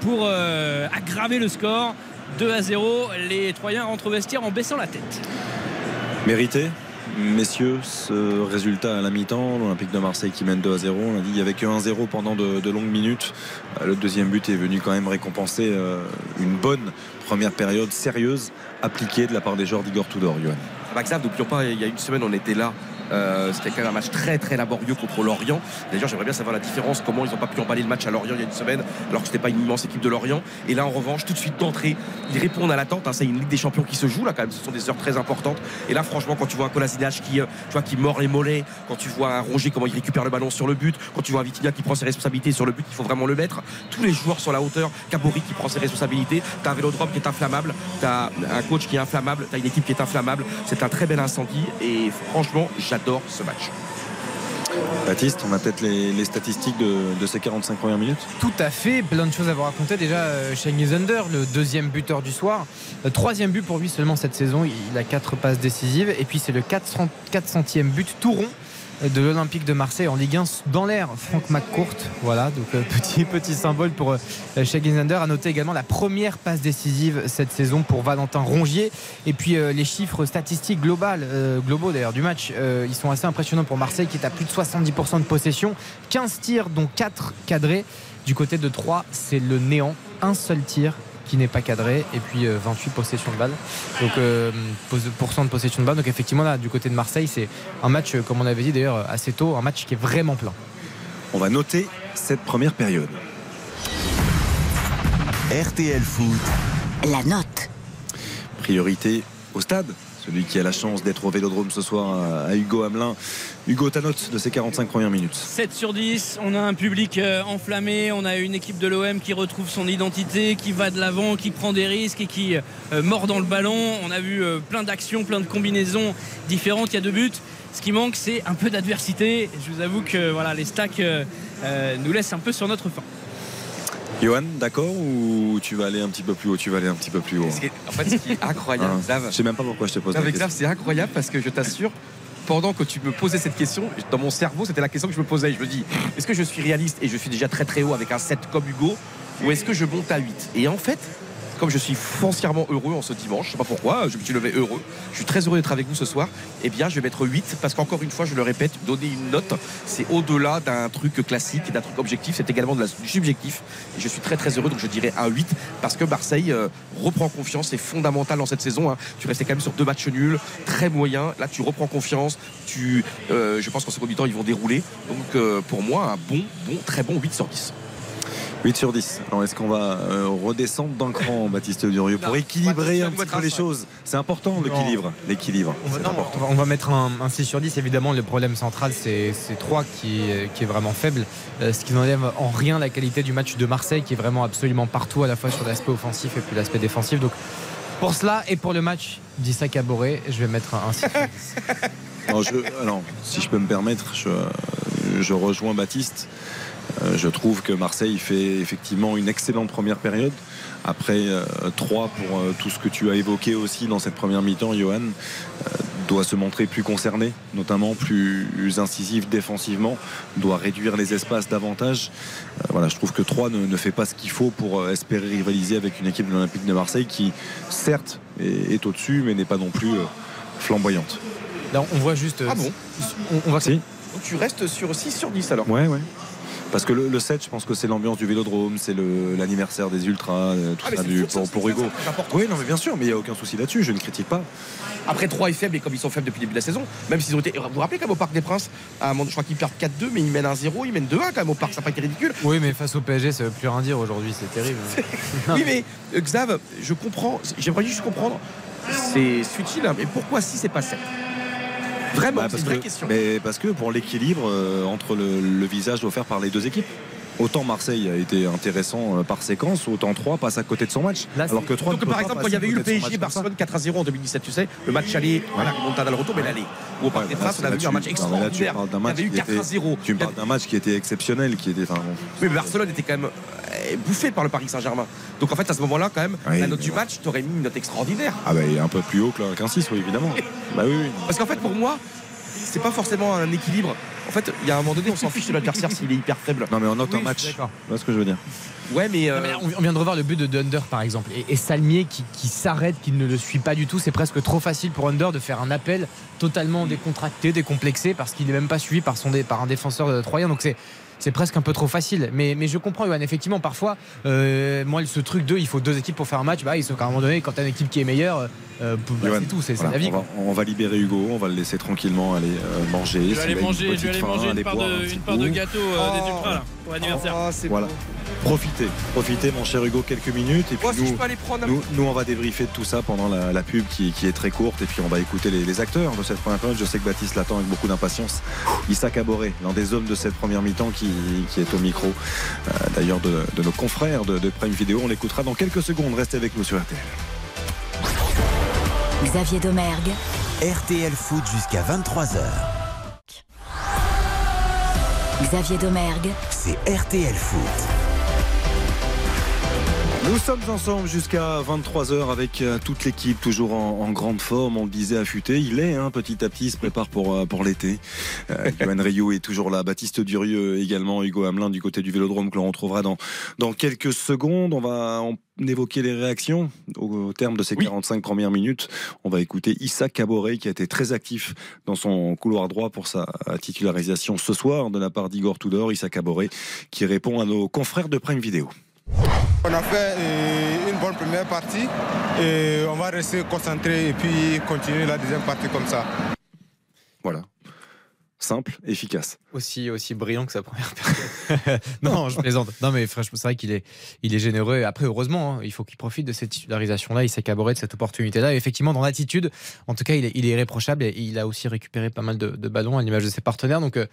pour aggraver le score. 2 à 0, les Troyens rentrent au vestiaire en baissant la tête. Mérité Messieurs, ce résultat à la mi-temps, l'Olympique de Marseille qui mène 2 à 0, on a dit il n'y avait que 1-0 pendant de, longues minutes. Euh, Le deuxième but est venu quand même récompenser euh, une bonne première période sérieuse appliquée de la part des joueurs d'Igor Tudor, Johan. Bah, Xav, n'oublions pas, il y a une semaine, on était là. Euh, C'était quand même un match très très laborieux contre Lorient. D'ailleurs, j'aimerais bien savoir la différence, comment ils n'ont pas pu emballer le match à Lorient il y a une semaine, alors que c'était pas une immense équipe de Lorient. Et là, en revanche, tout de suite d'entrée, ils répondent à l'attente. hein. C'est une Ligue des Champions qui se joue là quand même. Ce sont des heures très importantes. Et là, franchement, quand tu vois un Kolasinac qui, euh, tu vois, qui mord les mollets, quand tu vois un Roger comment il récupère le ballon sur le but, quand tu vois un Vitinha qui prend ses responsabilités sur le but, il faut vraiment le mettre. Tous les joueurs sur la hauteur, Cabori qui prend ses responsabilités. T'as un Vélodrome qui est inflammable, t'as un coach qui est inflammable, t'as une équipe qui est inflammable. C'est un très bel incendie et franchement, j'adore ce match. Baptiste, on a peut-être les, les statistiques de, de ces 45 premières minutes Tout à fait, plein de choses à vous raconter. Déjà, euh, Shane Thunder, le deuxième buteur du soir. Le troisième but pour lui seulement cette saison. Il a quatre passes décisives. Et puis, c'est le 400, 400e but tout rond de l'Olympique de Marseille en Ligue 1 dans l'air. Franck McCourt voilà donc euh, petit petit symbole pour euh, Shane Thunder à également la première passe décisive cette saison pour Valentin Rongier. Et puis euh, les chiffres statistiques globales euh, globaux d'ailleurs du match ils sont assez impressionnants pour Marseille qui est à plus de 70% de possession. 15 tirs dont 4 cadrés. Du côté de 3 c'est le néant. Un seul tir qui n'est pas cadré et puis euh, 28 possessions de balles donc euh, pourcent de possession de balles donc effectivement là du côté de Marseille c'est un match euh, comme on avait dit d'ailleurs assez tôt un match qui est vraiment plein On va noter cette première période. RTL Foot, La note. Priorité au stade. Celui qui a la chance d'être au Vélodrome ce soir à- Hugo Hamelin. Hugo, ta note de ces 45 premières minutes 7 sur 10, on a un public euh, enflammé, on a une équipe de l'OM qui retrouve son identité, qui va de l'avant, qui prend des risques et qui euh, mord dans le ballon. On a vu euh, plein d'actions, plein de combinaisons différentes, il y a deux buts. Ce qui manque, c'est un peu d'adversité. Je vous avoue que voilà, les stacks nous laissent un peu sur notre faim. Johan, d'accord ou tu vas aller un petit peu plus haut Tu vas aller un petit peu plus haut. En fait, ce qui est incroyable, Hein, Xav, Je sais même pas pourquoi je te pose Avec. Xav, c'est incroyable parce que je t'assure, pendant que tu me posais cette question, dans mon cerveau, c'était la question que je me posais. Je me dis, est-ce que je suis réaliste et je suis déjà très très haut avec un 7 comme Hugo ou est-ce que je monte à 8 Et en fait, comme je suis foncièrement heureux en ce dimanche, je sais pas pourquoi, je me suis levé heureux, je suis très heureux d'être avec vous ce soir, eh bien je vais mettre 8 parce qu'encore une fois, je le répète, donner une note, c'est au-delà d'un truc classique, d'un truc objectif, c'est également de la, du subjectif. Et je suis très très heureux, donc je dirais un 8 parce que Marseille euh, reprend confiance, c'est fondamental dans cette saison. hein. Tu restais quand même sur deux matchs nuls, très moyens, là tu reprends confiance, tu, euh, je pense qu'en second mi-temps ils vont dérouler. Donc euh, pour moi, un bon, bon, très bon 8 sur 10. 8 sur 10. Alors est-ce qu'on va euh, redescendre d'un cran, Baptiste Durieux, pour équilibrer un petit peu les choses? C'est important l'équilibre. L'équilibre. On va, on on mettre un, un 6 sur 10. Évidemment, le problème central, c'est 3 qui, est- qui est vraiment faible. Euh, ce qui n'enlève en rien la qualité du match de Marseille, qui est vraiment absolument partout, à la fois sur l'aspect offensif et puis l'aspect défensif. Donc, pour cela et pour le match d'Issa Caboret, je vais mettre un 6 sur 10. Alors, je- alors, si je peux me permettre, je, je rejoins Baptiste. Euh, je trouve que Marseille fait effectivement une excellente première période. Après 3 pour euh, tout ce que tu as évoqué aussi dans cette première mi-temps, Johan, euh, doit se montrer plus concerné, notamment plus incisif défensivement, doit réduire les espaces davantage. Euh, voilà, je trouve que 3 ne, ne fait pas ce qu'il faut pour euh, espérer rivaliser avec une équipe de l'Olympique de Marseille qui, certes, est, est au-dessus, mais n'est pas non plus euh, flamboyante. Là, on voit juste. euh, Ah bon on, on voit que Si. Donc tu restes sur 6 sur 10 alors. Ouais, ouais. Parce que le, le 7, je pense que c'est l'ambiance du vélodrome, c'est l'anniversaire des ultras, euh, tout Ah, ça du, pour, pour ça, Hugo. Oui, non, mais bien sûr, mais il n'y a aucun souci là-dessus, je ne critique pas. Après 3 est faible et comme ils sont faibles depuis le début de la saison, même s'ils ont été. Vous vous rappelez quand même au Parc des Princes, à un moment, je crois qu'ils perdent 4-2, mais ils mènent 1-0, ils mènent 2-1 quand même au Parc, ça n'a pas été ridicule. Oui, mais face au PSG, ça veut plus rien dire aujourd'hui, c'est terrible. Oui, mais euh, Xav, je comprends, j'aimerais juste comprendre, c'est futile, hein, mais pourquoi si c'est pas 7 Vraiment, Bah, c'est parce, une vraie que, question. mais parce que pour l'équilibre euh, entre le, le visage offert par les deux équipes. Autant Marseille a été intéressant euh, par séquence, autant 3 passe à côté de son match. Là, alors que 3 Donc, par exemple, quand il y avait eu le PSG Barcelone 4 0 en 2017, tu sais, le match aller, voilà, remontada le retour, mais l'aller. Ou au Parc des Princes, on avait vu un match extraordinaire. Il y avait eu qui 4 était- 0. Tu me parles d'un match qui était exceptionnel, qui était. Oui, mais Barcelone était quand même euh, bouffé par le Paris Saint-Germain. Donc en fait, à ce moment-là, quand même, Oui, la note du match, t'aurais mis une note extraordinaire. Ah bah un peu plus haut que- qu'un 6, oui, évidemment. bah oui, oui. Parce qu'en fait, pour moi, c'est pas forcément un équilibre. En fait, il y a un moment donné, on s'en fiche de l'adversaire s'il est hyper faible. Non mais on note Oui, un match. d'accord. Vois ce que je veux dire Ouais, mais. euh, Non, mais là, on vient de revoir le but de de Under par exemple. Et, et Salmier qui, qui s'arrête, qui ne le suit pas du tout. C'est presque trop facile pour Under de faire un appel totalement décontracté, décomplexé, parce qu'il n'est même pas suivi par, son dé- par un défenseur de troyen. Donc c'est. C'est presque un peu trop facile, mais, mais je comprends, Johan. Effectivement, parfois, euh, moi, ce truc de il faut deux équipes pour faire un match, bah, il faut qu'à un moment donné, quand tu as une équipe qui est meilleure, euh, bah, Johan, c'est tout, c'est c'est voilà, la vie. on, va, quoi. on va libérer Hugo, on va le laisser tranquillement aller euh, manger. Je vais aller une manger, je petite vais aller faim, manger une part de, une part de gâteau euh, des Oh. ultras là, pour l'anniversaire. oh, c'est Voilà. beau. Profitez, profitez mon cher Hugo, quelques minutes et puis si je nous, peux aller prendre un nous, nous, on va débriefer de tout ça pendant la, la pub qui, qui est très courte et puis on va écouter les, les acteurs de cette première période. Je sais que Baptiste l'attend avec beaucoup d'impatience. Issa Caboret, l'un des hommes de cette première mi-temps qui, qui est au micro euh, d'ailleurs de, de nos confrères de, de Prime Vidéo. On l'écoutera dans quelques secondes. Restez avec nous sur RTL. Xavier Domergue, RTL Foot jusqu'à 23h. Xavier Domergue. C'est RTL Foot. Nous sommes ensemble jusqu'à 23h avec euh, toute l'équipe, toujours en, en grande forme. On le disait affûté. Il est, hein, petit à petit, il se prépare pour, euh, pour l'été. Euh, Johan Rio est toujours là. Baptiste Durieux également. Hugo Hamelin du côté du vélodrome que l'on retrouvera dans, dans quelques secondes. On va en évoquer les réactions au, terme de ces 45 premières minutes. On va écouter Issa Caboret qui a été très actif dans son couloir droit pour sa titularisation ce soir de la part d'Igor Tudor. Issa Caboret qui répond à nos confrères de Prime Vidéo. On a fait euh, une bonne première partie et on va rester concentré et puis continuer la deuxième partie comme ça. Voilà. Simple, efficace. Aussi, aussi brillant que sa première période. non, je plaisante. Non, mais franchement, c'est vrai qu'il est, il est généreux. Après, heureusement, hein, il faut qu'il profite de cette titularisation-là. Il s'est caboré de cette opportunité-là. Et effectivement, dans l'attitude, en tout cas, il est, il est irréprochable et il a aussi récupéré pas mal de, de ballons à l'image de ses partenaires. Donc, euh,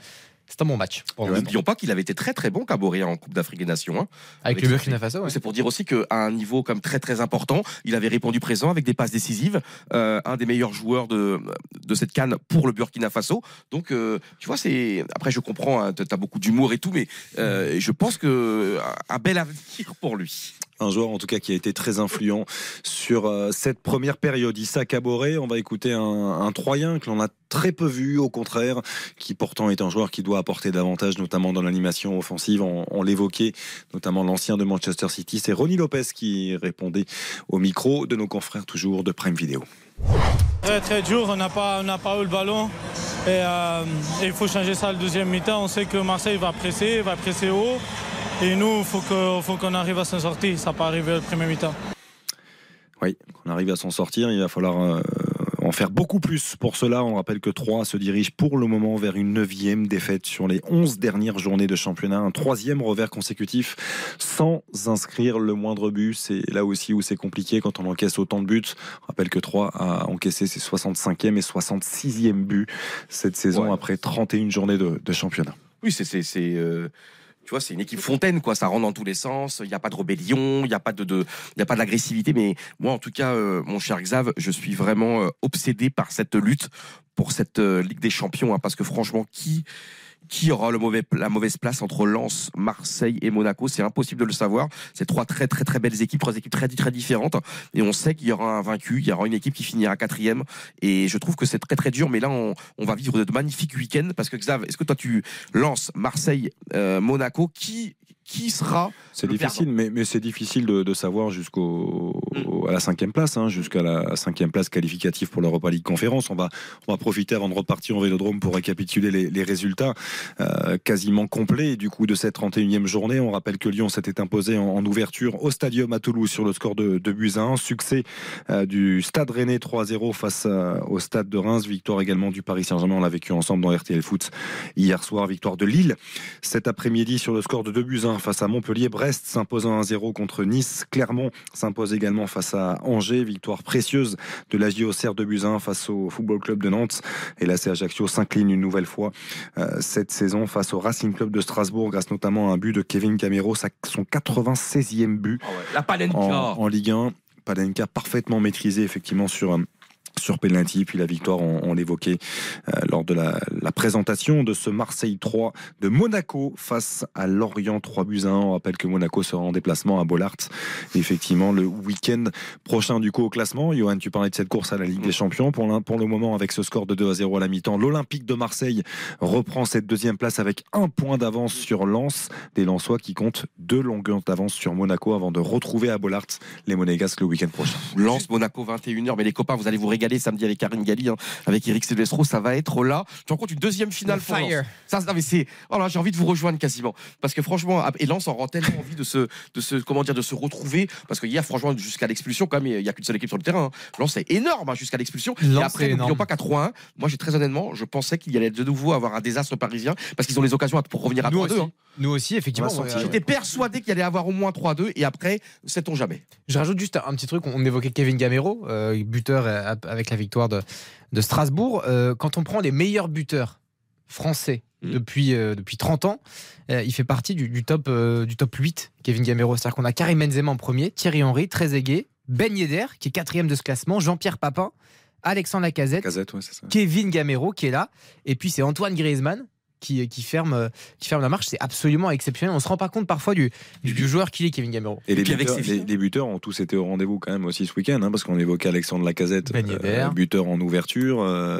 c'est un bon match. N'oublions pas qu'il avait été très très bon Caboret en Coupe d'Afrique des Nations. hein. Avec le Burkina Faso, ouais. C'est pour dire aussi qu'à un niveau comme très très important, il avait répondu présent avec des passes décisives. Euh, un des meilleurs joueurs de, de cette canne pour le Burkina Faso. Donc, euh, tu vois, c'est. Après, je comprends, tu as beaucoup d'humour et tout, mais euh, je pense que un bel avenir pour lui. Un joueur en tout cas qui a été très influent sur euh, cette première période. Issa Caboret, on va écouter un, Troyen que l'on a très peu vu, au contraire, qui pourtant est un joueur qui doit apporter davantage, notamment dans l'animation offensive. On, l'évoquait, notamment l'ancien de Manchester City, c'est Ronnie Lopez qui répondait au micro de nos confrères toujours de Prime Video. Très très dur, on n'a pas, pas eu le ballon et, euh, et il faut changer ça le deuxième mi-temps. On sait que Marseille va presser, va presser haut et nous, il faut qu'on arrive à s'en sortir. Ça pas arriver le premier mi-temps. Oui, qu'on arrive à s'en sortir, il va falloir euh, en faire beaucoup plus. Pour cela, on rappelle que 3 se dirige pour le moment vers une neuvième défaite sur les 11 dernières journées de championnat. Un troisième revers consécutif sans inscrire le moindre but. C'est là aussi où c'est compliqué quand on encaisse autant de buts. On rappelle que 3 a encaissé ses 65e et 66e buts cette saison Ouais. après 31 journées de, de championnat. Oui, c'est. Tu vois, c'est une équipe fontaine, quoi. Ça rentre dans tous les sens. Il n'y a pas de rébellion, il n'y a pas de, de- y a pas d'agressivité. Mais moi, en tout cas, euh, mon cher Xav, je suis vraiment euh, obsédé par cette lutte pour cette euh, Ligue des Champions, hein, parce que franchement, qui qui aura le mauvais, la mauvaise place entre Lens, Marseille et Monaco C'est impossible de le savoir. C'est trois très très très belles équipes, trois équipes très très différentes. Et on sait qu'il y aura un vaincu, il y aura une équipe qui finira quatrième. Et je trouve que c'est très très dur. Mais là, on, on va vivre de magnifiques week-ends parce que Xav, est-ce que toi tu lances Marseille, euh, Monaco Qui qui sera C'est le difficile, mais, mais c'est difficile de, de savoir jusqu'au Mm. à la cinquième place, hein, jusqu'à la cinquième place qualificative pour l'Europa League Conférence. On va, on va profiter avant de repartir en Vélodrome pour récapituler les, les résultats euh, quasiment complets du coup de cette 31e journée. On rappelle que Lyon s'était imposé en, en ouverture au Stadium à Toulouse sur le score de, de buts à 1. Succès euh, du Stade Rennais 3-0 face euh, au Stade de Reims. Victoire également du Paris Saint-Germain. On l'a vécu ensemble dans RTL Foot hier soir. Victoire de Lille cet après-midi sur le score de 2 buts à 1 face à Montpellier. Brest s'imposant 1-0 contre Nice. Clermont s'impose également face à Angers. Victoire précieuse de la JOCR 2 buts à 1 face au Football Club de Nantes. Et là, c'est Ajaccio s'incline une nouvelle fois euh, cette saison face au Racing Club de Strasbourg grâce notamment à un but de Kevin Camero, son 96e but la Palenka en, en Ligue 1. Palenka parfaitement maîtrisé effectivement sur euh, sur penalty, puis la victoire, on, l'évoquait euh, lors de la, présentation de ce Marseille 3 de Monaco face à Lorient 3 buts à 1. On rappelle que Monaco sera en déplacement à Bollard, effectivement, le week-end prochain du coup au classement. Johan, tu parlais de cette course à la Ligue des Champions. Pour, pour le moment, avec ce score de 2 à 0 à la mi-temps, l'Olympique de Marseille reprend cette deuxième place avec un point d'avance sur Lens. Des Lensois qui comptent deux longueurs d'avance sur Monaco avant de retrouver à Bollard les Monégasques le week-end prochain. Lance Monaco 21h. Mais les copains, vous allez vous régaler samedi avec Karine Galli, hein, avec Eric Silvestro. Ça va être là. Tu rencontres une deuxième finale Le pour. Lens. Ça, non, mais c'est. Oh là, j'ai envie de vous rejoindre quasiment. Parce que franchement, ah, et Lens aura tellement envie de se, de se, comment dire, de se retrouver. Parce que hier, franchement, jusqu'à l'expulsion, quand même, il n'y a qu'une seule équipe sur le terrain. hein. Lens, c'est énorme hein, jusqu'à l'expulsion. Et après, n'oublions pas qu'à 3-1, moi, j'ai très honnêtement, je pensais qu'il y allait de nouveau avoir un désastre parisien. Parce qu'ils ont les occasions pour revenir à Nous 3-2. aussi. hein. Nous aussi, effectivement. J'étais persuadé qu'il allait avoir au moins 3-2. Et après, sait-on jamais. Je rajoute juste un petit truc. On évoquait Kevin Gamero, euh, buteur euh, avec la victoire de, de Strasbourg. Euh, quand on prend les meilleurs buteurs français Mm. depuis, euh, depuis 30 ans, euh, il fait partie du, du top, euh, du top 8, Kevin Gamero. C'est-à-dire qu'on a Karim Benzema en premier, Thierry Henry, Trezeguet, Ben Yedder, qui est quatrième de ce classement, Jean-Pierre Papin, Alexandre Lacazette, ouais. Kevin Gamero qui est là. Et puis c'est Antoine Griezmann qui, qui, ferme, qui ferme la marche. C'est absolument exceptionnel. On se rend pas compte parfois du, du, du joueur qu'il est, Kevin Gamero. Et les, buteurs, les, les, buteurs, ont tous été au rendez-vous quand même aussi ce week-end, hein, parce qu'on évoquait Alexandre Lacazette, ben euh, buteur en ouverture, euh,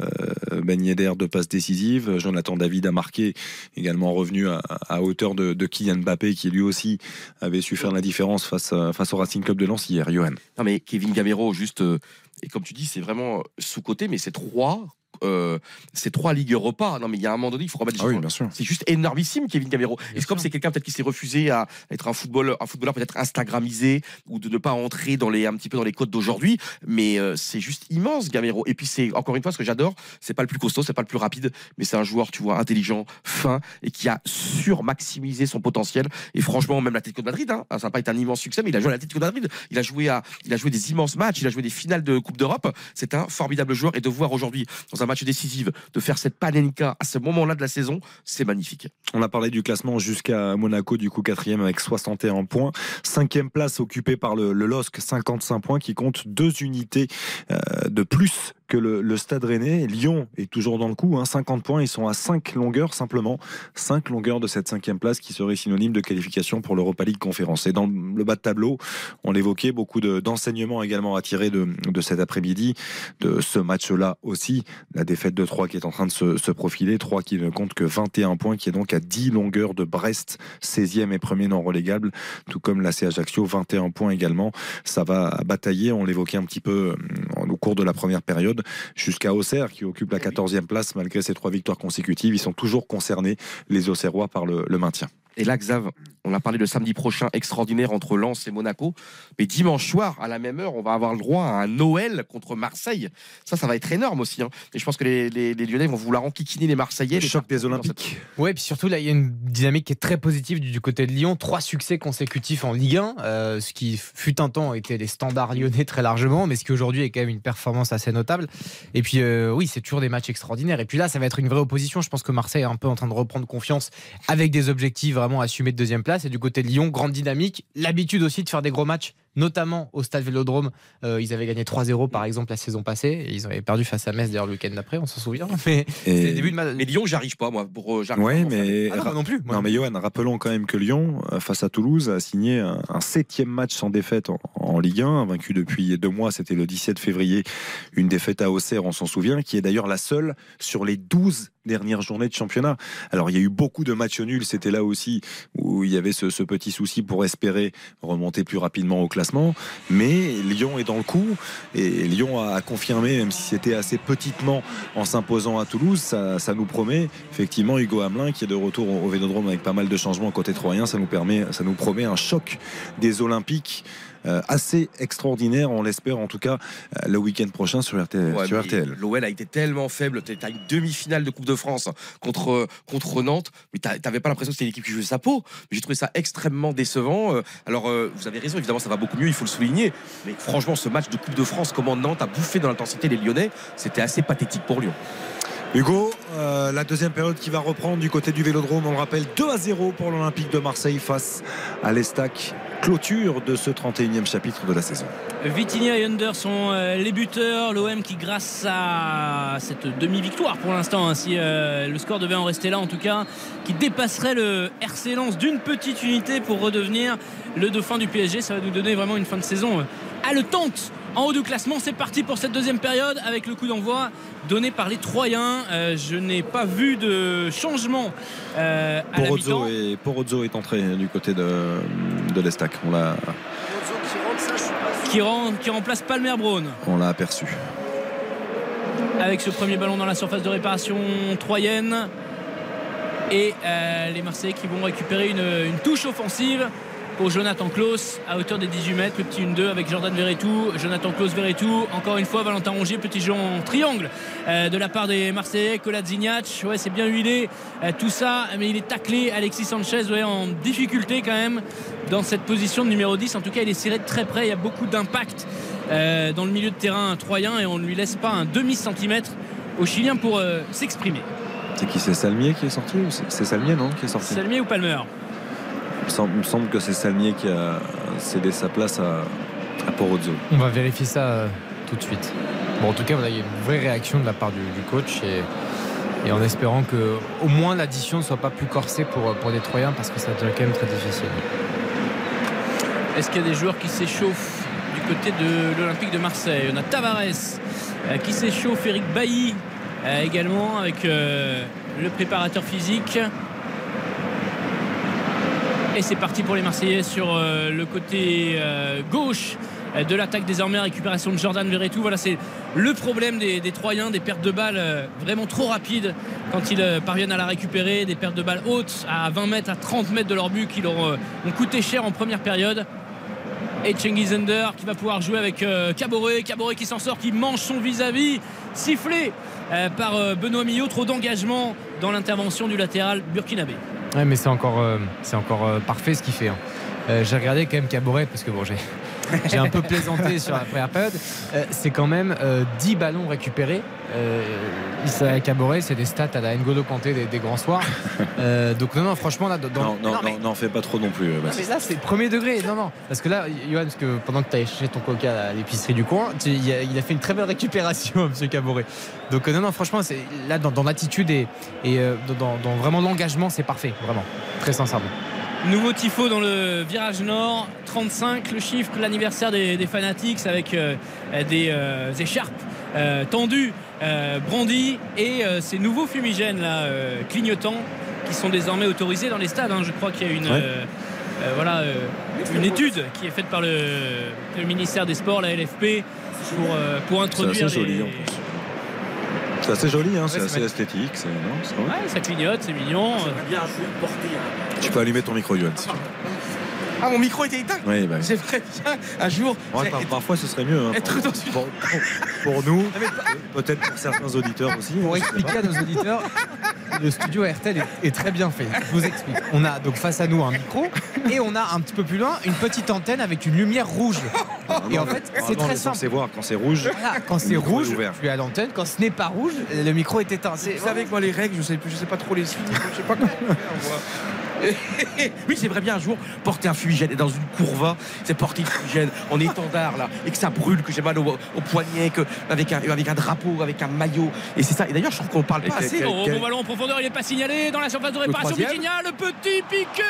Ben Yedder de passe décisive, Jonathan David a marqué, également revenu à, à hauteur de, de, Kylian Mbappé, qui lui aussi avait su faire la différence face, face au Racing Club de Lens hier, Johan. Non mais Kevin Gamero, juste, euh, et comme tu dis, c'est vraiment sous-côté, mais c'est trois euh, ces trois ligues repas. Non, mais il y a un moment donné, il faut remettre ah oui, bien sûr. C'est juste énormissime, Kevin Gamero. Et c'est comme c'est quelqu'un peut-être qui s'est refusé à être un footballeur, un footballeur peut-être Instagramisé ou de ne pas entrer dans les un petit peu dans les codes d'aujourd'hui? Mais euh, c'est juste immense, Gamero. Et puis c'est encore une fois ce que j'adore, c'est pas le plus costaud, c'est pas le plus rapide, mais c'est un joueur, tu vois, intelligent, fin et qui a sur-maximisé son potentiel. Et franchement, même l'Atlético de Madrid, hein, ça n'a pas été un immense succès, mais il a joué à l'Atlético de Madrid. Il a joué à, il a joué des immenses matchs, il a joué des finales de Coupe d'Europe. C'est un formidable joueur et de voir aujourd'hui dans un match décisif de faire cette panenka à ce moment-là de la saison, c'est magnifique. On a parlé du classement jusqu'à Monaco, du coup quatrième avec 61 points. Cinquième place occupée par le, le LOSC, 55 points, qui compte deux unités euh, de plus que le, Stade Rennais. Lyon est toujours dans le coup, hein, 50 points. Ils sont à 5 longueurs simplement, 5 longueurs de cette cinquième place qui serait synonyme de qualification pour l'Europa League Conférence. Et dans le bas de tableau, on l'évoquait, beaucoup d'enseignements également à tirer de, cet après-midi, de ce match-là aussi. La défaite de 3 qui est en train de se, profiler, 3 qui ne compte que 21 points, qui est donc à 10 longueurs de Brest, 16e et premier non relégable, tout comme la C Ajaccio, 21 points également. Ça va batailler, on l'évoquait un petit peu au cours de la première période jusqu'à Auxerre qui occupe la 14e place malgré ses trois victoires consécutives. Ils sont toujours concernés, les Auxerrois, par le, le maintien. Et là, Xav, on a parlé le samedi prochain extraordinaire entre Lens et Monaco. Mais dimanche soir, à la même heure, on va avoir le droit à un Noël contre Marseille. Ça, ça va être énorme aussi. Hein. Et je pense que les, les, les, Lyonnais vont vouloir enquiquiner les Marseillais. Le choc des Olympiques. Ouais, et puis surtout, là, il y a une dynamique qui est très positive du, du côté de Lyon. Trois succès consécutifs en Ligue 1, euh, ce qui fut un temps était les standards lyonnais très largement, mais ce qui aujourd'hui est quand même une performance assez notable. Et puis, euh, oui, c'est toujours des matchs extraordinaires. Et puis là, ça va être une vraie opposition. Je pense que Marseille est un peu en train de reprendre confiance avec des objectifs vraiment assumés de deuxième place. Et du côté de Lyon, grande dynamique. L'habitude aussi de faire des gros matchs, notamment au stade Vélodrome. Euh, ils avaient gagné 3-0 par exemple la saison passée. Et ils avaient perdu face à Metz d'ailleurs le week-end d'après, on s'en souvient. Mais, et... début de ma... mais Lyon, j'arrive pas moi. Pour, euh, ouais, mais ah non, non, plus. Moi. Non, mais Johan, rappelons quand même que Lyon, face à Toulouse, a signé un, un septième match sans défaite en, en, Ligue 1, vaincu depuis deux mois. C'était le 17 février. Une défaite à Auxerre, on s'en souvient, qui est d'ailleurs la seule sur les 12 dernières journées de championnat. Alors il y a eu beaucoup de matchs nuls, c'était là aussi où il y avait ce, ce, petit souci pour espérer remonter plus rapidement au classement. Mais Lyon est dans le coup et Lyon a confirmé, même si c'était assez petitement en s'imposant à Toulouse, ça, nous promet effectivement Hugo Hamelin qui est de retour au Vélodrome avec pas mal de changements côté troyen, ça nous permet, ça nous promet un choc des Olympiques. Euh, assez extraordinaire, on l'espère en tout cas euh, le week-end prochain sur RTL. Ouais, sur RTL. L'OL a été tellement faible, tu as une demi-finale de Coupe de France contre, contre Nantes, mais tu n'avais pas l'impression que c'était une équipe qui jouait sa peau. J'ai trouvé ça extrêmement décevant. Alors vous avez raison, évidemment ça va beaucoup mieux, il faut le souligner, mais franchement ce match de Coupe de France, comment Nantes a bouffé dans l'intensité les Lyonnais, c'était assez pathétique pour Lyon. Hugo, euh, la deuxième période qui va reprendre du côté du Vélodrome, on le rappelle 2 à 0 pour l'Olympique de Marseille face à l'Estac. Clôture de ce 31e chapitre de la saison. Vitinha et Under sont euh, les buteurs. L'OM qui, grâce à cette demi-victoire pour l'instant, hein, si euh, le score devait en rester là en tout cas, qui dépasserait le RC Lens d'une petite unité pour redevenir le dauphin du PSG. Ça va nous donner vraiment une fin de saison haletante en haut du classement. C'est parti pour cette deuxième période avec le coup d'envoi donné par les Troyens. Euh, je n'ai pas vu de changement euh, à Porozzo, et, Porozzo est entré du côté de, de l'Estac. On l'a. Qui, rend, qui remplace Palmer Brown. On l'a aperçu. Avec ce premier ballon dans la surface de réparation troyenne. Et euh, les Marseillais qui vont récupérer une, une touche offensive pour Jonathan Klaus à hauteur des 18 mètres, le petit 1-2 avec Jordan Verretou, Jonathan Klaus Verretou, encore une fois Valentin Rongier, petit jeu en triangle euh, de la part des Marseillais, Kolasinac, ouais c'est bien huilé euh, tout ça, mais il est taclé, Alexis Sanchez ouais, en difficulté quand même dans cette position de numéro 10, en tout cas il est serré de très près, il y a beaucoup d'impact euh, dans le milieu de terrain troyen et on ne lui laisse pas un demi-centimètre au Chilien pour s'exprimer. C'est qui c'est Salmier qui est sorti C'est Salmier non qui est sorti? Salmier ou Palmer? Il me semble que c'est Salmier qui a cédé sa place à, à Porozzo. On va vérifier ça euh, tout de suite. Bon, en tout cas, on a eu une vraie réaction de la part du, du coach et Et en espérant que au moins l'addition ne soit pas plus corsée pour, pour les Troyens parce que ça devient quand même très difficile. Est-ce qu'il y a des joueurs qui s'échauffent du côté de l'Olympique de Marseille? On a Tavares euh, qui s'échauffe, Eric Bailly euh, également avec le préparateur physique. Et c'est parti pour les Marseillais sur euh, le côté euh, gauche euh, de l'attaque désormais récupération de Jordan Verretou voilà c'est le problème des, Troyens des pertes de balles vraiment trop rapides quand ils parviennent à la récupérer. Des pertes de balles hautes à 20 mètres à 30 mètres de leur but qui leur ont coûté cher en première période. Et Cengiz Under qui va pouvoir jouer avec Caboret. Caboret qui s'en sort qui mange son vis-à-vis sifflé euh, par Benoît Millot. Trop d'engagement dans l'intervention du latéral burkinabé Ouais, mais c'est encore, euh, c'est encore euh, parfait ce qu'il fait. hein. Euh, j'ai regardé quand même Caboret parce que bon, j'ai, j'ai un peu plaisanté sur la première période. Euh, c'est quand même euh, 10 ballons récupérés. Euh, Issa Caboret, c'est des stats à la N'Golo Kanté des, des grands soirs. Euh, donc non, non, franchement là, dans, Non, non, mais- non, fais pas trop non plus. non, Baptiste. mais là, c'est premier degré. Non, non. Parce que là, Johan, parce que pendant que tu as acheté ton coca à l'épicerie du coin, tu- il, a, il a fait une très belle récupération, monsieur Caboret. Donc, euh, non, non, franchement, c'est, là, dans, dans l'attitude et, et euh, dans, dans vraiment l'engagement, c'est parfait. Vraiment. Très sincèrement. Nouveau tifo dans le virage nord, 35 le chiffre, l'anniversaire des, des Fanatics avec euh, des euh, écharpes euh, tendues, euh, brandies et euh, ces nouveaux fumigènes là, euh, clignotants qui sont désormais autorisés dans les stades. hein. Je crois qu'il y a une, Ouais. euh, euh, voilà, euh, une étude qui est faite par le, le ministère des Sports, la LFP, pour, euh, pour C'est introduire assez joli les- en plus. C'est assez joli, hein, c'est c'est assez magnifique. esthétique. c'est- non. Ouais, ça clignote, c'est mignon. Tu peux allumer ton micro, Johan. si tu veux. Ah, mon micro était éteint. Oui, bah, J'aimerais bien un jour. ouais, par- parfois ce serait mieux. hein, être pour, dans une- pour- pour- pour nous, peut-être pour certains auditeurs aussi. Pour expliquer à nos auditeurs, le studio RTL est, est très bien fait. Je vous explique. On a donc face à nous un micro et on a un petit peu plus loin une petite antenne avec une lumière rouge. Et en fait, c'est très on est censé simple. voir quand c'est rouge. Voilà, quand c'est rouge, ouvert. je suis à l'antenne. Quand ce n'est pas rouge, le micro est éteint. C'est Vous savez que moi, les règles, je sais, je sais pas trop les suivre. Je sais pas comment faire, moi. oui, j'aimerais bien un jour porter un fumigène et dans une courva, c'est porter une fumigène en étendard là, et que ça brûle, que j'ai mal au, au poignet, que avec un, avec un drapeau, avec un maillot. Et c'est ça. Et d'ailleurs, je trouve qu'on parle pas quel- assez. quel- Oh, bon ballon en profondeur, il n'est pas signalé dans la surface de réparation. Vitinha, le petit piqué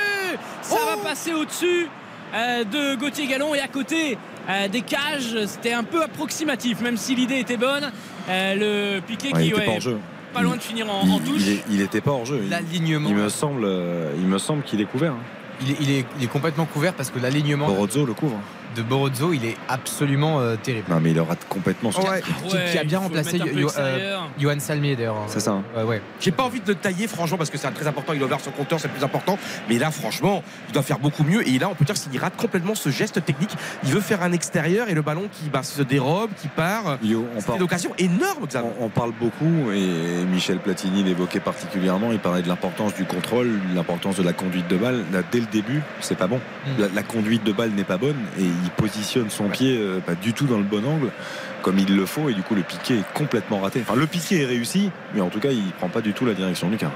Ça va passer au-dessus euh, de Gauthier Gallon et à côté euh, des cages. C'était un peu approximatif, même si l'idée était bonne. Euh, le piqué Ouais, il qui était ouais, pas hors jeu. Pas loin de finir en, en Il, touche. il est- il était pas hors jeu. Il, l'alignement. il me semble, euh, il me semble qu'il est couvert. hein. Il est, il est- il est complètement couvert parce que l'alignement Borozzo le couvre. De Borozzo, il est absolument euh, terrible. Non, mais il rate complètement. son Ouais. Qui, qui a bien remplacé euh, Johan Salmier d'ailleurs. C'est ça. hein. Ouais, ouais. J'ai pas envie de le tailler, franchement, parce que c'est très important. Il a ouvert son compteur, c'est le plus important. Mais là, franchement, il doit faire beaucoup mieux. Et là, on peut dire qu'il rate complètement ce geste technique. Il veut faire un extérieur et le ballon qui bah, se dérobe, qui part. Yo, on C'est parle, une occasion énorme, Xavier. on, on parle beaucoup et Michel Platini l'évoquait particulièrement. Il parlait de l'importance du contrôle, de l'importance de la conduite de balle. Là, dès le début, c'est pas bon. Mm. La, la conduite de balle n'est pas bonne et il positionne son pied euh, pas du tout dans le bon angle comme il le faut et du coup le piqué est complètement raté. Enfin le piqué est réussi mais en tout cas il prend pas du tout la direction du quart.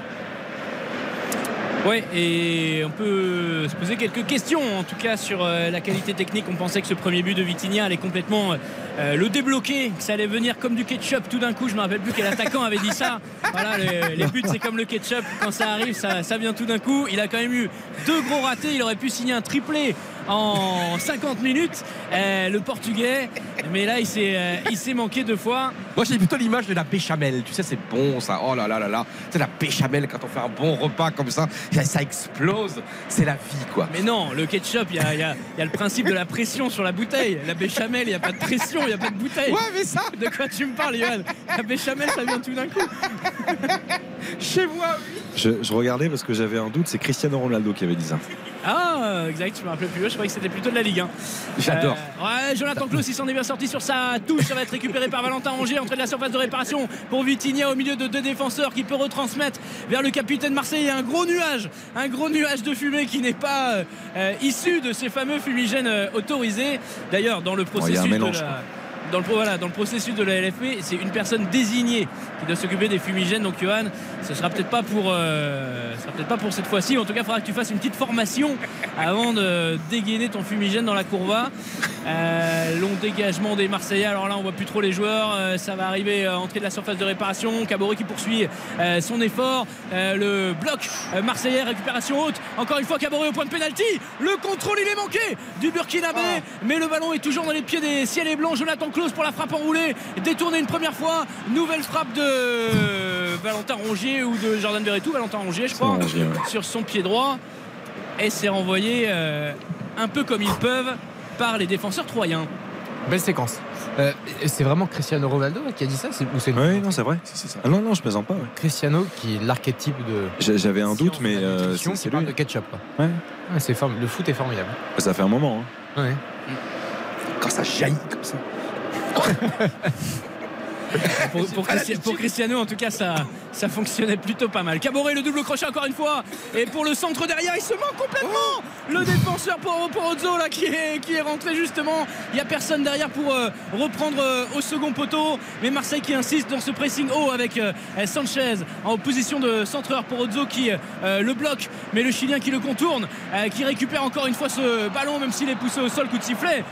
Ouais, et on peut se poser quelques questions en tout cas sur euh, la qualité technique. On pensait que ce premier but de Vitinha allait complètement euh, le débloquer, que ça allait venir comme du ketchup tout d'un coup. Je me rappelle plus quel attaquant avait dit ça. Voilà, les, les buts c'est comme le ketchup, quand ça arrive, ça, ça vient tout d'un coup. Il a quand même eu deux gros ratés. Il aurait pu signer un triplé en 50 minutes, euh, le portugais. Mais là, il s'est euh, il s'est manqué deux fois. Moi, j'ai plutôt l'image de la béchamel. Tu sais, c'est bon, ça. Oh là là là là. C'est la béchamel quand on fait un bon repas comme ça. Ça, ça explose. C'est la vie, quoi. Mais non, le ketchup, il y a, y a- il y a le principe de la pression sur la bouteille. La béchamel, il n'y a pas de pression, il n'y a pas de bouteille. Ouais, mais ça, De quoi tu me parles, Johan? La béchamel, ça vient tout d'un coup. chez moi, oui. Je, je regardais parce que j'avais un doute, c'est Cristiano Ronaldo qui avait dit ça. Ah, exact, je me rappelais plus. Je croyais que c'était plutôt de la Ligue 1. J'adore. Euh, ouais, Jonathan Klaus, il s'en est bien sorti sur sa touche. Ça va être récupéré par Valentin Rongier, entrée de la surface de réparation pour Vitinha au milieu de deux défenseurs qui peut retransmettre vers le capitaine Marseille. Il y a un gros nuage, un gros nuage de fumée qui n'est pas euh, euh, issu de ces fameux fumigènes autorisés. D'ailleurs, dans le processus de la- dans le, voilà, dans le processus de la LFP, c'est une personne désignée qui doit s'occuper des fumigènes. Donc, Johan, ce sera peut-être pas pour, euh, ce sera peut-être pas pour cette fois-ci. En tout cas, il faudra que tu fasses une petite formation avant de dégainer ton fumigène dans la courba. Euh, long dégagement des Marseillais. Alors là, on voit plus trop les joueurs. Euh, ça va arriver à entrée de la surface de réparation. Caboret qui poursuit son effort. Le bloc marseillais, récupération haute. Encore une fois, Caboret au point de pénalty. Le contrôle, il est manqué du Burkinabé. Mais le ballon est toujours dans les pieds des ciels et blancs. Jonathan Klaus pour la frappe enroulée. Détourné une première fois. Nouvelle frappe de Valentin Rongier ou de Jordan Verretou. Valentin Rongier, je crois, Rongier, ouais. sur son pied droit. Et c'est renvoyé euh, un peu comme ils peuvent par les défenseurs troyens. Belle séquence. Euh, c'est vraiment Cristiano Ronaldo qui a dit ça ou c'est Oui, non, c'est vrai. Ah non, non, je plaisante pas. ouais. Cristiano qui est l'archétype de. J'avais un doute, mais euh, c'est lui. de ketchup. Ouais. Ouais, c'est form- Le foot est formidable. Ça fait un moment. hein. Ouais. Quand ça jaillit comme ça. Pour, pour Christi- pour Cristiano, en tout cas, ça, ça fonctionnait plutôt pas mal. Caboret, le double crochet encore une fois. Et pour le centre derrière, il se manque complètement. Le défenseur pour, pour Ozzo, là, qui est, qui est rentré justement. Il n'y a personne derrière pour euh, reprendre euh, au second poteau. Mais Marseille qui insiste dans ce pressing haut avec euh, Sanchez en position de centreur pour Ozzo qui le bloque. Mais le Chilien qui le contourne, qui récupère encore une fois ce ballon, même s'il est poussé au sol, coup de sifflet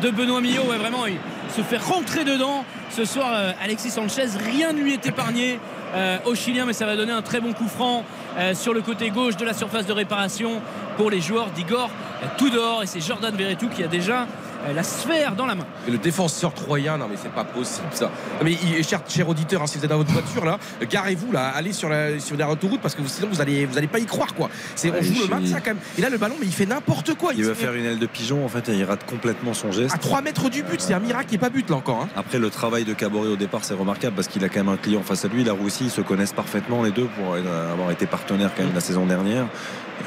de Benoît Millot. Ouais, vraiment, il se fait rentrer dedans. Ce soir, euh, Alexis Sanchez, rien ne lui est épargné euh, au Chilien, mais ça va donner un très bon coup franc euh, sur le côté gauche de la surface de réparation pour les joueurs d'Igor euh, Tudor. Et c'est Jordan Verretou qui a déjà la sphère dans la main. Et le défenseur troyen, non mais c'est pas possible ça. Non, mais il- cher, cher auditeur, hein, si vous êtes dans votre voiture là, garez-vous là, allez sur la sur la autoroute parce que vous- sinon vous allez vous allez pas y croire quoi. C'est on Ouais, joue le il- maintien quand même. Et là le ballon mais il fait n'importe quoi. Il veut met faire une aile de pigeon, en fait, et il rate complètement son geste. à 3 mètres du but, c'est un miracle qui est pas but là encore. hein. Après, le travail de Caboret au départ, c'est remarquable parce qu'il a quand même un client face à lui. La Roussie, ils se connaissent parfaitement les deux pour avoir été partenaires quand même la saison dernière.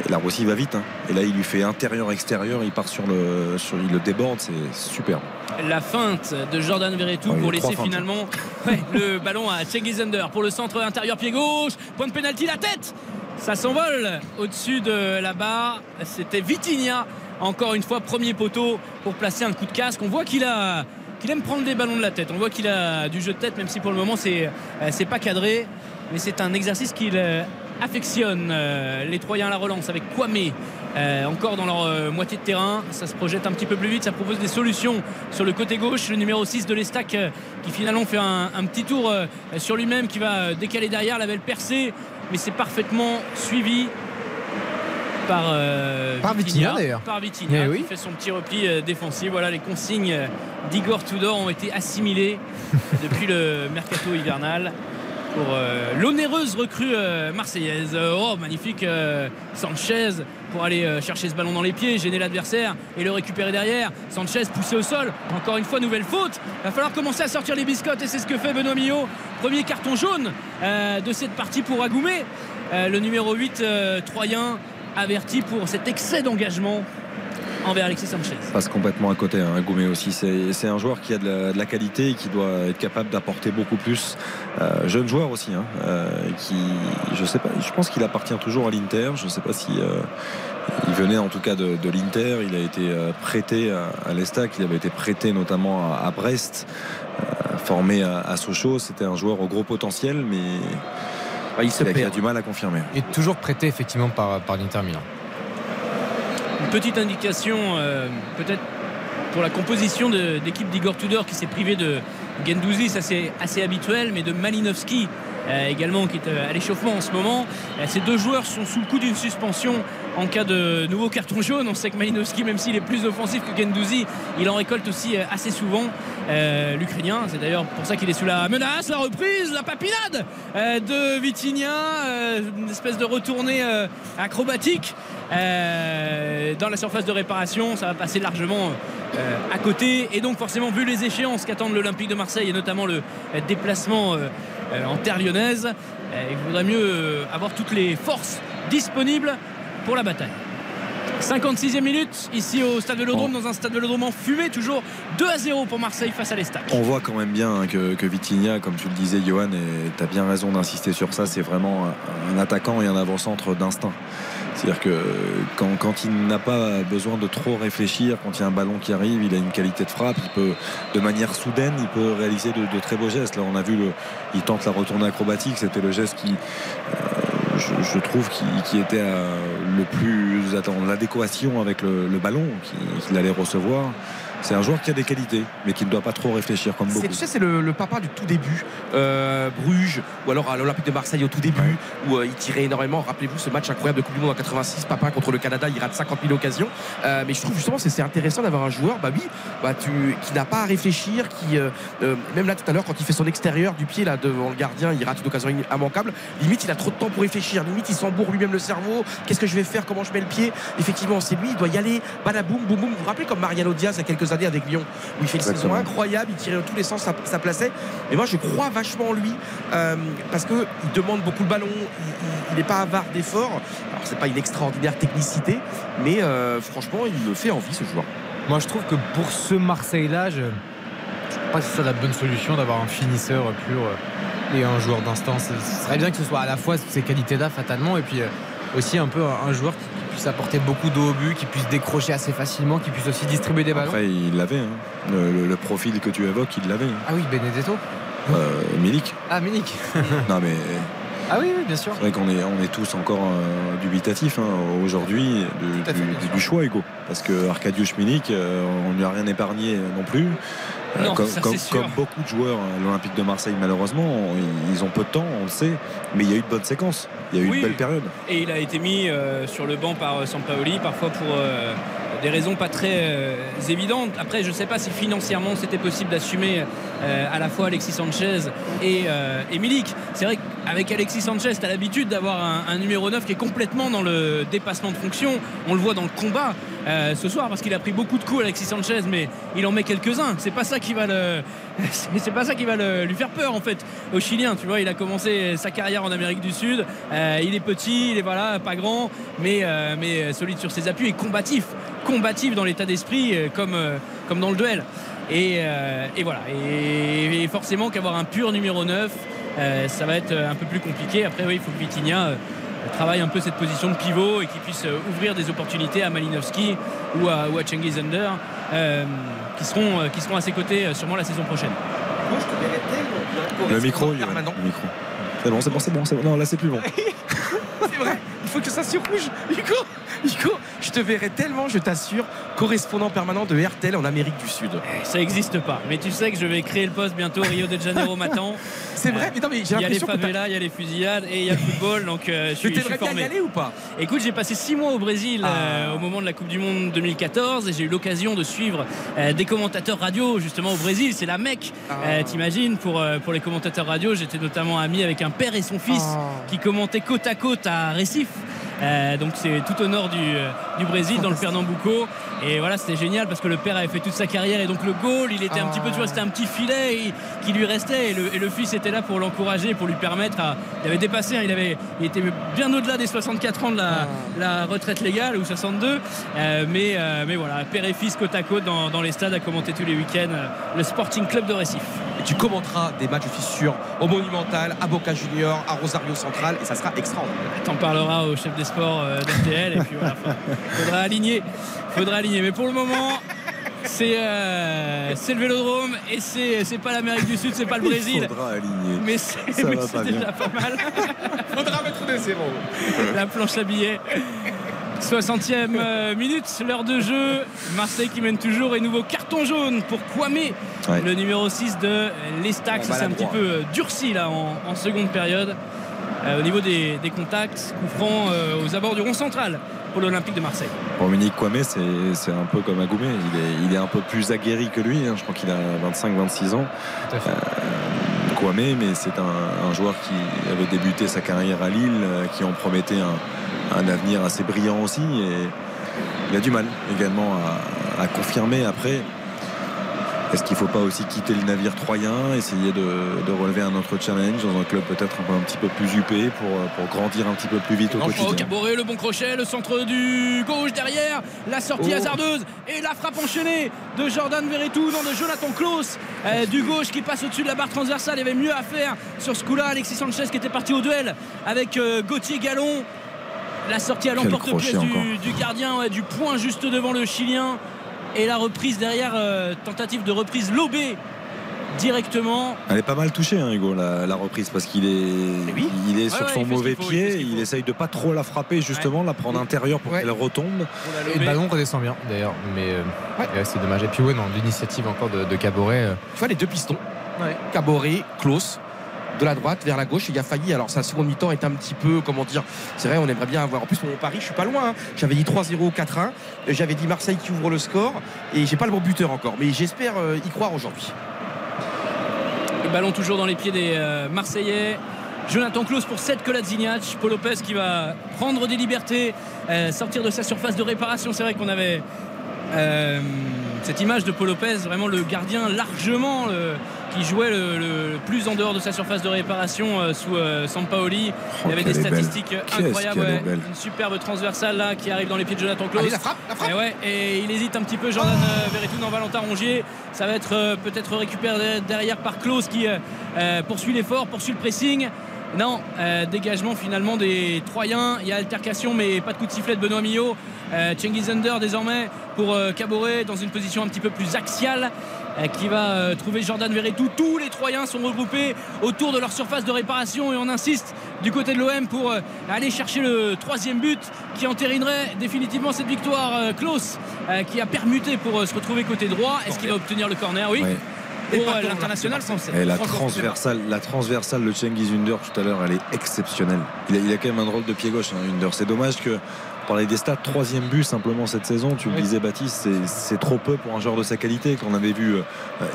Et la Roussie va vite. hein. Et là, il lui fait intérieur-extérieur. Il part sur le, sur, il le déborde. C'est superbe. La feinte de Jordan Verretou Ouais, pour laisser finalement ouais, le ballon à Under pour le centre intérieur pied gauche. Point de pénalty, la tête Ça s'envole au-dessus de la barre. C'était Vitinha, encore une fois, premier poteau pour placer un coup de casque. On voit qu'il a. qu'il aime prendre des ballons de la tête. On voit qu'il a du jeu de tête, même si pour le moment c'est euh, c'est pas cadré. Mais c'est un exercice qu'il euh, affectionne. Euh, Les Troyens à la relance avec Kwame. Euh, encore dans leur euh, moitié de terrain, ça se projette un petit peu plus vite, ça propose des solutions sur le côté gauche. Le numéro 6 de l'Estac euh, qui finalement fait un, un petit tour sur lui-même, qui va décaler derrière, la belle percée, mais c'est parfaitement suivi par, Par Vitinha, d'ailleurs. Par Vitinha, Eh oui. qui fait son petit repli défensif. Voilà, les consignes d'Igor Tudor ont été assimilées depuis le mercato hivernal pour euh, l'onéreuse recrue euh, marseillaise. Euh, oh, magnifique Sanchez pour aller chercher ce ballon dans les pieds, gêner l'adversaire et le récupérer derrière. Sanchez poussé au sol. Encore une fois, nouvelle faute. Il va falloir commencer à sortir les biscottes et c'est ce que fait Benoît Millot. Premier carton jaune de cette partie pour Agoumé. Le numéro 8 euh, troyen averti pour cet excès d'engagement envers Alexis Sanchez. passe complètement à côté. Hein, Goumé aussi, c'est un joueur qui a de la, de la qualité et qui doit être capable d'apporter beaucoup plus. Euh, jeune joueur aussi, hein, euh, qui, je sais pas, je pense qu'il appartient toujours à l'Inter. Je sais pas si euh, il venait en tout cas de, de l'Inter. Il a été prêté à, à l'Estac. Il avait été prêté notamment à, à Brest, euh, formé à, à Sochaux. C'était un joueur au gros potentiel, mais Ah, il se il a, il du mal à confirmer. Et toujours prêté effectivement par, par l'Inter Milan. Une petite indication euh, peut-être pour la composition d'équipe d'Igor Tudor qui s'est privé de Gendouzi, ça c'est assez habituel, mais de Malinowski euh, également qui est euh, à l'échauffement en ce moment. Ces deux joueurs sont sous le coup d'une suspension en cas de nouveau carton jaune. On sait que Malinowski, même s'il est plus offensif que Gendouzi, il en récolte aussi euh, assez souvent. Euh, L'Ukrainien, c'est d'ailleurs pour ça qu'il est sous la menace, la reprise, la papinade euh, de Vitinha, euh, une espèce de retournée acrobatique dans la surface de réparation. Ça va passer largement à côté. Et donc forcément, vu les échéances qu'attendent l'Olympique de Marseille et notamment le déplacement en terre lyonnaise, il vaudrait mieux avoir toutes les forces disponibles pour la bataille. 56e minute ici au stade Vélodrome, dans un stade Vélodrome en fumée, toujours 2 à 0 pour Marseille face à l'Estac. On voit quand même bien hein, que, que Vitinha, comme tu le disais, Johan, et tu as bien raison d'insister sur ça, c'est vraiment un attaquant et un avant-centre d'instinct. C'est-à-dire que quand, quand il n'a pas besoin de trop réfléchir, quand il y a un ballon qui arrive, il a une qualité de frappe, il peut, de manière soudaine, il peut réaliser de, de très beaux gestes. Là, on a vu, le, il tente la retournée acrobatique, c'était le geste qui, euh, je, trouve, qui, qui était euh, le plus, attends, l'adéquation avec le ballon qu'il allait recevoir. C'est un joueur qui a des qualités, mais qui ne doit pas trop réfléchir comme beaucoup. Tu sais, c'est le, le, papa du tout début, euh, Bruges, ou alors à l'Olympique de Marseille au tout début, ouais. où euh, il tirait énormément. Rappelez-vous ce match incroyable de Coupe du Monde en 86, papa contre le Canada, il rate 50 000 occasions. Euh, mais je trouve justement c'est intéressant d'avoir un joueur, bah oui, bah, tu, qui n'a pas à réfléchir, qui même là tout à l'heure quand il fait son extérieur du pied là devant le gardien, il rate une occasion immanquable. Limite, il a trop de temps pour réfléchir. Limite, il s'embourre lui-même le cerveau. Qu'est-ce que je vais faire? Comment je mets le pied? Effectivement, c'est lui. Il doit y aller. Badaboum, boum, boum. Vous vous rappelez comme Mariano Diaz il y a quelques années avec Lyon où il fait une saison incroyable, il tirait dans tous les sens, ça, ça plaçait. Mais moi, je crois vachement en lui euh, parce qu'il demande beaucoup le ballon, il n'est pas avare d'efforts. Alors, c'est pas une extraordinaire technicité, mais euh, franchement, il me fait envie ce joueur. Moi, je trouve que pour ce Marseille-là, je ne sais pas si c'est la bonne solution d'avoir un finisseur pur et un joueur d'instant. Ce serait bien que ce soit à la fois ses qualités-là, fatalement, et puis euh, aussi un peu un joueur qui puisse apporter beaucoup d'eau au but, qui puisse décrocher assez facilement, qui puisse aussi distribuer des ballons. Après, il l'avait. Hein. Le, le, le, profil que tu évoques, il l'avait. Hein. Ah oui, Benedetto euh, Milik. Ah, Milik. non, mais. Ah oui, oui, bien sûr. C'est vrai qu'on est, on est tous encore euh, dubitatifs hein, aujourd'hui du, du, du, choix, Hugo. Parce que Arkadiusz Milik, euh, on ne lui a rien épargné non plus. Non, comme, ça, comme, sûr. comme, beaucoup de joueurs à l'Olympique de Marseille, malheureusement, ils ont peu de temps, on le sait, mais il y a eu de bonnes séquences. Il y a eu oui. une belle période. Et il a été mis euh, sur le banc par Sampaoli, parfois pour euh, des raisons pas très euh, évidentes. Après, je ne sais pas si financièrement c'était possible d'assumer euh, à la fois Alexis Sanchez et, euh, et Milik. C'est vrai qu'avec Alexis Sanchez, tu as l'habitude d'avoir un, numéro 9 qui est complètement dans le dépassement de fonction. On le voit dans le combat ce soir parce qu'il a pris beaucoup de coups Alexis Sanchez, mais il en met quelques-uns. C'est pas ça qui va le, c'est pas ça qui va le, lui faire peur en fait au Chilien. Tu vois, il a commencé sa carrière en Amérique du Sud. Il est petit, il est voilà, pas grand, mais mais solide sur ses appuis et combatif, combatif dans l'état d'esprit comme comme dans le duel. Et, et voilà. Et, et forcément qu'avoir un pur numéro 9 ça va être un peu plus compliqué. Après, oui, il faut que Vitinha travaille un peu cette position de pivot et qu'il puisse ouvrir des opportunités à Malinowski ou à, ou à Cengiz Under euh, qui, seront, qui seront à ses côtés sûrement la saison prochaine. Moi, je te verrais tellement le micro, il le micro. C'est bon, c'est bon, c'est bon, bon. Non, là, c'est plus bon. c'est vrai, il faut que ça se rouge. Hugo, Hugo, je te verrai tellement, je t'assure, correspondant permanent de RTL en Amérique du Sud. Ça n'existe pas. Mais tu sais que je vais créer le poste bientôt Rio de Janeiro matin. C'est vrai, mais non, mais j'ai Il y a les l'impression favelas, il y a les fusillades et il y a le football. Donc euh, je suis, je formé. y aller ou pas? Écoute, j'ai passé six mois au Brésil euh, au moment de la Coupe du Monde 2014 et j'ai eu l'occasion de suivre euh, des commentateurs radio justement au Brésil. C'est la Mecque, euh, t'imagines, pour, euh, pour les commentateurs radio. J'étais notamment ami avec un père et son fils qui commentaient côte à côte à Recife. Euh, donc c'est tout au nord du, euh, du Brésil dans le Pernambuco et voilà c'était génial parce que le père avait fait toute sa carrière et donc le goal il était un petit peu tu vois c'était un petit filet et, qui lui restait et le, et le, fils était là pour l'encourager pour lui permettre à, il avait dépassé hein, il avait il était bien au-delà des 64 ans de la, la retraite légale ou 62 euh, mais, mais voilà père et fils côte à côte dans, dans les stades à commenter tous les week-ends le Sporting Club de Recife. Et tu commenteras des matchs je suis sûr au Monumental à Boca Junior à Rosario Central et ça sera extraordinaire. T'en parleras au chef des sports euh, d'RTL et puis voilà faudra aligner faudra aligner mais pour le moment c'est euh, le vélodrome et c'est pas l'Amérique du Sud, c'est pas le Brésil. Il faudra aligner. Mais c'est déjà pas mal. faudra mettre des zéros. La planche à billets. 60e euh, minute, l'heure de jeu. Marseille qui mène toujours et nouveau carton jaune pour Kwame, ouais. le numéro 6 de l'Estac. C'est un petit peu euh, durci là en, en seconde période. Euh, au niveau des, des contacts, coup franc euh, aux abords du rond central pour l'Olympique de Marseille. Munich Kwame, c'est un peu comme Agoumé. Il est, il est, un peu plus aguerri que lui. Hein. Je crois qu'il a 25-26 ans. Euh, Kwame, mais c'est un, un, joueur qui avait débuté sa carrière à Lille, euh, qui en promettait un, un, avenir assez brillant aussi. Et il a du mal également à, à confirmer après. Est-ce qu'il ne faut pas aussi quitter le navire troyen, essayer de, de relever un autre challenge dans un club peut-être un, petit peu plus huppé pour, pour grandir un petit peu plus vite au Oh, quotidien Caboret, le bon crochet, le centre du gauche derrière, la sortie Oh. hasardeuse et la frappe enchaînée de Jordan Verretou, non de Jonathan Klaus euh, du gauche qui passe au-dessus de la barre transversale. Il y avait mieux à faire sur ce coup-là. Alexis Sanchez qui était parti au duel avec euh, Gauthier Gallon. La sortie à l'emporte-pièce du gardien, ouais, du point juste devant le Chilien. Et la reprise derrière, euh, tentative de reprise lobée directement. Elle est pas mal touchée, hein, Hugo, la, la reprise, parce qu'il est, il est Ouais, sur ouais, son mauvais faut, pied. Il, essaye de pas trop la frapper, justement, la prendre intérieure pour qu'elle retombe. Et le ballon redescend bien d'ailleurs, mais euh, c'est dommage. Et puis ouais, non, l'initiative encore de, de Caboret. euh, Tu vois les deux pistons. Caboret, Klaus. De la droite vers la gauche, il a failli. Alors, sa seconde mi-temps est un petit peu, comment dire, c'est vrai, on aimerait bien avoir. En plus, mon pari, je suis pas loin. hein. J'avais dit 3-0, 4-1. J'avais dit Marseille qui ouvre le score. Et j'ai pas le bon buteur encore. Mais j'espère euh, y croire aujourd'hui. Le ballon toujours dans les pieds des euh, Marseillais. Jonathan Klaus pour 7 Kolasinac. Paul Lopez qui va prendre des libertés, euh, sortir de sa surface de réparation. C'est vrai qu'on avait euh, cette image de Paul Lopez, vraiment le gardien largement euh, qui jouait le, plus en dehors de sa surface de réparation euh, sous euh, Sampaoli. Il y avait des statistiques incroyables. ouais. Une superbe transversale là qui arrive dans les pieds de Jonathan Klaus. Allez, la frappe, la frappe. Et, ouais, et il hésite un petit peu Jordan Verretou dans Valentin Rongier. Ça va être euh, peut-être récupéré derrière par Klaus qui poursuit l'effort, poursuit le pressing. Non, euh, dégagement finalement des Troyens. Il y a altercation, mais pas de coup de sifflet de Benoît Millot. Euh, Cengiz Under désormais pour euh, Caboret dans une position un petit peu plus axiale qui va euh, trouver Jordan Verretou. Tous les Troyens sont regroupés autour de leur surface de réparation et on insiste du côté de l'OM pour euh, aller chercher le troisième but qui entérinerait définitivement cette victoire. Euh, Klaus euh, qui a permuté pour euh, se retrouver côté droit. Est-ce qu'il va obtenir le corner? Oui. Ouais. Pour euh, l'international français. Et la transversale, la transversale de Cengiz Under tout à l'heure, elle est exceptionnelle. Il a, il a quand même un drôle de pied gauche, hein, Under. C'est dommage que, on parlait des stats, troisième but simplement cette saison. Tu le disais, Baptiste, c'est- c'est trop peu pour un joueur de sa qualité. Qu'on avait vu euh,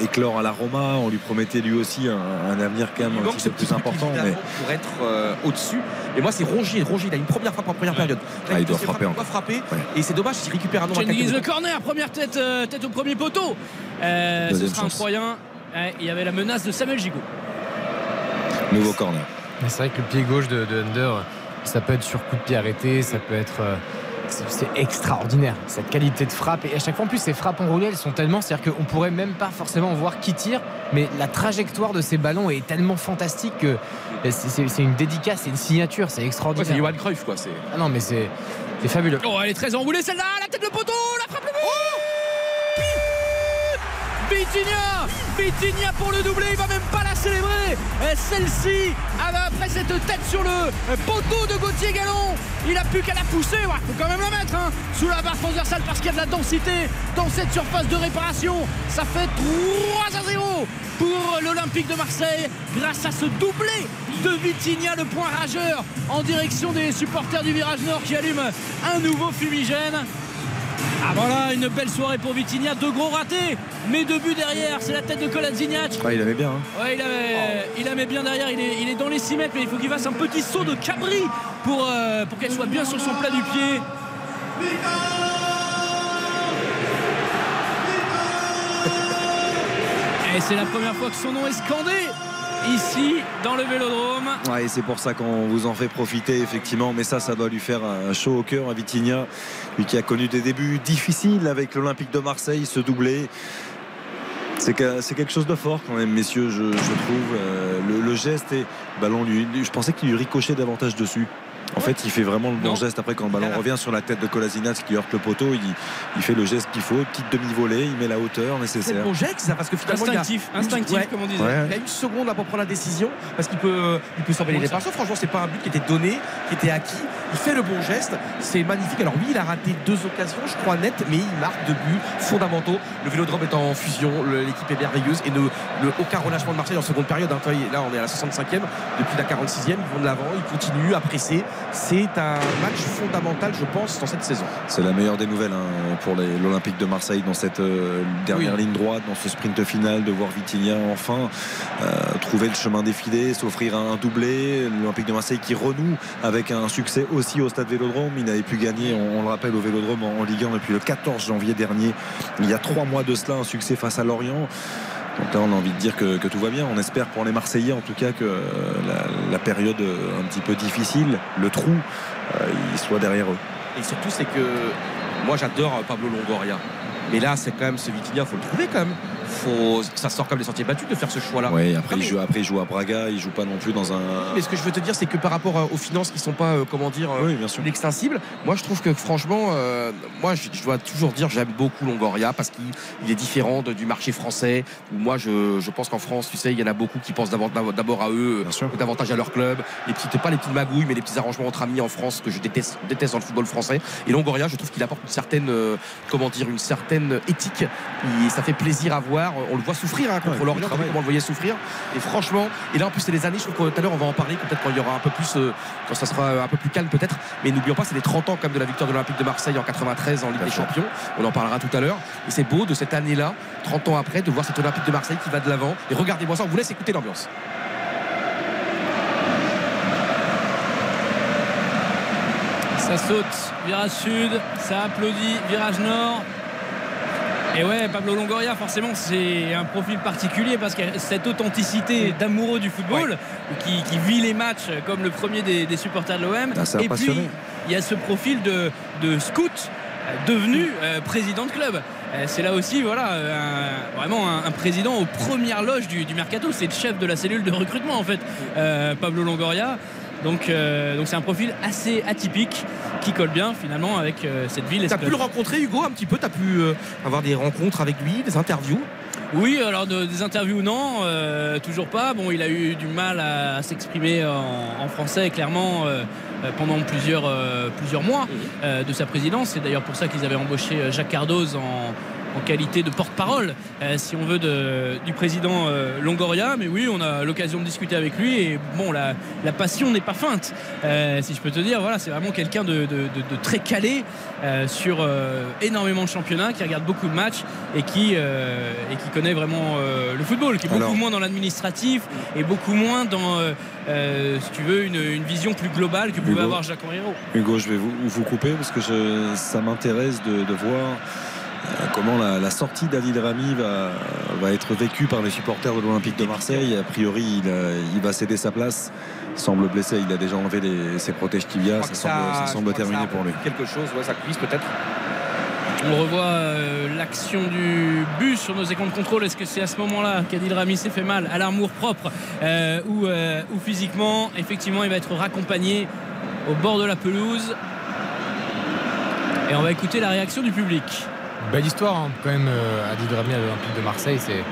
éclore à la Roma, on lui promettait lui aussi un, un avenir quand même Il un petit peu plus important. Mais pour être euh, au-dessus. Et moi, c'est Rongier. Rongier, il a une première frappe en première période. Là, Ah, il doit frapper frappe, doit frapper. Ouais. Et c'est dommage s'il récupère un quelques le corner, première tête, euh, tête au premier poteau. Euh, ce sera un. Troyen. Ouais, il y avait la menace de Samuel Gigot. nouveau corner. Mais C'est vrai que le pied gauche de, de Under, ça peut être sur coup de pied arrêté, ça peut être. euh, c'est extraordinaire cette qualité de frappe et à chaque fois en plus ces frappes enroulées elles sont tellement c'est à dire qu'on pourrait même pas forcément voir qui tire mais la trajectoire de ces ballons est tellement fantastique que c'est- c'est une dédicace c'est une signature c'est Ouais, extraordinaire c'est Johan Cruyff, quoi. C'est... ah non mais c'est fabuleux Oh, elle est très enroulée celle-là. La tête le poteau, la frappe le but Vitinha Vitinha pour le doublé, il va même pas la célébrer. Euh, Celle-ci, ah, après cette tête sur le euh, poteau de Gauthier Gallon, il a plus qu'à la pousser. Il faut quand même la mettre hein, sous la barre transversale parce qu'il y a de la densité dans cette surface de réparation. Ça fait 3 à 0 pour l'Olympique de Marseille grâce à ce doublé de Vitinha, le point rageur en direction des supporters du virage nord qui allument un nouveau fumigène. Ah voilà, une belle soirée pour Vitinha, deux gros ratés, mais deux buts derrière, c'est la tête de Kolasinac. Ah, il avait bien. hein. Ouais, il, avait, il la met bien derrière, il est, il est dans les 6 mètres, mais il faut qu'il fasse un petit saut de cabri pour, euh, pour qu'elle soit bien sur son plat du pied. Et c'est la première fois que son nom est scandé ici dans le vélodrome. Ouais, c'est pour ça qu'on vous en fait profiter, effectivement. Mais ça, ça doit lui faire un chaud au cœur à Vitinha, lui qui a connu des débuts difficiles avec l'Olympique de Marseille, ce doublé. C'est que- c'est quelque chose de fort quand même, messieurs, je, trouve. Euh, le, geste et ballon, lui, je pensais qu'il lui ricochait davantage dessus. En fait, il fait vraiment le bon Non. geste après quand le ballon revient sur la tête de Kolasinac qui heurte le poteau. Il, il fait le geste qu'il faut, petite demi-volée, il met la hauteur C'est le nécessaire. bon geste, ça, parce que finalement, il y a- Instinctif, instinctif Ouais. comme on disait. Ouais. Il a une seconde là pour prendre la décision parce qu'il peut, il peut surveiller les. Franchement, c'est pas un but qui était donné, qui était acquis. Il fait le bon geste, c'est magnifique. Alors oui, il a raté deux occasions, je crois nettes, mais il marque deux buts fondamentaux. Le Vélodrome est en fusion, l'équipe est merveilleuse et ne, le, aucun relâchement de Marseille en seconde période. hein. Là, on est à la 65e, depuis la 46e, ils vont de l'avant, ils continuent à presser, c'est un match fondamental, je pense, dans cette saison. C'est la meilleure des nouvelles hein, pour l'Olympique de Marseille dans cette euh, dernière Oui. ligne droite, dans ce sprint final, de voir Vitinha enfin euh, trouver le chemin défilé, s'offrir un, un doublé. L'Olympique de Marseille qui renoue avec un succès aussi au stade Vélodrome. Il n'avait plus gagné, on, on le rappelle, au Vélodrome en, en Ligue 1 depuis le 14 janvier dernier. Il y a trois mois de cela, un succès face à Lorient. Donc là, on a envie de dire que, tout va bien. On espère pour les Marseillais, en tout cas, que euh, la, période euh, un petit peu difficile, le trou, euh, il soit derrière eux. Et surtout, c'est que moi, j'adore Pablo Longoria. Mais là, c'est quand même ce Vitinha, faut le trouver quand même. Faut... Ça sort comme des sentiers battus de faire ce choix-là. Oui, après, il mais- joue, après, il joue à Braga, il joue pas non plus dans un. Mais ce que je veux te dire, c'est que par rapport aux finances qui sont pas, euh, comment dire, euh, Oui, bien sûr. l'extensible, moi je trouve que franchement, euh, moi je, je dois toujours dire j'aime beaucoup Longoria parce qu'il il est différent de- du marché français. Où moi je, je pense qu'en France, tu sais, il y en a beaucoup qui pensent d'abord, à eux, davantage à leur club. Les petites, pas les petites magouilles, mais les petits arrangements entre amis en France que je déteste, déteste dans le football français. Et Longoria, je trouve qu'il apporte une certaine, euh, comment dire, une certaine éthique. Et ça fait plaisir à voir. On le voit souffrir hein, contre Ouais, Lorient, on le voyait souffrir. Et franchement, et là en plus c'est les années, je trouve que tout à l'heure on va en parler, peut-être quand il y aura un peu plus, euh, quand ça sera un peu plus calme peut-être. Mais n'oublions pas, c'est les 30 ans comme de la victoire de l'Olympique de Marseille en 93 en Ligue des. Champions. On en parlera tout à l'heure. Et c'est beau de cette année-là, 30 ans après, de voir cet Olympique de Marseille qui va de l'avant. Et regardez-moi ça, on vous laisse écouter l'ambiance. Ça saute, virage sud, ça applaudit, virage nord. Et ouais, Pablo Longoria, forcément, c'est un profil particulier parce que cette authenticité d'amoureux du football, qui, qui vit les matchs comme le premier des, des supporters de l'OM. Ah, Et puis, il y a ce profil de, de scout euh, devenu euh, président de club. Euh, C'est là aussi, voilà, un- vraiment un, un président aux premières loges du, du mercato. C'est le chef de la cellule de recrutement, en fait, euh, Pablo Longoria. Donc, euh, donc c'est un profil assez atypique qui colle bien finalement avec euh, cette ville. T'as pu le rencontrer Hugo un petit peu, t'as pu euh, avoir des rencontres avec lui, des interviews? Oui, alors de- des interviews, non, toujours pas. Bon, il a eu du mal à, à s'exprimer en, en français, clairement, pendant plusieurs, plusieurs mois de sa présidence. C'est d'ailleurs pour ça qu'ils avaient embauché Jacques Cardoz en, en qualité de porte-parole, euh, si on veut, de- du président euh, Longoria. Mais oui, on a l'occasion de discuter avec lui. Et bon, la, la passion n'est pas feinte, euh, si je peux te dire. Voilà, c'est vraiment quelqu'un de, de- de- de très calé euh, sur euh, énormément de championnats, qui regarde beaucoup de matchs et qui, euh, et qui connaît vraiment euh, le football, qui est beaucoup Alors- moins dans l'administratif et beaucoup moins dans, si tu veux, une, une vision plus globale que pouvait Hugo. avoir Jacques Henriot. Hugo, je vais vous, vous couper parce que je- ça m'intéresse de, de voir comment la, la sortie d'Adil Rami va, va être vécue par les supporters de l'Olympique de Marseille? A priori, il, a- il va céder sa place. Il semble blessé, il a déjà enlevé les- ses protèges tibia. Je Ça ça je semble terminé ça pour lui. Quelque chose, ouais, ça cuisse peut-être. On revoit euh, l'action du bus sur nos écrans de contrôle. Est-ce que c'est à ce moment-là qu'Adil Rami s'est fait mal à l'amour propre euh, ou, euh, ou physiquement? Effectivement, il va être raccompagné au bord de la pelouse. Et on va écouter la réaction du public. Belle histoire, hein, quand même, euh, Adil Rami à l'Olympique de Marseille. C'est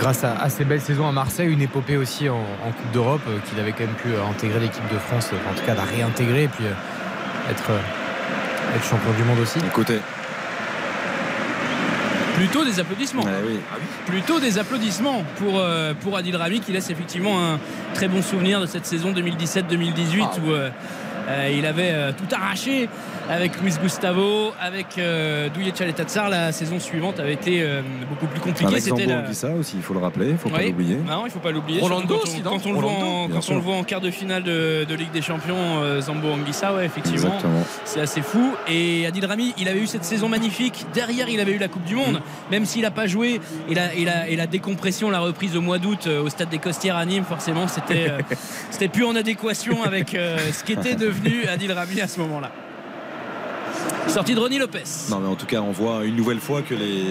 grâce à, à ses belles saisons à Marseille, une épopée aussi en, en Coupe d'Europe, euh, qu'il avait quand même pu euh, intégrer l'équipe de France, euh, en tout cas la réintégrer et puis euh, être, euh, être champion du monde aussi. Écoutez, Plutôt des applaudissements. ouais, oui. Plutôt des applaudissements pour, euh, pour Adil Rami qui laisse effectivement un très bon souvenir de cette saison 2017-2018 où euh, euh, il avait euh, tout arraché avec Luis Gustavo, avec euh, Douye Tchaletatsar. La saison suivante avait été euh, beaucoup plus compliquée. C'était Zambo la- Anguissa aussi, il faut le rappeler, il faut pas l'oublier. Ah Non, il faut pas l'oublier. Rolando aussi, quand, on, quand on le voit en, bien quand sûr. on le voit en quart de finale de, de Ligue des Champions, euh, Zambo Anguissa, ouais, effectivement. C'est assez fou. Et Adil Rami, il avait eu cette saison magnifique. Derrière, il avait eu la Coupe du Monde. Même s'il n'a pas joué, et la, et, la, et la décompression, la reprise au mois d'août euh, au stade des Costières à Nîmes, forcément, c'était euh, c'était plus en adéquation avec euh, ce qu'était devenu Adil Rami à ce moment-là. Sortie de Ronnie Lopez. Non, mais en tout cas, on voit une nouvelle fois que les,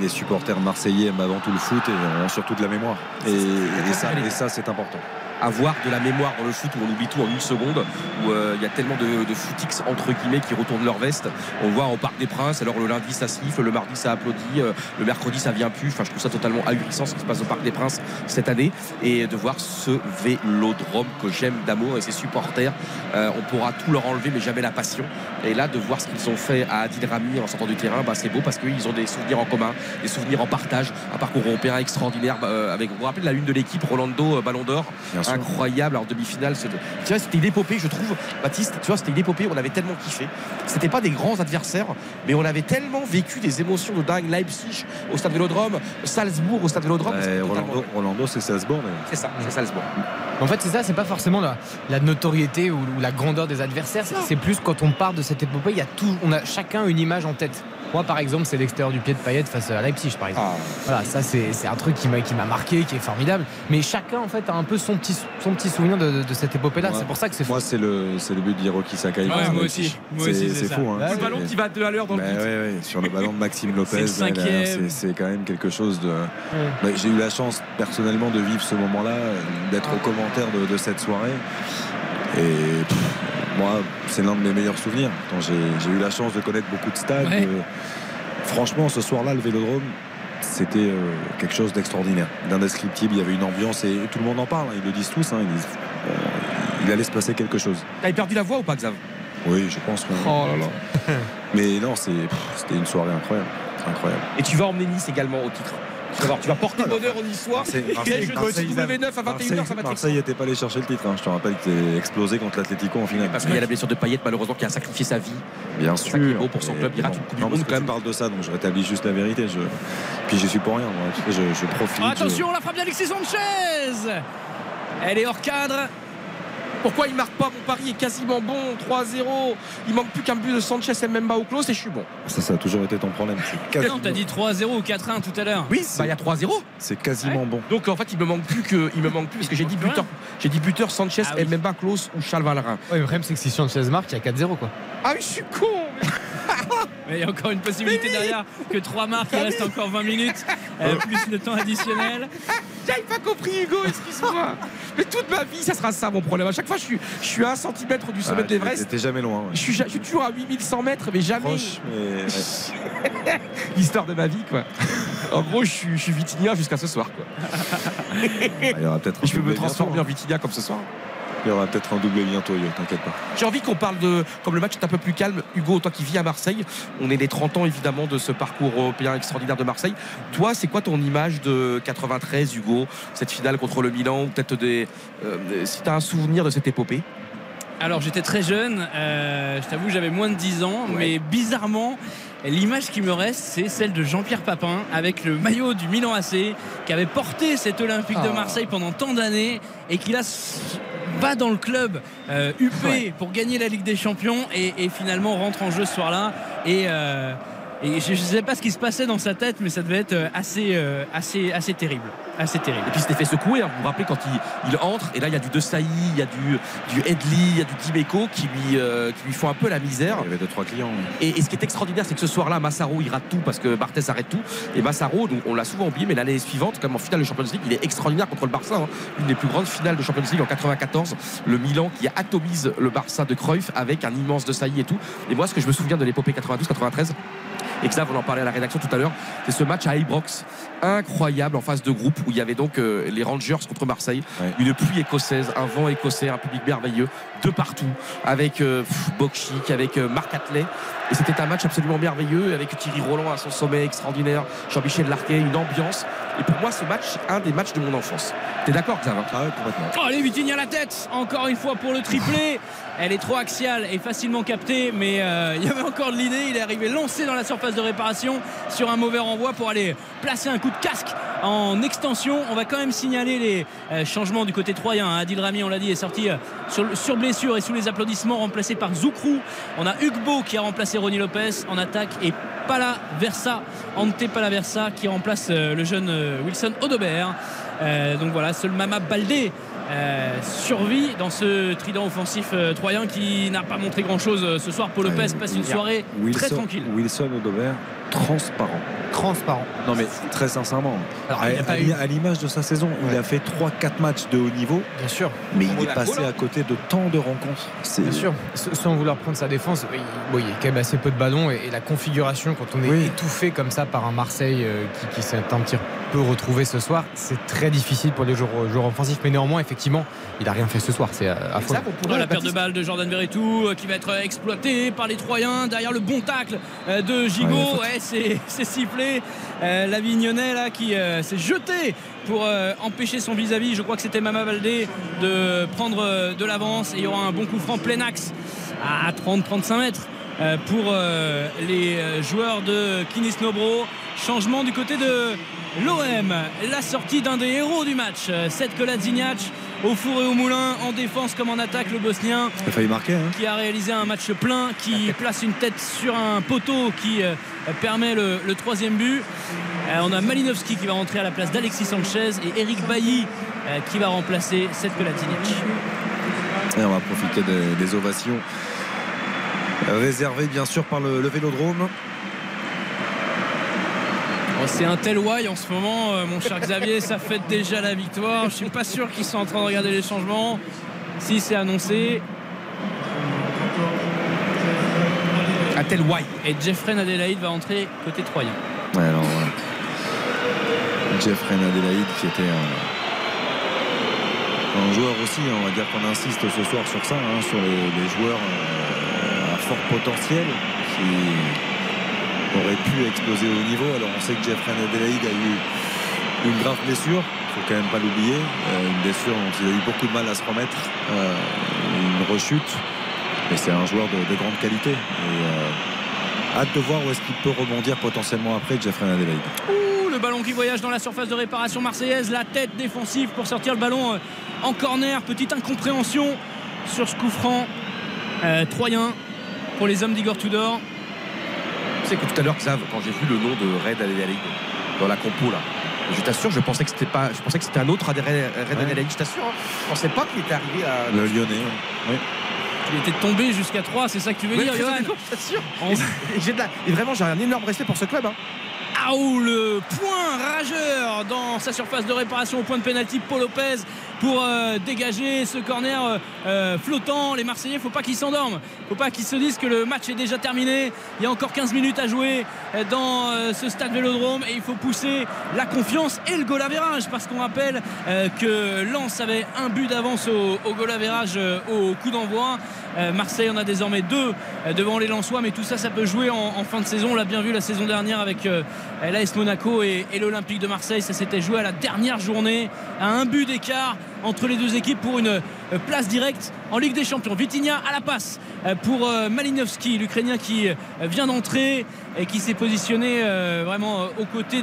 les supporters marseillais aiment avant tout le foot et ont surtout de la mémoire. Et, et ça, et ça, c'est important. Avoir de la mémoire dans le foot où on oublie tout en une seconde, où euh, il y a tellement de, de footix entre guillemets qui retournent leur veste. On voit au Parc des Princes, alors le lundi ça siffle, le mardi ça applaudit, euh, le mercredi ça vient plus. Enfin, je trouve ça totalement ahurissant ce qui se passe au Parc des Princes cette année et de voir ce vélodrome que j'aime d'amour et ses supporters. Euh, on pourra tout leur enlever, mais jamais la passion. Et là, de voir ce qu'ils ont fait à Adil Rami en sortant du terrain, bah, c'est beau parce qu'ils ont des souvenirs en commun, des souvenirs en partage, un parcours européen extraordinaire. bah, euh, avec, vous vous rappelez la une de l'équipe Rolando Ballon d'Or Incroyable en demi-finale. c'est- Tu vois, c'était une épopée, je trouve, Baptiste. Tu vois, c'était une épopée. On avait tellement kiffé. C'était pas des grands adversaires, mais on avait tellement vécu des émotions de dingue. Leipzig au stade Vélodrome, Salzbourg au stade Vélodrome. Rolando, Rolando, c'est Salzbourg. d'ailleurs. C'est ça, c'est Salzbourg. En fait, c'est ça, c'est pas forcément la, la notoriété ou, ou la grandeur des adversaires. C'est- C'est plus quand on part de cette épopée, il y a tout, on a chacun une image en tête. Moi, par exemple, c'est l'extérieur du pied de Payet face à Leipzig, par exemple. Ah. Voilà, ça, c'est c'est un truc qui m'a qui m'a marqué, qui est formidable. Mais chacun, en fait, a un peu son petit, son petit souvenir de, de- de cette épopée-là. Ouais. C'est pour ça que c'est Moi, c'est le, c'est le but d'Hiroki Sakai. Ouais, moi aussi. Moi aussi, c'est fou. Hein. Le ballon qui va deux à l'heure dans le Bah but. ouais, ouais, sur le ballon de Maxime Lopez, C'est quand même quelque chose de. Bah, J'ai eu la chance personnellement de vivre ce moment-là, d'être au commentaire de, de cette soirée. Et pff, moi, c'est l'un de mes meilleurs souvenirs. Quand J'ai eu la chance de connaître beaucoup de stades. Ouais. euh, franchement, ce soir-là, le Vélodrome, c'était euh, quelque chose d'extraordinaire, d'indescriptible. Il y avait une ambiance et, tout le monde en parle. hein, ils le disent tous. hein, ils disent, euh, il allait se passer quelque chose. T'avais perdu la voix ou pas, Xav? Oui, je pense. Oh là là. Mais non, c'était une soirée incroyable. Incroyable. Et tu vas emmener Nice également au titre? Tu vas, porter bonheur au Niçois. Dois W9 à 21h, ça va Marseille n'était pas allé chercher le titre. hein. Je te rappelle que t'es explosé contre l'Atlético en finale. Parce qu'il y a la blessure de Payet, malheureusement, qui a sacrifié sa vie. Bien sûr. est beau pour son club. Il rate une Coupe du Monde quand même. parles de ça, donc je rétablis juste la vérité. Je... Puis j'y suis pour rien. Moi. Je profite. Attention, la frappe d'Alexis Sanchez Elle est hors cadre. Pourquoi il marque pas Mon pari est quasiment bon. 3-0. Il manque plus qu'un but de Sanchez et Memba au close et je suis bon. Ça, ça a toujours été ton problème. Non, t'as dit 3-0 ou 4-1 tout à l'heure. Oui, bah il y a 3-0. C'est quasiment bon. Donc en fait, il me manque plus que, il me manque plus parce que j'ai dit buteur, j'ai dit buteur Sanchez Ah et oui. Memba close ou Charles Valrin. Ouais, le problème, c'est que si Sanchez marque, il y a 4-0, quoi. Ah oui, je suis con. Mais il y a encore une possibilité derrière que 3 marques, il reste encore 20 minutes, euh, plus le temps additionnel. J'avais pas compris Hugo, excuse-moi. Mais toute ma vie, ça sera ça mon problème. À chaque fois, je suis, je suis à un centimètre du sommet Ah, de l'Everest. Jamais loin. ouais. Je suis, ja- je suis toujours à 8100 mètres, mais jamais Proche, mais ouais. l'histoire de ma vie, quoi. En gros, je suis, je suis vitinien jusqu'à ce soir, quoi. il y aura peut-être un Je peux me transformer en vitinien comme ce soir. Il y aura peut-être un doublé bientôt, Yo, t'inquiète pas. J'ai envie qu'on parle de. Comme le match est un peu plus calme, Hugo, toi qui vis à Marseille, on est les 30 ans évidemment de ce parcours européen extraordinaire de Marseille. Toi, c'est quoi ton image de 93, Hugo? Cette finale contre le Milan Ou peut-être des. euh, si tu as un souvenir de cette épopée? Alors j'étais très jeune, euh, je t'avoue j'avais moins de 10 ans, mais bizarrement l'image qui me reste c'est celle de Jean-Pierre Papin avec le maillot du Milan AC qui avait porté cet Olympique de Ah. Marseille pendant tant d'années et qui là va dans le club euh, UP Ouais. pour gagner la Ligue des Champions et, et finalement rentre en jeu ce soir-là et euh, et je ne sais pas ce qui se passait dans sa tête, mais ça devait être euh, assez, euh, assez, assez terrible. Terrible. Et puis il s'était fait secouer, hein. vous vous rappelez quand il, il entre, et là il y a du De Sailly, il y a du, du Edley, il y a du Dimeco qui lui, euh, qui lui font un peu la misère. Il y avait deux, trois clients. Et, et ce qui est extraordinaire, c'est que ce soir-là, Massaro, il rate tout parce que Barthez arrête tout. Et Massaro, donc, on l'a souvent oublié, mais l'année suivante, comme en finale de Champions League, il est extraordinaire contre le Barça. hein. Une des plus grandes finales de Champions League en 94. Le Milan qui atomise le Barça de Cruyff avec un immense de Sailly et tout. Et moi, ce que je me souviens de l'épopée 92-93, et Xav, on en parlait à la rédaction tout à l'heure, c'est ce match à Ibrox incroyable en phase de groupe où il y avait donc euh, les Rangers contre Marseille, Ouais. une pluie écossaise, un vent écossais, un public merveilleux de partout, avec euh, Bokchik, avec euh, Marc Atlet. Et c'était un match absolument merveilleux avec Thierry Roland à son sommet extraordinaire, Jean-Michel Larquet, une ambiance. Et pour moi, ce match, un des matchs de mon enfance. T'es d'accord, Xav hein Ah ouais, complètement. Oh, allez, Vitigny à la tête, encore une fois pour le triplé. Elle est trop axiale et facilement captée, mais euh, il y avait encore de l'idée. Il est arrivé lancé dans la surface de réparation sur un mauvais renvoi pour aller placer un coup de casque en extension. On va quand même signaler les euh, changements du côté troyen. hein. Adil Rami, on l'a dit, est sorti euh, sur, sur blessure et sous les applaudissements, remplacé par Zoukrou. On a Hugo qui a remplacé Ronnie Lopez en attaque et Pala Versa, Ante Pala Versa qui remplace euh, le jeune Wilson Odobert. Euh, donc voilà, seul Mama Baldé euh, survit dans ce trident offensif euh, troyen qui n'a pas montré grand chose ce soir. Paul Lopez Ouais, passe une Wilson- soirée très tranquille. Wilson Odobert, transparent. Transparent. Non mais très sincèrement, Alors, à, eu- l'image de sa saison, il a fait 3-4 matchs de haut niveau, Bien sûr. mais il est passé à côté de tant de rencontres. C'est Bien sûr, sans vouloir prendre sa défense, il, bon, il y a quand même assez peu de ballons et, et la configuration, quand on est Oui. étouffé comme ça par un Marseille euh, qui, qui s'est un petit peu retrouvé ce soir, c'est très difficile pour les joueurs, joueurs offensifs. Mais néanmoins, effectivement, il n'a rien fait ce soir. C'est euh, affolant. Oh, pourrait la perte de Baptiste, balle de Jordan Verretou euh, qui va être exploité par les Troyens derrière le bon tacle euh, de Gigot. Ouais, et c'est sifflé. Euh, L'Avignonnais là qui euh, s'est jeté pour euh, empêcher son vis-à-vis. Je crois que c'était Mama Valdé de prendre euh, de l'avance. Et il y aura un bon coup franc plein axe à 30-35 mètres pour les joueurs de Kinis Nobro. Changement du côté de l'OM. La sortie d'un des héros du match, Setko Ladziniac, au four et au moulin, en défense comme en attaque, le Bosnien a failli marquer. Hein. qui a réalisé un match plein, qui place une tête sur un poteau qui permet le, le troisième but. Euh, on a Malinowski qui va rentrer à la place d'Alexis Sanchez et Eric Bailly euh, qui va remplacer Setko Ladziniac. Et on va profiter des, des ovations réservées bien sûr par le, le Vélodrome. Bon, C'est un tel why en ce moment, euh, mon cher Xavier, ça fête déjà la victoire. Je suis pas sûr qu'ils sont en train de regarder les changements. Si c'est annoncé. Un tel why. Et Jeffrey Adelaide va entrer côté troyen. Ouais, alors, ouais. Jeffrey Adelaide qui était un, un joueur aussi, hein, on va dire qu'on insiste ce soir sur ça, hein, sur les, les joueurs euh, à fort potentiel qui auraient pu exploser au niveau. Alors on sait que Jeffrey Adelaide a eu une grave blessure, il faut quand même pas l'oublier, euh, une blessure dont il a eu beaucoup de mal à se remettre, euh, une rechute, mais c'est un joueur de, de grande qualité. Et, euh, hâte de voir où est-ce qu'il peut rebondir potentiellement après Jeffrey Adelaide. Ouh, le ballon qui voyage dans la surface de réparation marseillaise, la tête défensive pour sortir le ballon euh, en corner. Petite incompréhension sur ce coup franc euh, troyen pour les hommes d'Igor Tudor. Tu sais que tout à l'heure, Xav, quand j'ai vu le nom de Red Adelaide dans la compo là, je t'assure, je pensais que c'était pas, je pensais que c'était un autre Red Red Adelaide. Je t'assure, hein. je pensais pas qu'il était arrivé à. Le Lyonnais, oui. Il était tombé jusqu'à 3, c'est ça que tu veux Ouais, dire, Johan. On- Et j'ai de la- et vraiment, j'ai un énorme respect pour ce club. hein. Ah ou le point rageur dans sa surface de réparation au point de pénalty Paul Lopez pour euh, dégager ce corner euh, euh, flottant. Les Marseillais faut pas qu'ils s'endorment. Faut pas qu'ils se disent que le match est déjà terminé. Il y a encore 15 minutes à jouer dans ce stade Vélodrome. Et il faut pousser la confiance et le goal à parce qu'on rappelle que Lens avait un but d'avance au, au goal à au coup d'envoi. Marseille en a désormais deux devant les Lensois. Mais tout ça ça peut jouer en, fin de saison. On l'a bien vu la saison dernière avec l'AS Monaco et l'Olympique de Marseille. Ça s'était joué à la dernière journée à un but d'écart entre les deux équipes pour une euh, place directe en Ligue des Champions Vitinha à la passe euh, pour euh, Malinowski l'Ukrainien qui vient d'entrer et qui s'est positionné vraiment aux côtés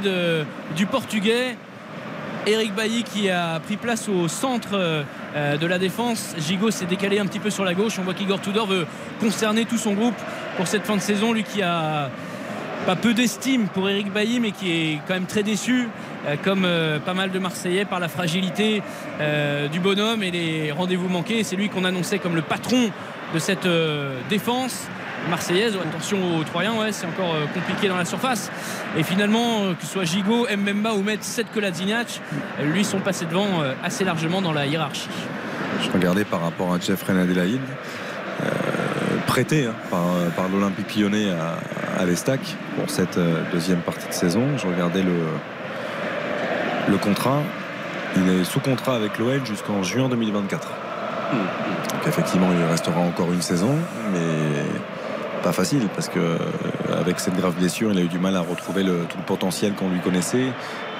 du Portugais Eric Bailly qui a pris place au centre de la défense. Gigot s'est décalé un petit peu sur la gauche. On voit qu'Igor Tudor veut concerner tout son groupe pour cette fin de saison. Lui qui a pas peu d'estime pour Eric Bailly, mais qui est quand même très déçu, euh, comme euh, pas mal de Marseillais, par la fragilité euh, du bonhomme et les rendez-vous manqués. C'est lui qu'on annonçait comme le patron de cette défense marseillaise. Oh, attention aux Troyens, ouais, c'est encore compliqué dans la surface. Et finalement, que ce soit Gigot, Mbemba ou Met Setko Ladziniac, euh, lui sont passés devant assez largement dans la hiérarchie. Je regardais par rapport à Jeffrey Adelaide, euh, prêté hein, par, par l'Olympique lyonnais à, l'Estac pour cette euh, deuxième partie de saison. Je regardais le, le contrat. Il est sous contrat avec l'OL jusqu'en juin 2024. Donc effectivement, il restera encore une saison, mais pas facile parce que euh, avec cette grave blessure, il a eu du mal à retrouver le, tout le potentiel qu'on lui connaissait.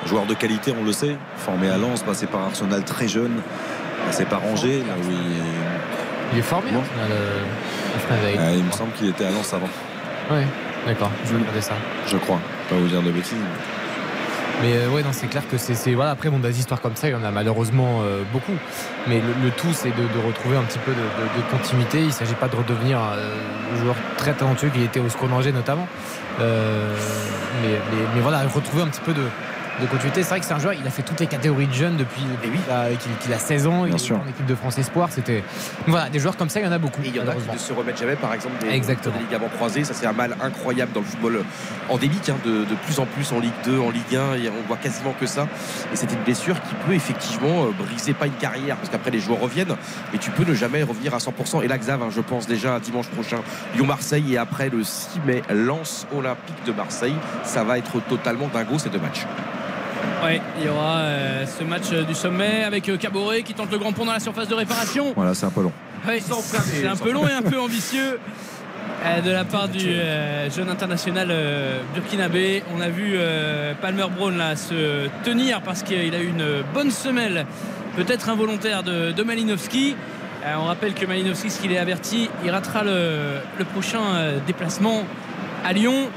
Joueur de qualité, on le sait, formé à Lens, passé par Arsenal très jeune, passé par Angers, là où il, Il est formé, Bon. le- David. Ah, il me semble qu'il était à Lens avant, Ouais, d'accord, je vais regarder ça. je crois. Pas vous dire de bêtises. Mais euh, ouais, non, c'est clair que c'est. Voilà, après, bon, des histoires comme ça, il y en a malheureusement euh, beaucoup. Mais le, le tout, c'est de, de retrouver un petit peu de, de- de continuité. Il ne s'agit pas de redevenir euh, le joueur très talentueux qu'il était au Angers notamment. Euh, mais, mais- mais voilà, retrouver un petit peu de, de continuité. C'est vrai que c'est un joueur, il a fait toutes les catégories de jeunes depuis, depuis qu'il a, qu'il- a 16 ans. il est sûr. en équipe de France Espoir. C'était. Voilà, des joueurs comme ça, il y en a beaucoup. Et il y en a qui ne se remettent jamais, par exemple, des, Exactement. des ligaments croisés. Ça, c'est un mal incroyable dans le football endémique, hein, de, de plus en plus en Ligue 2, en Ligue 1. Et on voit quasiment que ça. Et c'est une blessure qui peut effectivement euh, briser pas une carrière, parce qu'après les joueurs reviennent, mais tu peux ne jamais revenir à 100%. Et là, Xav, hein, je pense déjà à dimanche prochain, Lyon-Marseille, et après le 6 mai, Lens Olympique de Marseille. Ça va être totalement dingo ces deux matchs. Ouais, il y aura euh, ce match euh, du sommet avec euh, Caboret qui tente le grand pont dans la surface de réparation. Voilà, c'est un peu long. Ouais, c'est un peu long et un peu ambitieux. euh, de la part du euh, jeune international euh, burkinabé. On a vu euh, Palmer Brown là, se tenir parce qu'il a eu une bonne semelle, peut-être involontaire de, de Malinowski. Euh, on rappelle que Malinowski, ce qu'il est averti, il ratera le, le prochain euh, déplacement à Lyon.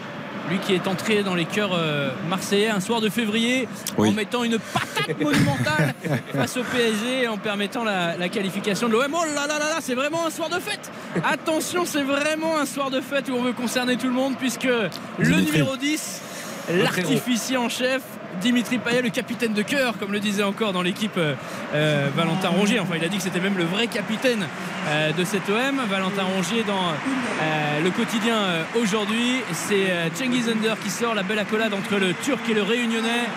Lui qui est entré dans les cœurs euh, marseillais un soir de février Oui. en mettant une patate monumentale face au PSG en permettant la, la qualification de l'OM. Oh là là là là, c'est vraiment un soir de fête. Attention, c'est vraiment un soir de fête où on veut concerner tout le monde puisque le numéro 10, l'artificier en chef, Dimitri Payet, le capitaine de cœur, comme le disait encore dans l'équipe euh, euh, Valentin Rongier. Enfin, il a dit que c'était même le vrai capitaine euh, de cet OM. Valentin Rongier dans euh, le quotidien aujourd'hui. C'est Cengiz Under qui sort la belle accolade entre le Turc et le Réunionnais.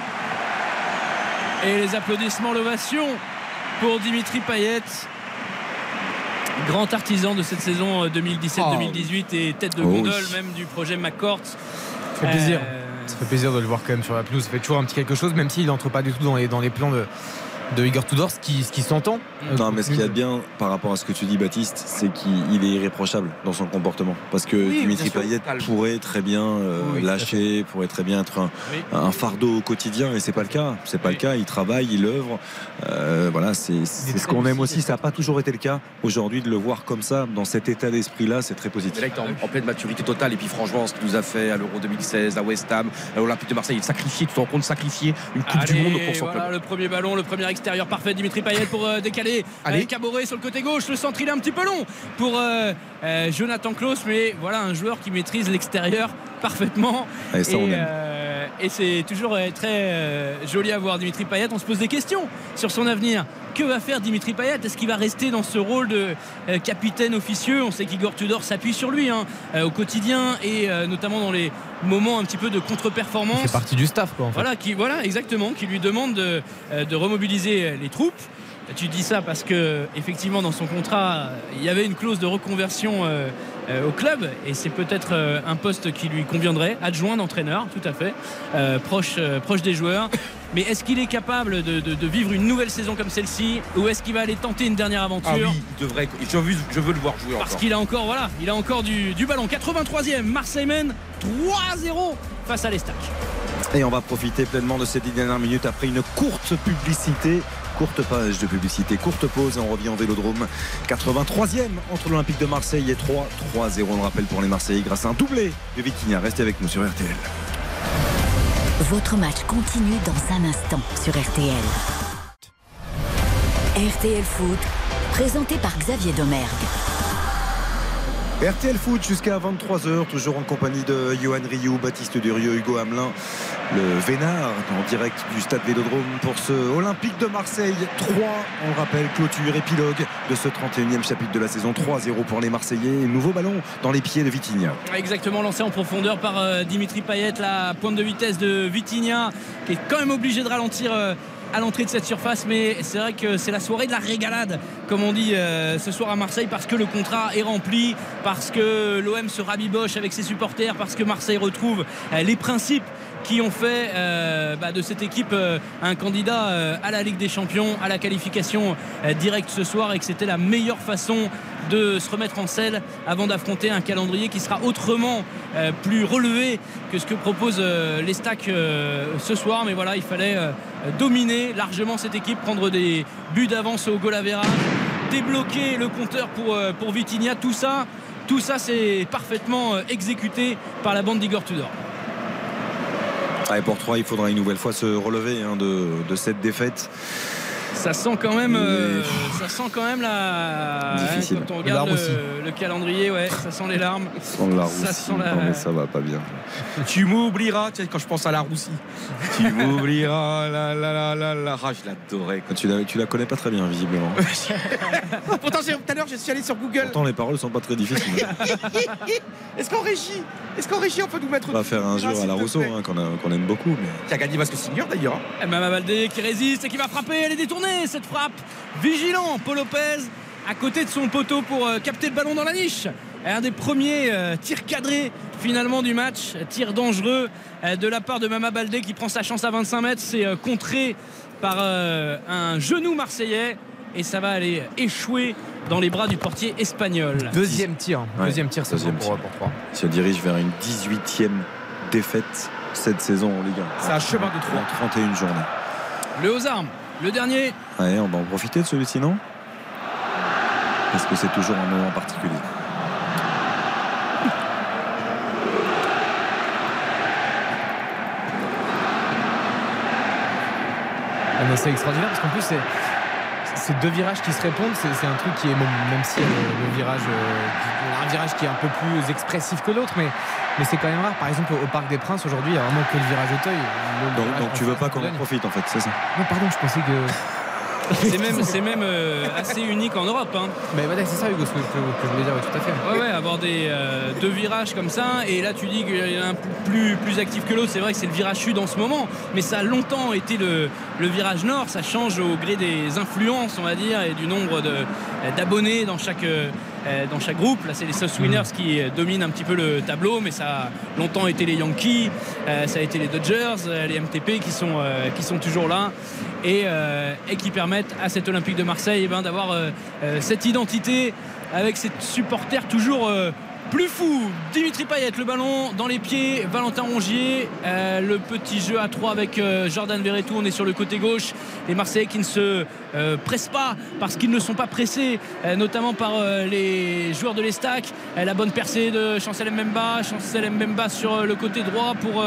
Et les applaudissements, l'ovation pour Dimitri Payet. Grand artisan de cette saison euh, 2017-2018 et tête de Oh gondole même du projet McCourt. Ça fait plaisir. Euh, Ça fait plaisir de le voir quand même sur la pelouse. Ça fait toujours un petit quelque chose, même s'il n'entre pas du tout dans les, dans les plans de, de Igor Tudor, ce qui, ce qui s'entend. Euh, Non, mais ce qu'il y a de bien par rapport à ce que tu dis, Baptiste, c'est qu'il est irréprochable dans son comportement. Parce que Oui, Dimitri Payet pourrait très bien euh, Oui, lâcher, pourrait très bien être un, Oui. un fardeau au quotidien, et c'est pas le cas. C'est pas Oui. le cas. Il travaille, il œuvre. Euh, voilà, c'est c'est ce qu'on aime aussi. Ça n'a pas toujours été le cas. Aujourd'hui, de le voir comme ça, dans cet état d'esprit-là, c'est très Mais positif. là, il est en, en pleine maturité totale. Et puis, franchement, ce qu'il nous a fait à l'Euro 2016, à West Ham, à l'Olympique de Marseille, il sacrifié, tu te rends compte, sacrifier une Coupe du Monde pour son voilà club. le premier ballon, le premier extérieur parfait. Dimitri Payet pour euh, décaler. Allez. Avec Caboret sur le côté gauche. Le centre, il est un petit peu long pour euh, Jonathan Klaus. Mais voilà un joueur qui maîtrise l'extérieur parfaitement. Et ça, on aime. euh, et c'est toujours euh, très euh, joli à voir Dimitri Payet. On se pose des questions sur son avenir. Que va faire Dimitri Payet? Est-ce qu'il va rester dans ce rôle de capitaine officieux? On sait qu'Igor Tudor s'appuie sur lui hein, au quotidien et notamment dans les moments un petit peu de Il contre-performance. fait partie du staff, quoi, en fait. Voilà, qui, voilà, exactement, qui lui demande de, de remobiliser les troupes. Tu dis ça parce que effectivement dans son contrat il y avait une clause de reconversion euh, euh, au club et c'est peut-être euh, un poste qui lui conviendrait, adjoint d'entraîneur, tout à fait, euh, proche, euh, proche des joueurs. Mais est-ce qu'il est capable de, de- de vivre une nouvelle saison comme celle-ci ou est-ce qu'il va aller tenter une dernière aventure Ah oui, il devrait. Je veux, je veux le voir jouer parce qu'il a encore voilà, il a encore du, du ballon. 83e, Marseille mène 3-0 face à l'Estac. Et on va profiter pleinement de ces dix dernières minutes après une courte publicité. Courte page de publicité, courte pause et on revient en vélodrome. 83e entre l'Olympique de Marseille et 3. 3-0, on le rappelle pour les Marseillais grâce à un doublé de Vitinha. Restez avec nous sur RTL. Votre match continue dans un instant sur RTL. RTL Foot, présenté par Xavier Domergue. RTL Foot jusqu'à 23h, toujours en compagnie de Johan Rioux, Baptiste Durieux, Hugo Hamelin, le Vénard en direct du stade Vélodrome pour ce Olympique de Marseille 3. On le rappelle, clôture, épilogue de ce 31e chapitre de la saison 3-0 pour les Marseillais. Nouveau ballon dans les pieds de Vitinha. Exactement, lancé en profondeur par euh, Dimitri Payet, la pointe de vitesse de Vitinha, qui est quand même obligé de ralentir euh, à l'entrée de cette surface. Mais c'est vrai que c'est la soirée de la régalade, comme on dit euh, ce soir à Marseille, parce que le contrat est rempli, parce que l'OM se rabiboche avec ses supporters, parce que Marseille retrouve euh, les principes qui ont fait euh, bah, de cette équipe euh, un candidat euh, à la Ligue des Champions, à la qualification directe ce soir et que c'était la meilleure façon de se remettre en selle avant d'affronter un calendrier qui sera autrement plus relevé que ce que propose euh, les stacks ce soir. Mais voilà, il fallait dominer largement cette équipe, prendre des buts d'avance au goal average, débloquer le compteur pour, pour. Tout ça, tout ça c'est parfaitement exécuté par la bande d'Igor Tudor. Et pour 3, il faudra une nouvelle fois se relever hein, de cette défaite. Ça sent quand même, euh, ça sent quand même la. Difficile. quand on regarde larmes aussi. le, le calendrier, ouais, ça sent les larmes. Sans la Ça roussie. sent la- Non, mais ça va pas bien. Tu m'oublieras, tu sais, quand je pense à la roussie. tu m'oublieras, la la la la la. Ah, je l'adorais. Tu la, tu la connais pas très bien, visiblement. Pourtant, tout à l'heure, je suis allé sur Google. Pourtant, les paroles sont pas très difficiles. Est-ce qu'en régie, est-ce qu'en régie, on peut nous mettre. On va faire un jour à la Rousseau, hein, qu'on aime beaucoup. Mais... Qui a gagné Vasque Signor d'ailleurs. hein. Mama Baldé qui résiste et qui va frapper. Elle est détournée cette frappe. Vigilant, Paul Lopez à côté de son poteau pour euh, capter le ballon dans la niche. Un des premiers euh, tirs cadrés finalement du match. Tir dangereux euh, de la part de Mama Baldé qui prend sa chance à 25 mètres. C'est euh, contré par euh, un genou marseillais. et ça va aller échouer dans les bras du portier espagnol. Deuxième tir. Ouais, Deuxième tir, c'est deuxième pour, tir. pour 3. Il se dirige vers une 18e défaite cette saison en Ligue 1. C'est un chemin de trois. En 31 journées. Le aux armes, le dernier. Ouais, on va en profiter de celui-ci, non? Parce que c'est toujours un moment particulier. Ah c'est extraordinaire parce qu'en plus, c'est. Ces deux virages qui se répondent, c'est un truc qui est, même, si euh, le virage, euh, un virage qui est un peu plus expressif que l'autre, mais, mais c'est quand même rare. Par exemple, au, Parc des Princes, aujourd'hui, il n'y a vraiment que le virage Auteuil. Le Donc, virage donc tu veux pas qu'on en profite en fait, c'est ça? Non, pardon, je pensais que. C'est même, c'est même euh, assez unique en Europe. hein. Mais voilà, c'est ça, Hugo, ce que, que- que je voulais dire, tout à fait. Ouais, ouais, avoir des euh, deux virages comme ça, et là tu dis qu'il y en a un plus, plus actif que l'autre. C'est vrai que c'est le virage sud en ce moment, mais ça a longtemps été le, le virage nord. Ça change au gré des influences, on va dire, et du nombre de- d'abonnés dans chaque, euh, dans chaque groupe. Là, c'est les South Winners qui euh, dominent un petit peu le tableau, mais ça a longtemps été les Yankees, euh, ça a été les Dodgers, euh, les MTP qui sont, euh, qui sont toujours là. Et, euh, et qui permettent à cet Olympique de Marseille eh ben, d'avoir euh, euh, cette identité avec ses supporters toujours euh, plus fous. Dimitri Payet, le ballon dans les pieds, Valentin Rongier, euh, le petit jeu à 3 avec euh, Jordan Verretou, on est sur le côté gauche. Les Marseillais qui ne se euh, pressent pas parce qu'ils ne sont pas pressés, euh, notamment par les joueurs de l'Estac. La bonne percée de Chancel Mbemba, Chancel Mbemba sur le côté droit pour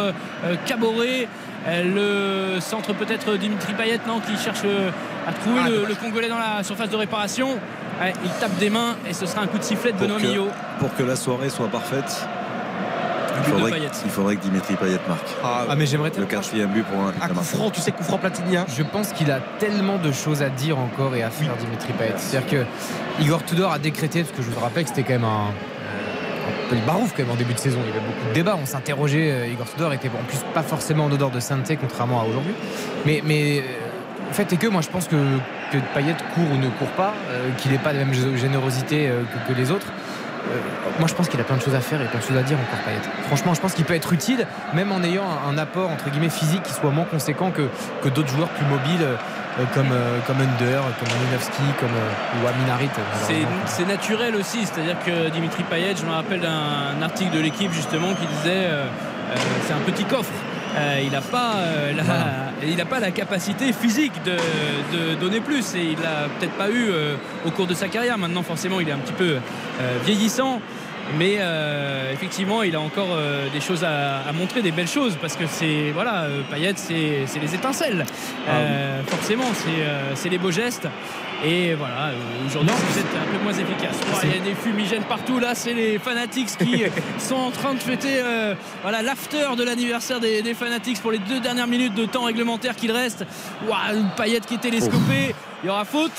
Caboret. Euh, le centre peut-être Dimitri Payet non, qui cherche euh, à trouver Ah, le, Congolais dans la surface de réparation. Ouais, il tape des mains et ce sera un coup de sifflet de pour Benoît que, Millot. pour que la soirée soit parfaite, il faudrait, Payet. il faudrait que Dimitri Payet marque. Ah, Ah, mais j'aimerais Le quatrième but pour un de coup Marseille. franc, tu sais, coup franc platinien. Je pense qu'il a tellement de choses à dire encore et à faire, Dimitri Payet. C'est-à-dire que Igor Tudor a décrété, parce que je vous rappelle que c'était quand même un. Un peu le barouf quand même en début de saison. Il y avait beaucoup de débats. On s'interrogeait. euh, Igor Tudor était en plus pas forcément en odeur de sainteté, contrairement à aujourd'hui. Mais, mais euh, le fait est que moi je pense que, que Payet court ou ne court pas, euh, qu'il n'ait pas la même gé- générosité euh, que, les autres. euh, moi, je pense qu'il a plein de choses à faire et plein de choses à dire encore, Payet. Franchement, je pense qu'il peut être utile, même en ayant un, un apport entre guillemets physique qui soit moins conséquent que, d'autres joueurs plus mobiles, euh, comme, euh, comme Under, comme Malinowski, comme euh, ou Aminarit. euh, C'est- naturel aussi, c'est-à-dire que Dimitri Payet, je me rappelle d'un article de l'équipe justement qui disait euh, euh, c'est un petit coffre. Euh, il n'a pas, euh, la, il a pas la capacité physique de, de donner plus et il l'a peut-être pas eu euh, au cours de sa carrière. Maintenant, forcément, il est un petit peu euh, vieillissant. Mais euh, effectivement, il a encore euh, des choses à, à montrer, des belles choses, parce que c'est voilà, euh, Payet, c'est les étincelles. Euh, forcément, c'est les beaux gestes. Et voilà, aujourd'hui, vous êtes un peu moins efficace. Oh, il y a des fumigènes partout. Là, c'est les Fanatics qui sont en train de fêter euh, voilà l'after de l'anniversaire des, des Fanatics pour les deux dernières minutes de temps réglementaire qu'il reste. Ouah, Payet qui est télescopé. Il y aura faute.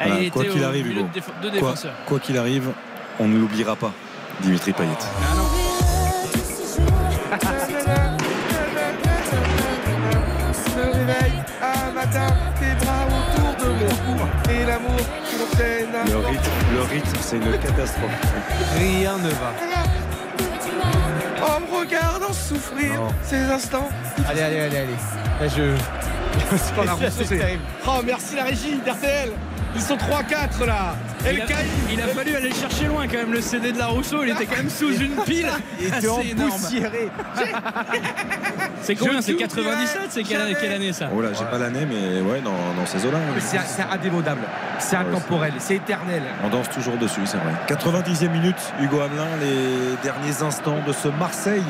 Voilà, il quoi était qu'il arrive, Hugo. de, déf- de quoi qu'il arrive, on ne l'oubliera pas, Dimitri Payet. Le rythme, le rythme, c'est une catastrophe. Rien ne va. En me regardant souffrir Non. ces instants. Allez, allez, allez, allez. Là, je. C'est pas la rousseau, c'est- Oh merci la régie d'RTL. Ils sont 3-4 là. Il a, Caïd. il a fallu aller le chercher loin quand même le CD de la Rousseau il était quand même sous une pile Il était empoussiéré. c'est combien c'est t'oublierai 97 c'est quelle, année ça Oh là, j'ai pas l'année, mais ouais, dans, dans ces eaux-là. Mais C'est indémodable, c'est Ouais, intemporel, c'est éternel. On danse toujours dessus, c'est vrai. 90e minute, Hugo Hamelin, les derniers instants de ce Marseille.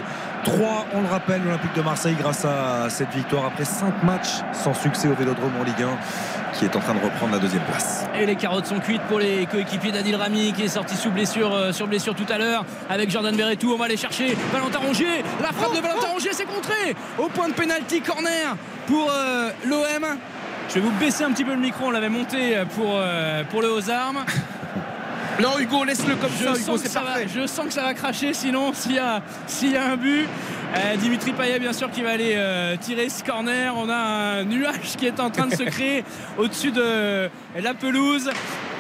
3, on le rappelle, l'Olympique de Marseille grâce à cette victoire après 5 matchs sans succès au Vélodrome en Ligue 1 qui est en train de reprendre la deuxième place. Et les carottes sont cuites pour les coéquipiers d'Adil Rami qui est sorti sous blessure, euh, sur blessure tout à l'heure avec Jordan Verretou. On va aller chercher Valentin Rongier. La frappe de Valentin Rongier, c'est contré au point de pénalty corner pour euh, l'OM. Je vais vous baisser un petit peu le micro, on l'avait monté pour, euh, pour le aux armes. Non Hugo, laisse-le comme Je ça, Hugo, c'est va, je sens que ça va cracher sinon s'il y a, y a un but. Euh, Dimitri Payet bien sûr qui va aller euh, tirer ce corner. On a un nuage qui est en train de se créer au-dessus de la pelouse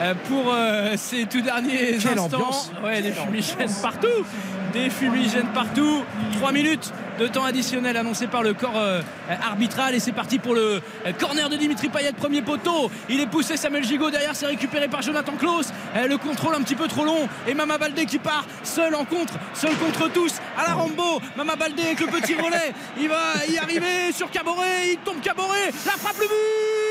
euh, pour euh, ces tout derniers Quelle instants. ambiance. Ouais, des fumigènes partout. Des fumigènes partout. 3 minutes de temps additionnel annoncé par le corps euh, arbitral. Et c'est parti pour le euh, corner de Dimitri Payet premier poteau. Il est poussé Samuel Gigot derrière c'est récupéré par Jonathan Klaus Euh, le contrôle un petit peu trop long. Et Mama Baldé qui part seul en contre seul contre tous. À la Rambo Mama Baldé avec le petit relais il va y arriver sur Caboret. Il tombe Caboret. La frappe le but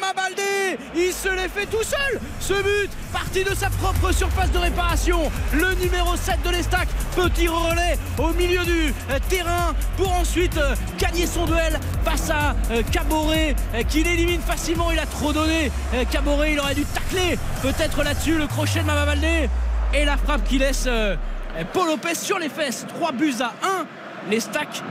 Mama Baldé, il se l'est fait tout seul. Ce but, parti de sa propre surface de réparation. Le numéro 7 de l'Estac, petit relais au milieu du terrain pour ensuite euh, gagner son duel face à euh, Caboret euh, qui l'élimine facilement. Il a trop donné. Caboret, il aurait dû tacler peut-être là-dessus le crochet de Mama Baldé et la frappe qui laisse Paul Lopez sur les fesses. 3 buts à 1. L'Estac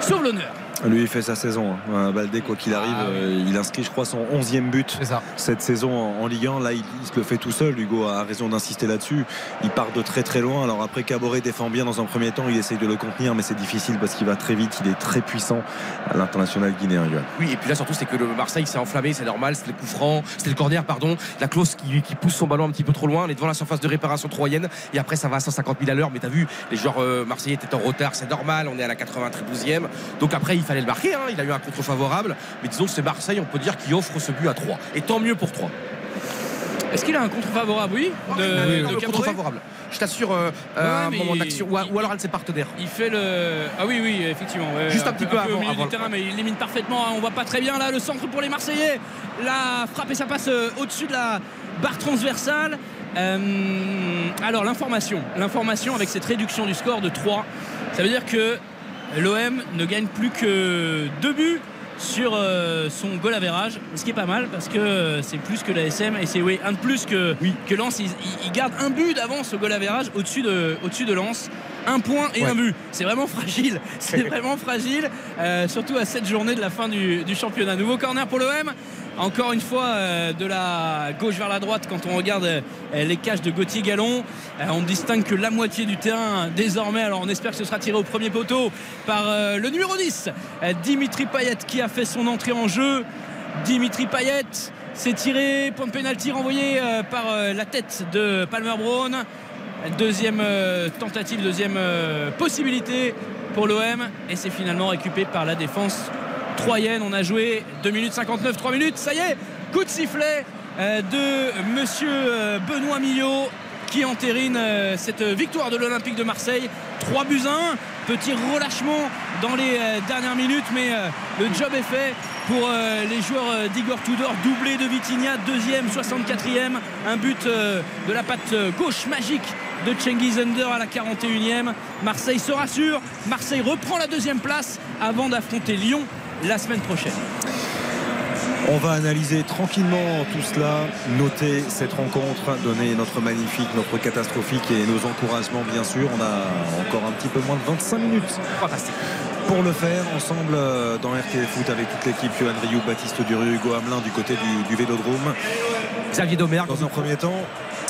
sauve l'honneur. Lui, il fait sa saison. hein. Baldé, quoi qu'il arrive, Ah oui. euh, il inscrit, je crois, son 11e but cette saison en, en Ligue 1. Là, il, il se le fait tout seul. Hugo a raison d'insister là-dessus. Il part de très très loin. Alors après, Caboret défend bien dans un premier temps. Il essaye de le contenir, mais c'est difficile parce qu'il va très vite. Il est très puissant à l'international guinéen. Oui, et puis là surtout c'est que le Marseille s'est enflammé, c'est normal, c'était le coup franc, c'était le corner, pardon. La clause qui, qui pousse son ballon un petit peu trop loin, on est devant la surface de réparation troyenne et après ça va à 150 000 à l'heure. Mais t'as vu, les joueurs euh, marseillais étaient en retard, c'est normal, on est à la 92e. Donc après il fallait le marquer, hein, il a eu un contre favorable. Mais disons que c'est Marseille, on peut dire, qui offre ce but à 3. Et tant mieux pour 3. Est-ce qu'il a un contre favorable Oui? De, Oui, de contre favorable. Je t'assure, euh, Ouais, un moment d'action, ou, ou alors un de ses partenaires. Il fait le. Ah oui, oui, effectivement. ouais, Juste un petit peu au avant- milieu avant du le- terrain, mais il élimine parfaitement. hein. On voit pas très bien là le centre pour les Marseillais. La frappe et ça passe euh, au-dessus de la barre transversale. Euh, alors l'information, l'information avec cette réduction du score de 3, ça veut dire que l'OM ne gagne plus que deux buts sur euh, son goal average, ce qui est pas mal parce que euh, c'est plus que la SM et c'est oui, un de plus que, que Lens. Un but d'avance au goal average au-dessus de, au de Lens. Un point et Ouais. un but. C'est vraiment fragile. C'est vraiment fragile, euh, surtout à cette journée de la fin du, du championnat. Nouveau corner pour l'OM. Encore une fois, euh, de la gauche vers la droite, quand on regarde euh, les cages de Gauthier Gallon, euh, on distingue que la moitié du terrain désormais. Alors on espère que ce sera tiré au premier poteau par le numéro 10, euh, Dimitri Payet, qui a fait son entrée en jeu. Dimitri Payet s'est tiré, point de pénalty renvoyé par la tête de Palmer Brown. Deuxième tentative, deuxième possibilité pour l'OM et c'est finalement récupéré par la défense troyenne. On a joué 2 minutes 59, 3 minutes. Ça y est, coup de sifflet euh, de monsieur euh, Benoît Millot qui entérine euh, cette victoire de l'Olympique de Marseille. 3 buts à 1. Petit relâchement dans les dernières minutes, mais le job est fait pour les joueurs d'Igor Tudor. Doublé de Vitinha, deuxième, 64e. Un but de la patte gauche magique de Cengiz Under à la 41e. Marseille se rassure. Marseille reprend la deuxième place avant d'affronter Lyon la semaine prochaine. On va analyser tranquillement tout cela, noter cette rencontre, donner notre magnifique, notre catastrophique et nos encouragements bien sûr. On a encore un petit peu moins de 25 minutes Fantastique. pour le faire ensemble euh, dans RTL Foot avec toute l'équipe, Johan Rioux, Baptiste Durieux, Hugo Hamelin du côté du, du Vélodrome. Xavier Domergue. Dans un premier temps,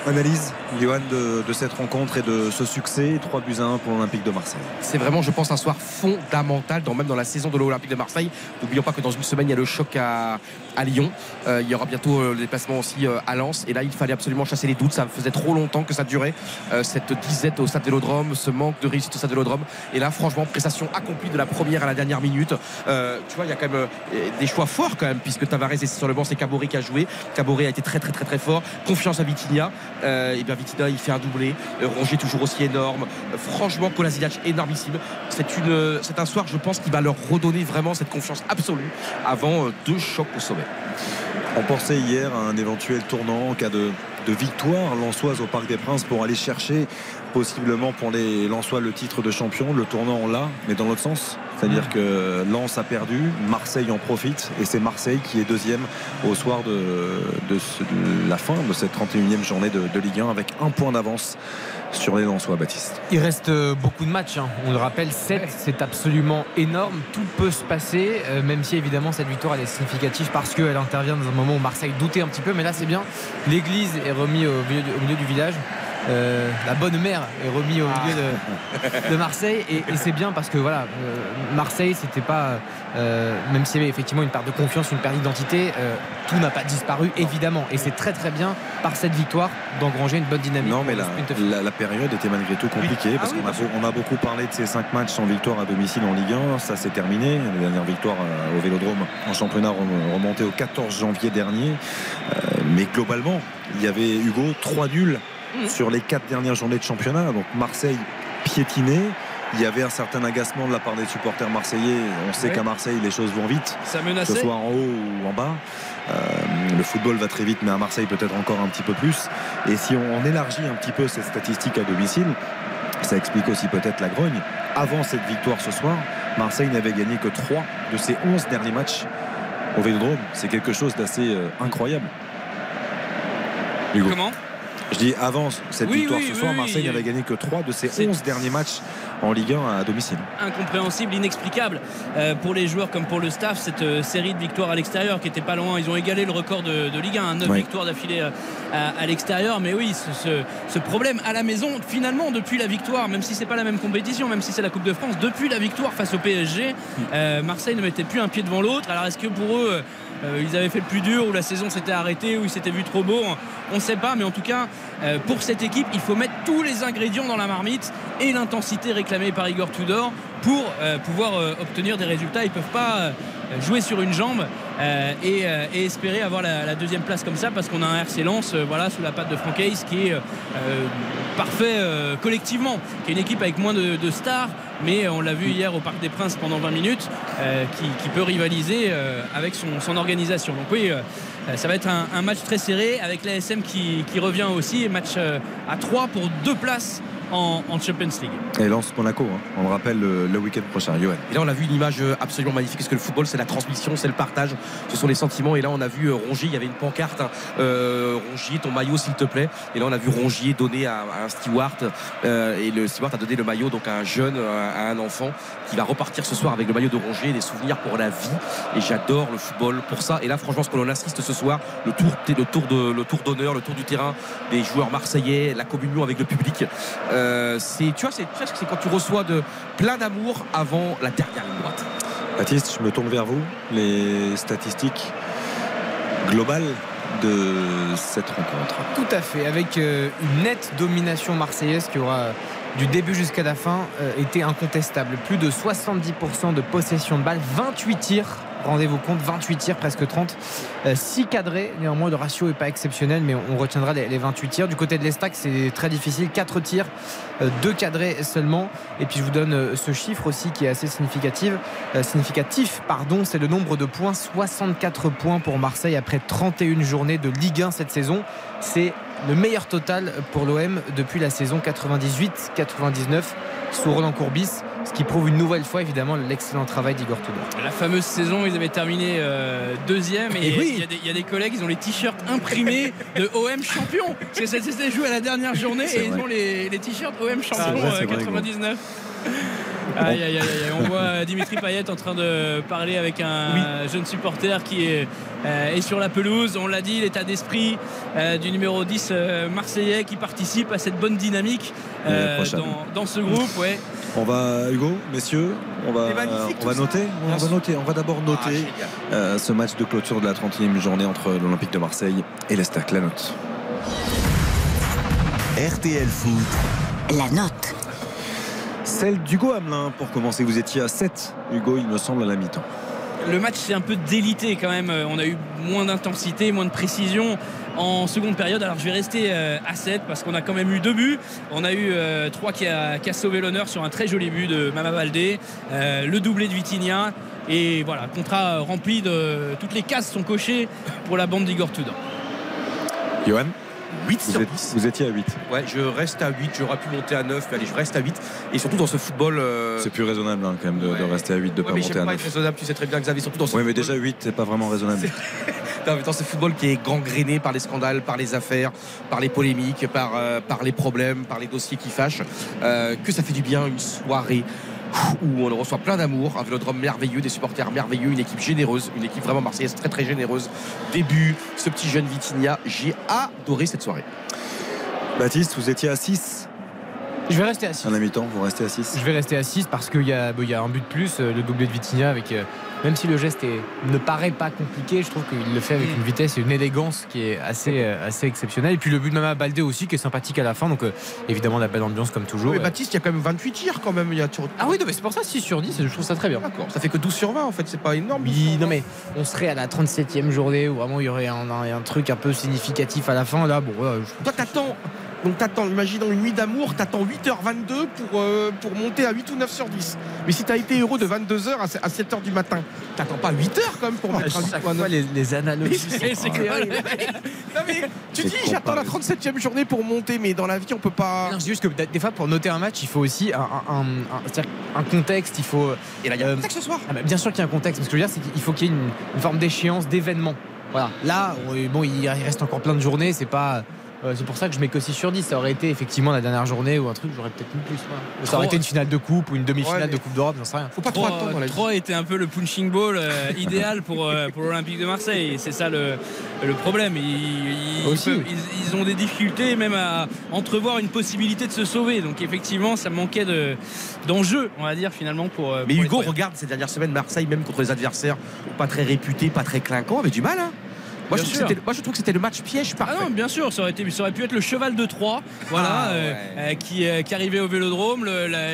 analyse, Johan, de, cette rencontre et de ce succès, 3 buts à 1 pour l'Olympique de Marseille. C'est vraiment, je pense, un soir fondamental, même dans la saison de l'Olympique de Marseille. N'oublions pas que dans une semaine, il y a le choc à, à Lyon. Euh, il y aura bientôt euh, le déplacement aussi euh, à Lens. Et là, il fallait absolument chasser les doutes. Ça faisait trop longtemps que ça durait, cette disette au stade Vélodrome, ce manque de réussite au stade Vélodrome. Et là, franchement, prestation accomplie de la première à la dernière minute. Tu vois, il y a quand même des choix forts quand même, puisque Tavares est sur le banc, c'est Caboret qui a joué. Caboret a été très, très, très, très fort. Confiance à Vitinha. Et bien Vitinha, il fait un doublé. Rongier toujours aussi énorme. Franchement, Kolasinac énormissime. C'est c'est un soir, je pense, qui va leur redonner vraiment cette confiance absolue avant deux chocs au sommet. On pensait hier à un éventuel tournant en cas de, victoire lançoise au Parc des Princes pour aller chercher possiblement pour les Lensois le titre de champion. Le tournant on l'a, mais dans l'autre sens. C'est-à-dire que Lens a perdu, Marseille en profite et c'est Marseille qui est deuxième au soir de, de ce- de la fin de cette 31e journée de, de Ligue 1 avec un point d'avance sur les Lensois, Baptiste. Il reste euh, beaucoup de matchs, hein. on le rappelle, 7, c'est absolument énorme, tout peut se passer, euh, même si évidemment cette victoire elle est significative parce qu'elle intervient dans un moment où Marseille doutait un petit peu, mais là c'est bien, l'église est remise au milieu, du- au milieu du village. Euh, la bonne mère est remis au milieu de, de Marseille. Et, et c'est bien parce que voilà, euh, Marseille, c'était pas. euh, même s'il y avait effectivement une perte de confiance, une perte d'identité, tout n'a pas disparu, évidemment. Et c'est très très bien par cette victoire d'engranger une bonne dynamique. Non, mais la, la- la période était malgré tout compliquée Oui. parce Ah oui, qu'on a, on a beaucoup parlé de ces cinq matchs sans victoire à domicile en Ligue 1. Ça s'est terminé. La dernière victoire au Vélodrome en championnat rem- remontée au 14 janvier dernier. Mais globalement, il y avait Hugo trois nuls Mmh. sur les quatre dernières journées de championnat. Donc Marseille piétiné. Il y avait un certain agacement de la part des supporters marseillais. On sait Ouais. qu'à Marseille, les choses vont vite Ça que ce soit en haut ou en bas. Euh, le football va très vite, mais à Marseille peut-être encore un petit peu plus. Et si on, on élargit un petit peu cette statistique à domicile, ça explique aussi peut-être la grogne. Avant cette victoire ce soir, Marseille n'avait gagné que 3 de ses 11 derniers matchs au Vélodrome. C'est quelque chose d'assez euh, incroyable. Hugo. Comment? Je dis avant cette Oui, victoire oui, ce soir, oui. Marseille n'avait gagné que 3 de ses C'est- 11 derniers matchs en Ligue 1 à domicile. incompréhensible, inexplicable euh, pour les joueurs comme pour le staff. Cette euh, série de victoires à l'extérieur qui était pas loin. Ils ont égalé le record de, de Ligue 1, 9 Oui. victoires d'affilée euh, à, à l'extérieur. Mais oui, ce, ce- ce problème à la maison, finalement, depuis la victoire, même si c'est pas la même compétition, même si c'est la Coupe de France, depuis la victoire face au PSG, euh, Marseille ne mettait plus un pied devant l'autre. Alors est-ce que pour eux, ils avaient fait le plus dur, ou la saison s'était arrêtée, ou ils s'étaient vu trop beau On ne sait pas, mais en tout cas, euh, pour cette équipe, il faut mettre tous les ingrédients dans la marmite et l'intensité réclamée par Igor Tudor pour euh, pouvoir euh, obtenir des résultats. Ils ne peuvent pas jouer sur une jambe et, espérer avoir la, deuxième place comme ça parce qu'on a un RC Lens voilà, sous la patte de Franck Hayes qui est parfait collectivement, qui est une équipe avec moins de, stars, mais on l'a vu hier au Parc des Princes pendant 20 minutes, qui, peut rivaliser avec son, son organisation. Donc oui, ça va être un, match très serré avec l'ASM qui, revient aussi, match euh, à 3 pour deux places en, en Champions League. Et lance Monaco, hein. on le rappelle le, le week-end prochain. Johan. Et là, on a vu une image euh, absolument magnifique parce que le football, c'est la transmission, c'est le partage, ce sont les sentiments. Et là, on a vu euh, Rongier, il y avait une pancarte hein, euh, Rongier, ton maillot, s'il te plaît. Et là, on a vu Rongier donner à, à un steward. euh, et le steward a donné le maillot donc à un jeune, à un enfant qui va repartir ce soir avec le maillot de Rongier, des souvenirs pour la vie. Et j'adore le football pour ça. Et là, franchement, ce que l'on assiste ce soir, le tour, le tour de, le tour d'honneur, le tour du terrain des joueurs marseillais, la communion avec le public. Euh, c'est, tu vois, c'est, tu vois, c'est quand tu reçois de plein d'amour avant la dernière ligne droite? Baptiste, je me tourne vers vous. Les statistiques globales de cette rencontre. Tout à fait, avec euh, une nette domination marseillaise qui aura du début jusqu'à la fin euh, été incontestable. Plus de 70% de possession de balle, 28 tirs. Rendez-vous compte, 28 tirs, presque 30. 6 cadrés, néanmoins le ratio n'est pas exceptionnel, mais on retiendra les, les 28 tirs. Du côté de l'Estac, c'est très difficile. 4 tirs, 2 cadrés seulement. Et puis je vous donne euh, ce chiffre aussi qui est assez significatif. Euh, significatif, pardon, c'est le nombre de points. 64 points pour Marseille après 31 journées de Ligue 1 cette saison. C'est le meilleur total pour l'OM depuis la saison 98-99 sous Roland Courbis, ce qui prouve une nouvelle fois évidemment l'excellent travail d'Igor Tudor. La fameuse saison, ils avaient terminé euh, deuxième et Et il oui. y, a des- il y a des collègues, ils ont les t-shirts imprimés de OM champion. Parce que ça s'était joué à la dernière journée et ils ont les, les t-shirts OM champion C'est vrai, euh, c'est vrai, 99. Aïe, aïe, aïe, aïe. On voit Dimitri Payet en train de parler avec un jeune supporter qui est, euh, est sur la pelouse. On l'a dit, l'état d'esprit euh, du numéro 10 euh, marseillais qui participe à cette bonne dynamique euh, dans, dans ce groupe. Ouais. On va, Hugo, messieurs, on va, on tout noter. On va noter. On va d'abord Ah, noter euh, ce match de clôture de la 31e journée entre l'Olympique de Marseille et l'Estac. La note. RTL Foot. La note. Celle d'Hugo Hamelin pour commencer. Vous étiez à 7, Hugo, il me semble, à la mi-temps. le match s'est un peu délité quand même. On a eu moins d'intensité, moins de précision en seconde période. Alors je vais rester euh, à 7 parce qu'on a quand même eu deux buts. On a eu 3 qui a, qui a sauvé l'honneur sur un très joli but de Mama Baldé, euh, le doublé de Vitinha. Et voilà, contrat rempli de. Toutes les cases sont cochées pour la bande d'Igor Tudor. Johan? 8 vous, sur êtes- 10. vous étiez à 8. Ouais, je reste à 8. J'aurais pu monter à 9, mais allez, je reste à 8. Et surtout dans ce football. euh, C'est plus raisonnable hein, quand même de, rester à 8, de ouais, pas mais monter à pas 9. être raisonnable, tu sais très bien, Xavier, surtout dans ce Oui, mais déjà 8, c'est pas vraiment raisonnable. Non, mais dans ce football qui est gangréné par les scandales, par les affaires, par les polémiques, par, euh, par les problèmes, par les dossiers qui fâchent, euh, que ça fait du bien une soirée où on reçoit plein d'amour, un vélodrome merveilleux, des supporters merveilleux, une équipe généreuse, une équipe vraiment marseillaise très très généreuse. Début, ce petit jeune Vitinha, j'ai adoré cette soirée. Baptiste, vous étiez à 6 Je vais rester à 6. À la mi-temps, vous restez à 6 Je vais rester à 6 parce qu'il y, a- bon, il y a un but de plus, euh, le doublé de Vitinha avec. Même si le geste est- ne paraît pas compliqué, je trouve qu'il le fait avec une vitesse et une élégance qui est assez, euh, assez exceptionnelle. Et puis le but de Mama Baldé aussi qui est sympathique à la fin. Donc euh, évidemment la belle ambiance comme toujours. Mais Baptiste, il y a quand même 28 tirs quand même. Il y a Ah oui, non, mais c'est pour ça 6 sur 10, je trouve ça très bien. D'accord. Ça fait que 12 sur 20 en fait, c'est pas énorme. Oui, non mais on serait à la 37e journée où vraiment il y aurait un, un- un truc un peu significatif à la fin. Là, bon, voilà, je- Toi, t'attends. Donc, t'attends, imaginons une nuit d'amour, t'attends 8h22 pour, euh, pour monter à 8 ou 9 sur 10. Mais si t'as été heureux de 22h à 7h du matin, t'attends pas 8h quand même pour mettre un chaque 8 ou un fois 9. les, les analogies. C'est clair. Non, mais tu C'est dis, j'attends la comparaison. 37e journée pour monter, mais dans la vie, on peut pas. Non, dis juste que des fois, pour noter un match, il faut aussi un, un- un- un- un contexte. Il faut. Et là, il y a Euh, un texte ce soir. Ah bah, bien sûr qu'il y a un contexte. Mais ce que je veux dire, c'est qu'il faut qu'il y ait une, une forme d'échéance, d'événement. Voilà. Là, on- bon, il reste encore plein de journées. C'est pas. Euh, c'est pour ça que je mets que 6 sur 10. Ça aurait été effectivement la dernière journée ou un truc, j'aurais peut-être mis plus. Ça aurait Trop. été une finale de coupe ou une demi-finale Ouais, de Coupe d'Europe, j'en sais rien. Faut pas trop attendre dans la vie. 3 était un peu le punching ball euh, idéal pour, euh, pour l'Olympique de Marseille. Et c'est ça le, le problème. Ils, ils Aussi. peuvent- ils- ils ont des difficultés même à entrevoir une possibilité de se sauver. Donc effectivement, ça manquait de- d'enjeu, on va dire, finalement, pour. Mais Hugo, regarde ces dernières semaines, Marseille, même contre les adversaires pas très réputés, pas très clinquants, avait du mal. hein. Moi, je trouve que c'était- moi, je trouve que c'était le match piège Ah parfait. non, bien sûr, ça aurait, été, ça aurait pu être le cheval de Troie, voilà, Ah, euh, ouais. euh, qui, euh, qui arrivait au Vélodrome,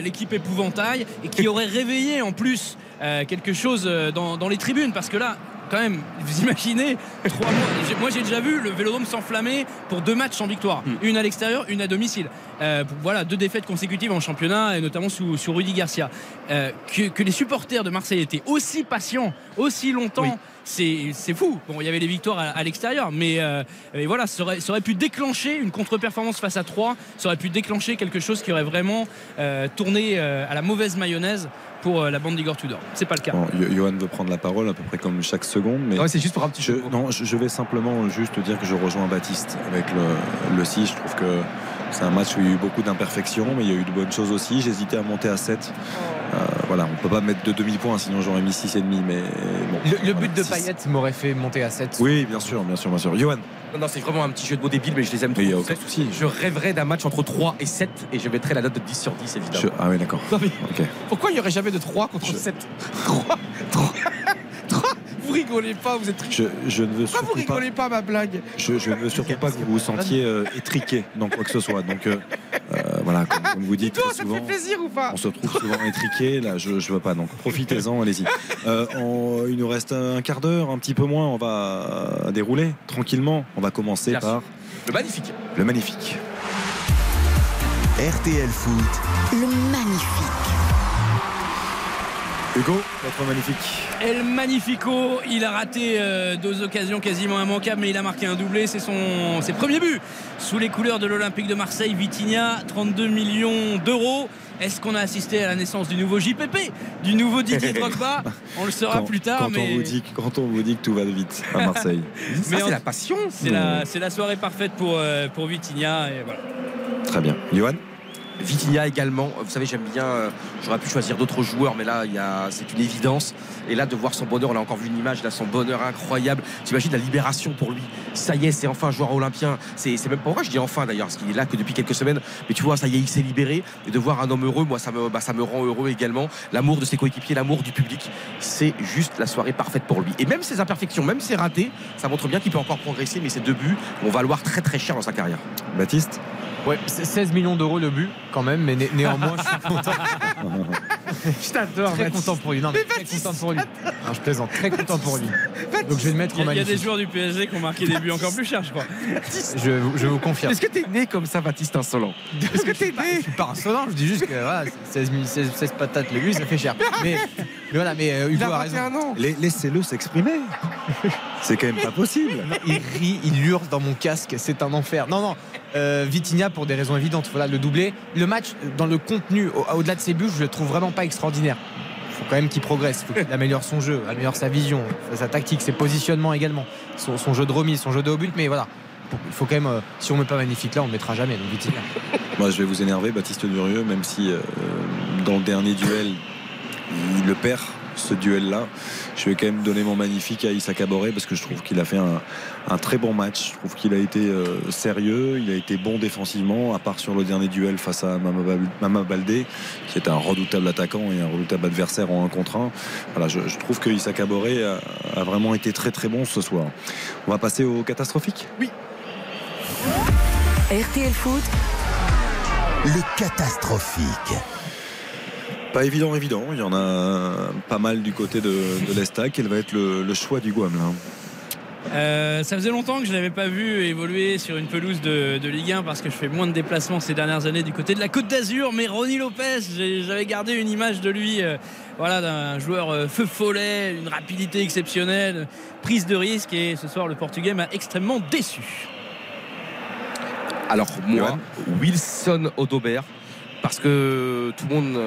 l'équipe épouvantail, et qui aurait réveillé en plus euh, quelque chose dans, dans les tribunes, parce que là. Quand même, vous imaginez, trois mois. j'ai- Moi, j'ai déjà vu le Vélodrome s'enflammer pour deux matchs sans victoire, Hmm. une à l'extérieur, une à domicile. Euh, voilà, deux défaites consécutives en championnat, et notamment sous, sous Rudy Garcia. Euh, que, que les supporters de Marseille étaient aussi patients, aussi longtemps. Oui. C'est fou. Bon, il y avait les victoires à, à l'extérieur, mais, euh, mais voilà, ça aurait, ça aurait pu déclencher une contre-performance face à 3. Ça aurait pu déclencher quelque chose qui aurait vraiment euh, tourné euh, à la mauvaise mayonnaise pour euh, la bande d'Igor Tudor. C'est pas le cas. Bon, Johan veut prendre la parole à peu près comme chaque seconde, mais Ouais, c'est juste pour un petit je, jeu. non, je, je vais simplement juste dire que je rejoins Baptiste avec le, le 6. Je trouve que c'est un match où il y a eu beaucoup d'imperfections, mais il y a eu de bonnes choses aussi. J'hésitais à monter à 7. Euh, voilà, on peut pas mettre de demi-points, sinon j'aurais mis 6,5. Mais bon, Le, le voilà, but de. Payet m'aurait fait monter à 7. Oui, bien sûr, bien sûr, bien sûr. Johan, Non, non, c'est vraiment un petit jeu de mots débile, mais je les aime trop. il n'y a tous aucun souci. Je rêverais d'un match entre 3 et 7 et je mettrais la note de 10 sur 10 évidemment. Je- Ah oui, d'accord. Pourquoi il n'y aurait jamais de 3 contre Je- 7 3 3 3 Vous rigolez pas, vous êtes triste. Je, je ne veux Pourquoi vous surtout pas. rigolez pas ma blague Je, je ne veux surtout pas que vous vous sentiez euh, étriqué dans quoi que ce soit. Donc euh, euh, voilà, comme, comme vous dites Toi, très ça fait plaisir ou pas On se trouve souvent étriqué, là je, je veux pas, donc profitez-en, allez-y. Euh, on- il nous reste un quart d'heure, un petit peu moins, on va euh, dérouler tranquillement. On va commencer par Le magnifique. le magnifique. RTL Foot, Le magnifique. Hugo, votre magnifique. El Magnifico, il a raté euh, deux occasions quasiment immanquables, mais il a marqué un doublé. C'est son ses premiers buts sous les couleurs de l'Olympique de Marseille. Vitinha, 32 millions d'euros. Est-ce qu'on a assisté à la naissance du nouveau JPP, du nouveau Didier Drogba? On le saura Quand- plus tard, quand, mais on vous dit, quand on vous dit que tout va vite à Marseille. C'est la passion. c'est la, c'est la soirée parfaite pour, euh, pour Vitinha. Et voilà. Très bien. Johan? Vitinha également. Vous savez, j'aime bien. euh, J'aurais pu choisir d'autres joueurs, mais là, c'est une évidence. Et là, de voir son bonheur, on a encore vu une image, là, son bonheur incroyable. T'imagines la libération pour lui. Ça y est, c'est enfin un joueur olympien. C'est même pas vrai, je dis enfin d'ailleurs, parce qu'il est là que depuis quelques semaines. Mais tu vois, ça y est, il s'est libéré. Et de voir un homme heureux, moi, ça me, bah, ça me rend heureux également. L'amour de ses coéquipiers, l'amour du public, c'est juste la soirée parfaite pour lui. Et même ses imperfections, même ses ratés, ça montre bien qu'il peut encore progresser. Mais ces deux buts vont valoir très très cher dans sa carrière. Baptiste? Ouais, c'est 16 millions d'euros le but quand même, mais né- néanmoins je suis content. Je t'adore, Très content pour lui. Non, mais très content pour lui. Non, je plaisante, très content pour lui. Donc je vais le mettre Il y en a- il y, a des joueurs du PSG qui ont marqué des buts encore plus chers, je crois. Je, vous- je vous confirme. Est-ce que t'es né comme ça, Baptiste Insolent Est-ce que t'es né Je suis pas insolent, je dis juste que voilà, 16, 000 16, 16 patates le but, ça fait cher. Mais voilà, mais euh, Il Hugo a a raison. 21 ans. Les- Laissez-le s'exprimer. C'est quand même pas possible. Il rit, il hurle dans mon casque, c'est un enfer. Non, non, euh, Vitinha pour des raisons évidentes, voilà, le doublé. Le match, euh, dans le contenu, au- au-delà de ses buts, je le trouve vraiment pas extraordinaire. Il faut quand même qu'il progresse, il faut qu'il améliore son jeu, améliore sa vision, sa tactique, ses positionnements également, son, son jeu de remise, son jeu de haut but, mais voilà. Il faut quand même, euh, si on met pas magnifique là, on le mettra jamais. Donc Vitinha. Moi, je vais vous énerver, Baptiste Durieux, même si euh, dans le dernier duel, il le perd ce duel-là. Je vais quand même donner mon magnifique à Issa Caboret parce que je trouve qu'il a fait un, très bon match. Je trouve qu'il a été euh, sérieux, il a été bon défensivement, à part sur le dernier duel face à Mama Baldé, qui est un redoutable attaquant et un redoutable adversaire en un contre 1. Voilà, je, trouve que Issa Caboret a, a vraiment été très très bon ce soir. On va passer au catastrophique? Oui. RTL Foot, le catastrophique. Pas évident, évident. Il y en a pas mal du côté de, de l'Estac. Quel va être le, choix du Guam là euh, ça faisait longtemps que je ne l'avais pas vu évoluer sur une pelouse de, Ligue 1 parce que je fais moins de déplacements ces dernières années du côté de la Côte d'Azur. Mais Ronnie Lopez, j'avais gardé une image de lui, euh, voilà, d'un joueur euh, feu follet, une rapidité exceptionnelle, prise de risque. Et ce soir, le Portugais m'a extrêmement déçu. Alors moi, Wilson Odobert, parce que tout le monde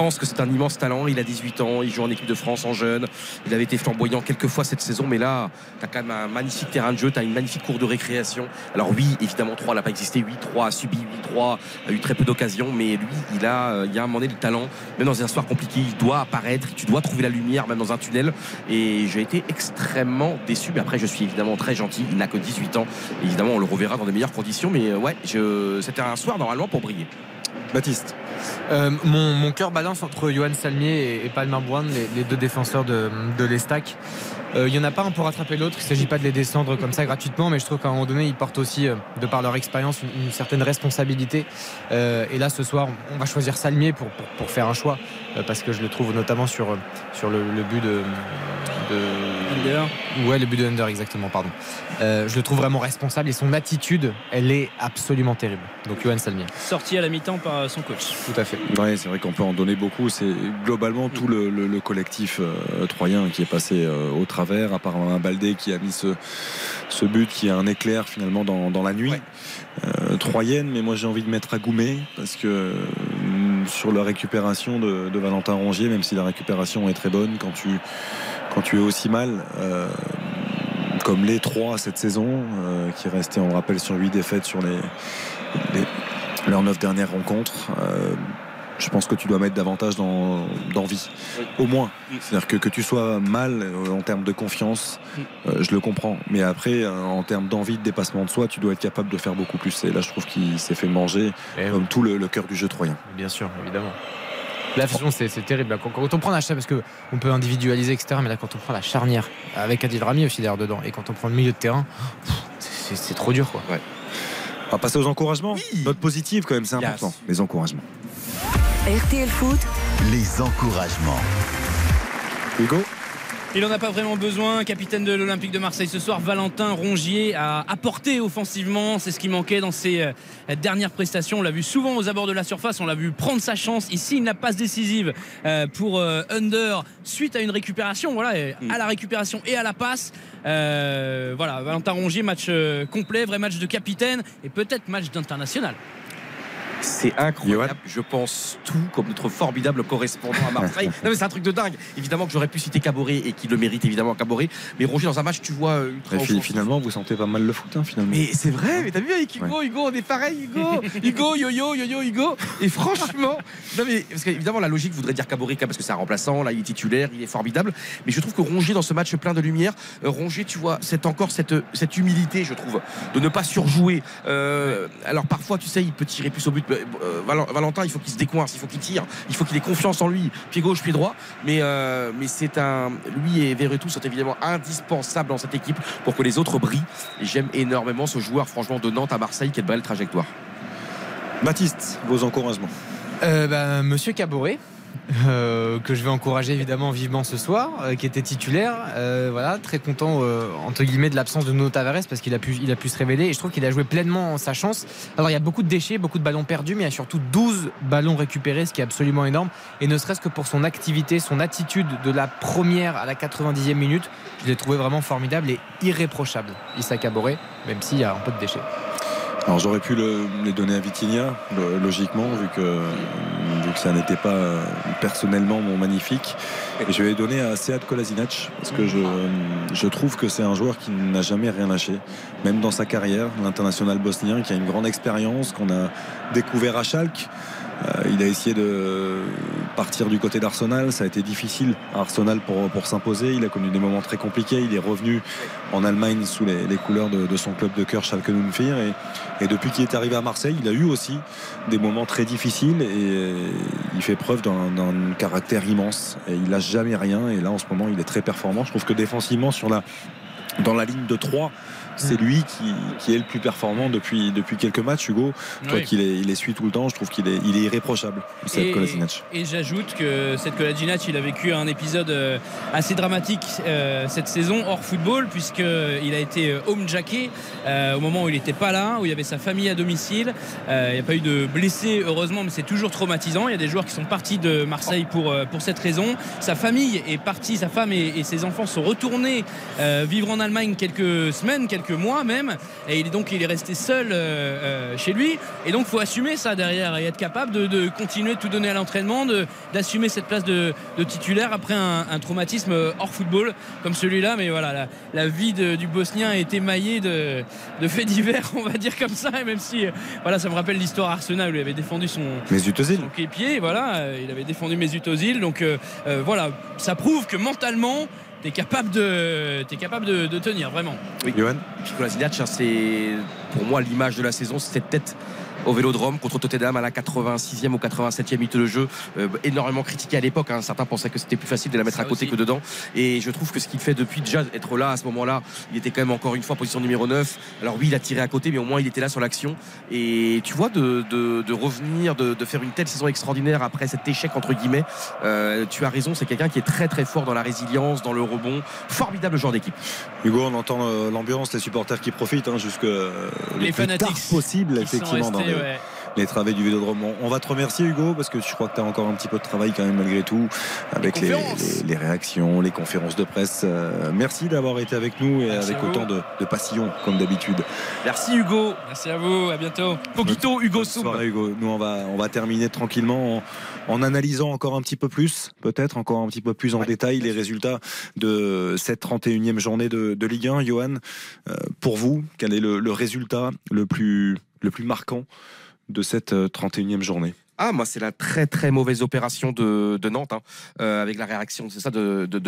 pense que c'est un immense talent. Il a 18 ans, il joue en équipe de France en jeune. Il avait été flamboyant quelques fois cette saison, mais là, tu as quand même un magnifique terrain de jeu, tu as une magnifique cour de récréation. Alors oui, évidemment, 3 n'a pas existé, 8, 3 a subi, 8, 3 a eu très peu d'occasions, mais lui, il a, il a un moment donné de talent. Même dans un soir compliqué, il doit apparaître, tu dois trouver la lumière, même dans un tunnel. Et j'ai été extrêmement déçu. Mais après, je suis évidemment très gentil. Il n'a que 18 ans. évidemment, on le reverra dans de meilleures conditions. Mais ouais, c'était un soir normalement pour briller. Baptiste. Euh, mon, cœur balance entre Johan Salmier et, Palmer Brown, les, deux défenseurs de, l'Estac. Euh, il n'y en a pas un pour rattraper l'autre. Il ne s'agit pas de les descendre comme ça gratuitement, mais je trouve qu'à un moment donné, ils portent aussi, euh, de par leur expérience, une, certaine responsabilité. et là, ce soir, on va choisir Salmier pour, pour, faire un choix, parce que je le trouve notamment sur, sur le, but de, Under. Ouais, le but de Under, exactement, pardon. je le trouve vraiment responsable et son attitude, elle est absolument terrible. Donc, Johan Salmier. Sorti à la mi-temps par son coach. Tout à fait. Ouais, c'est vrai qu'on peut en donner beaucoup. C'est globalement tout le, collectif euh, troyen qui est passé euh, au travers, à part un Baldé qui a mis ce, ce but qui est un éclair finalement dans, la nuit. Euh, troyenne, mais moi j'ai envie de mettre à Goumet parce que sur la récupération de, Valentin Rongier, même si la récupération est très bonne, quand tu, quand tu es aussi mal comme les trois cette saison, qui restaient, on le rappelle, sur 8 défaites sur les, les leurs neuf dernières rencontres. Euh, je pense que tu dois mettre davantage d'envie. Au moins. C'est-à-dire que, que tu sois mal euh, en termes de confiance, euh, je le comprends. Mais après, en termes d'envie, de dépassement de soi, tu dois être capable de faire beaucoup plus. Et là, je trouve qu'il s'est fait manger eh comme tout le, cœur du jeu troyen. Bien sûr, évidemment. La façon, c'est terrible. Quand, on prend la parce qu'on peut individualiser, etc. Mais là, quand on prend la charnière, avec Adil Rami aussi derrière dedans, et quand on prend le milieu de terrain, c'est trop dur. Quoi. On va passer aux encouragements. Note positive quand même, c'est important. Les encouragements. RTL Foot. Les encouragements. Hugo il n'en a pas vraiment besoin. Capitaine de l'Olympique de Marseille ce soir, Valentin Rongier a apporté offensivement. C'est ce qui manquait dans ses euh, dernières prestations. On l'a vu souvent aux abords de la surface. On l'a vu prendre sa chance. Ici, une passe décisive euh, pour euh, Under suite à une récupération. Voilà, à la récupération et à la passe. voilà, Valentin Rongier, match complet, vrai match de capitaine et peut-être match d'international. C'est incroyable. Je pense tout comme notre formidable correspondant à Marseille. non mais c'est un truc de dingue. Évidemment que j'aurais pu citer Caboret et qui le mérite évidemment Caboret. Mais Roger dans un match, tu vois Finalement, vous sentez pas mal le foot, hein, finalement. Mais c'est vrai. Mais t'as vu avec Hugo, Hugo, on est pareil, Hugo, Hugo, yo-yo, yo-yo, Hugo. Et franchement, non mais parce qu'évidemment la logique voudrait dire Caboret parce que c'est un remplaçant. Là, il est titulaire, il est formidable. Mais je trouve que Rongier dans ce match plein de lumière, euh, Rongier, tu vois, c'est encore cette cette humilité, je trouve, de ne pas surjouer. Euh, alors parfois, tu sais, il peut tirer plus au but euh, Valentin, il faut qu'il se décoince, il faut qu'il tire, il faut qu'il ait confiance en lui, pied gauche, pied droit. Mais, euh, mais c'est un. Lui et Verretou sont évidemment indispensables dans cette équipe pour que les autres brillent. Et j'aime énormément ce joueur, franchement, de Nantes à Marseille. Quelle belle trajectoire. Baptiste, vos encouragements. Euh, bah, Monsieur Caboret, euh, que je vais encourager évidemment vivement ce soir, euh, qui était titulaire. Euh, voilà, très content entre guillemets de l'absence de Nuno Tavares parce qu'il a pu, il a pu se révéler et je trouve qu'il a joué pleinement sa chance. Alors il y a beaucoup de déchets, beaucoup de ballons perdus, mais il y a surtout 12 ballons récupérés, ce qui est absolument énorme. Et ne serait-ce que pour son activité, son attitude de la première à la 90e minute, je l'ai trouvé vraiment formidable et irréprochable. Issa Caboret, même s'il y a un peu de déchets. Alors j'aurais pu les donner à Vitinha, logiquement, vu que, ça n'était pas personnellement mon magnifique. Et je vais les donner à Sead Kolasinac, parce que je, je trouve que c'est un joueur qui n'a jamais rien lâché, même dans sa carrière, l'international bosnien, qui a une grande expérience, qu'on a découvert à Schalke. Euh, il a essayé de partir du côté d'Arsenal. Ça a été difficile à Arsenal pour, pour s'imposer. Il a connu des moments très compliqués. Il est revenu en Allemagne sous les, couleurs de, son club de cœur, Schalke 04. Et, et depuis qu'il est arrivé à Marseille, il a eu aussi des moments très difficiles et il fait preuve d'un caractère immense. Et il lâche jamais rien. Et là, en ce moment, il est très performant. Je trouve que défensivement, sur la, dans la ligne de 3, c'est lui qui, qui, est le plus performant depuis, depuis quelques matchs, Hugo. Toi Oui. qui les, les suis tout le temps, je trouve qu'il est, il est irréprochable, cette Et- Kolasinac. Et j'ajoute que cette Koladjinac, il a vécu un épisode euh, assez dramatique euh, cette saison hors football, puisqu'il a été euh, home jacké euh, au moment où il n'était pas là, où il y avait sa famille à domicile. Euh, il n'y a pas eu de blessés, heureusement, mais c'est toujours traumatisant. Il y a des joueurs qui sont partis de Marseille pour, pour cette raison. Sa famille est partie, sa femme et, et ses enfants sont retournés vivre en Allemagne quelques semaines, quelques mois même. Et il est donc il est resté seul euh, euh, chez lui. Et donc il faut assumer ça derrière et être capable de, de continuer de tout donner à l'entraînement, d'assumer cette place de, de titulaire après un, un traumatisme hors football comme celui-là. Mais voilà, la, la vie de- du Bosnien est émaillée de, de faits divers, on va dire comme ça. Et même si euh, voilà, ça me rappelle l'histoire Arsenal où il avait défendu son, son pied, voilà, il avait défendu Mesut Özil. Donc euh, voilà, ça prouve que mentalement, tu es capable de, t'es capable de, de tenir vraiment. Oui. Johan? Puis Kolasinac, hein, c'est pour moi l'image de la saison, c'est cette tête au Vélodrome contre Tottenham à la 86e ou 87e minute de jeu, euh, énormément critiqué à l'époque. hein. Certains pensaient que c'était plus facile de la mettre Ça à côté aussi. que dedans. Et je trouve que ce qu'il fait depuis déjà être là à ce moment-là, il était quand même encore une fois position numéro 9. Alors oui, il a tiré à côté, mais au moins il était là sur l'action. Et tu vois, de, de- de revenir, de, de faire une telle saison extraordinaire après cet échec entre guillemets, euh, tu as raison, c'est quelqu'un qui est très très fort dans la résilience, dans le rebond, formidable joueur d'équipe. Hugo, on entend euh, l'ambiance, les supporters qui profitent hein, jusque euh, le Les plus tard fanatiques possible, effectivement, dans les, ouais. les travées du Vélodrome. On, on va te remercier, Hugo, parce que je crois que tu as encore un petit peu de travail quand même malgré tout, avec les, conférences. les- les réactions, les conférences de presse. Euh, merci d'avoir été avec nous et Merci avec autant de, de passion, comme d'habitude. Merci Hugo. Merci à vous, à bientôt. Coquito, Hugo Soum. Hugo. Nous, on va, on va terminer tranquillement en, en analysant encore un petit peu plus, peut-être encore un petit peu plus en détail, les résultats de cette 31e journée de, de Ligue 1. Johan, euh, pour vous, quel est le, le résultat le plus, le plus marquant de cette euh, 31e journée Ah, moi, c'est la très très mauvaise opération de, de Nantes, hein, euh, avec la réaction, c'est ça, de, de.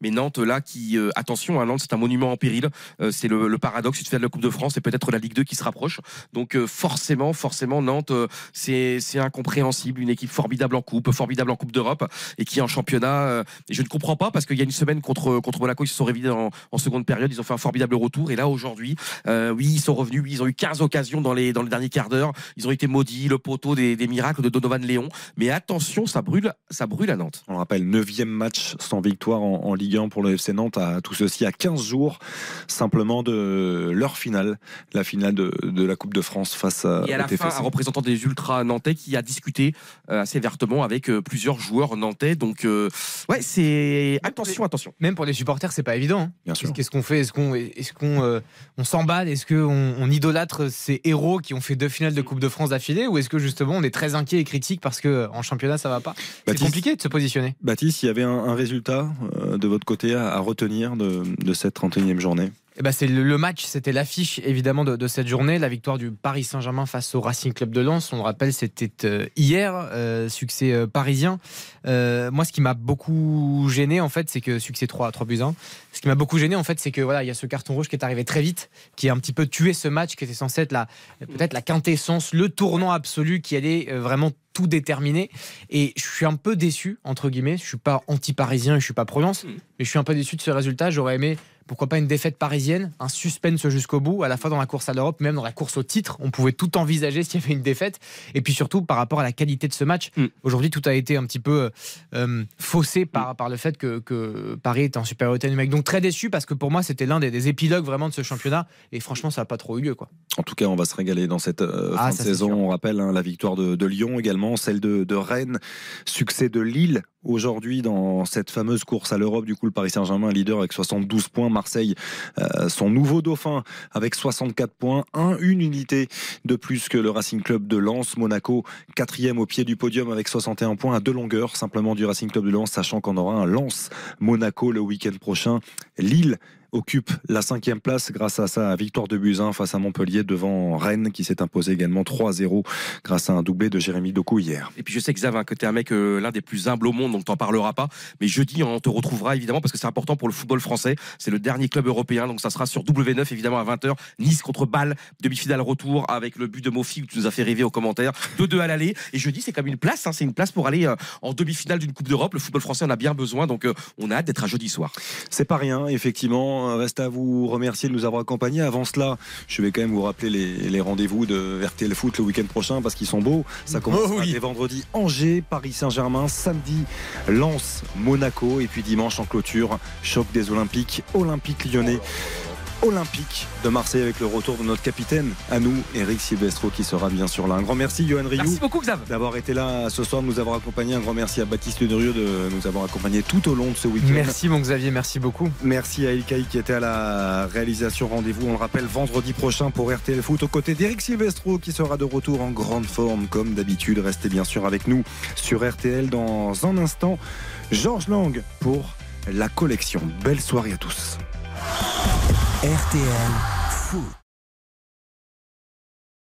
Mais Nantes, là, qui, euh, attention, à Nantes, c'est un monument en péril. Euh, c'est le, le paradoxe, tu te fais de la Coupe de France et peut-être la Ligue 2 qui se rapproche. Donc, forcément, forcément, Nantes, c'est c'est incompréhensible. Une équipe formidable en Coupe, formidable en Coupe d'Europe et qui en championnat. et je ne comprends pas parce qu'il y a une semaine contre, contre Monaco, ils se sont réveillés en, seconde période. Ils ont fait un formidable retour. Et là, aujourd'hui, oui, ils sont revenus. Ils ont eu 15 occasions dans les, dans les derniers quarts d'heure. Ils ont été maudits, le poteau des, des miracles de Donovan Léon. Mais attention, ça brûle, ça brûle à Nantes. On le rappelle, 9e match sans victoire en, en Ligue 1 pour le FC Nantes, à tout ceci à 15 jours simplement de leur finale, la finale de, de la Coupe de France face à, Et à au la fin, un représentant des ultras nantais qui a discuté euh, assez vertement avec euh, plusieurs joueurs nantais. Donc, euh, ouais, c'est attention, attention. Même pour les supporters, c'est pas évident. hein. Bien sûr. Qu'est-ce qu'on fait? Est-ce qu'on est qu'on euh, on s'emballe? Est-ce qu'on on idolâtre ces héros qui ont fait deux finales de Coupe de France d'affilée? Ou est-ce que justement on est très inquiet et critique parce que en championnat ça va pas. C'est compliqué de se positionner. Baptiste, il y avait un, un résultat euh, de votre côté à, à retenir de, de cette 31e journée? Eh ben, c'est le, le match, c'était l'affiche évidemment de, de cette journée, la victoire du Paris Saint-Germain face au Racing Club de Lens. On le rappelle, c'était euh, hier, euh, succès euh, parisien. Moi, ce qui m'a beaucoup gêné en fait, c'est que succès 3 à 3 buts 1. Ce qui m'a beaucoup gêné en fait, c'est que voilà, il y a ce carton rouge qui est arrivé très vite, qui a un petit peu tué ce match, qui était censé être la peut-être la quintessence, le tournant absolu qui allait vraiment tout déterminer. Et je suis un peu déçu entre guillemets. Je suis pas anti-parisien, je suis pas pro-Lens, mais je suis un peu déçu de ce résultat. J'aurais aimé pourquoi pas une défaite parisienne, un suspense jusqu'au bout, à la fois dans la course à l'Europe, même dans la course au titre, on pouvait tout envisager s'il y avait une défaite. Et puis surtout par rapport à la qualité de ce match, Mm. aujourd'hui tout a été un petit peu euh, faussé par, par le fait que, que Paris était en supériorité numérique. Donc très déçu parce que pour moi c'était l'un des, des épilogues vraiment de ce championnat. Et franchement ça n'a pas trop eu lieu. Quoi. En tout cas, on va se régaler dans cette euh, Ah, fin de saison. On rappelle hein, la victoire de, de Lyon également, celle de, de Rennes, succès de Lille aujourd'hui dans cette fameuse course à l'Europe. Du coup, le Paris Saint-Germain leader avec 72 points. Marseille, euh, son nouveau dauphin avec 64 points, un, une unité de plus que le Racing Club de Lens. Monaco, quatrième au pied du podium avec 61 points à deux longueurs simplement du Racing Club de Lens, sachant qu'on aura un Lens Monaco le week-end prochain. Lille occupe la cinquième place grâce à sa victoire de Buzyn face à Montpellier devant Rennes qui s'est imposé également 3-0 grâce à un doublé de Jérémy Doku hier. Et puis je sais que Xav, que tu es un mec euh, l'un des plus humbles au monde, donc t'en parleras pas. Mais jeudi, on te retrouvera évidemment parce que c'est important pour le football français. C'est le dernier club européen, donc ça sera sur W9 évidemment à 20h. Nice contre Bâle, demi-finale retour avec le but de Mofi que tu nous as fait rêver aux commentaires. 2-2 à l'aller. Et jeudi, c'est comme une place, hein, c'est une place pour aller euh, en demi-finale d'une Coupe d'Europe. Le football français en a bien besoin, donc euh, on a hâte d'être à jeudi soir. C'est pas rien, effectivement. Reste à vous remercier de nous avoir accompagnés. Avant cela, je vais quand même vous rappeler les, les rendez-vous de RTL Foot le week-end prochain parce qu'ils sont beaux. Ça commence Oh oui. dès vendredi Angers, Paris Saint-Germain, samedi Lens, Monaco et puis dimanche en clôture choc des Olympiques, Olympique Lyonnais. Olympique de Marseille avec le retour de notre capitaine à nous, Eric Silvestro, qui sera bien sûr là. Un grand merci, Johan Rioux, Merci beaucoup, Xav. d'avoir été là ce soir, de nous avoir accompagnés. Un grand merci à Baptiste Durieux de nous avoir accompagnés tout au long de ce week-end. Merci mon Xavier, merci beaucoup. Merci à Ilkaï qui était à la réalisation. Rendez-vous, on le rappelle, vendredi prochain pour RTL Foot aux côtés d'Eric Silvestro qui sera de retour en grande forme comme d'habitude. Restez bien sûr avec nous sur RTL dans un instant. Georges Lang pour la collection. Belle soirée à tous. RTL Foot.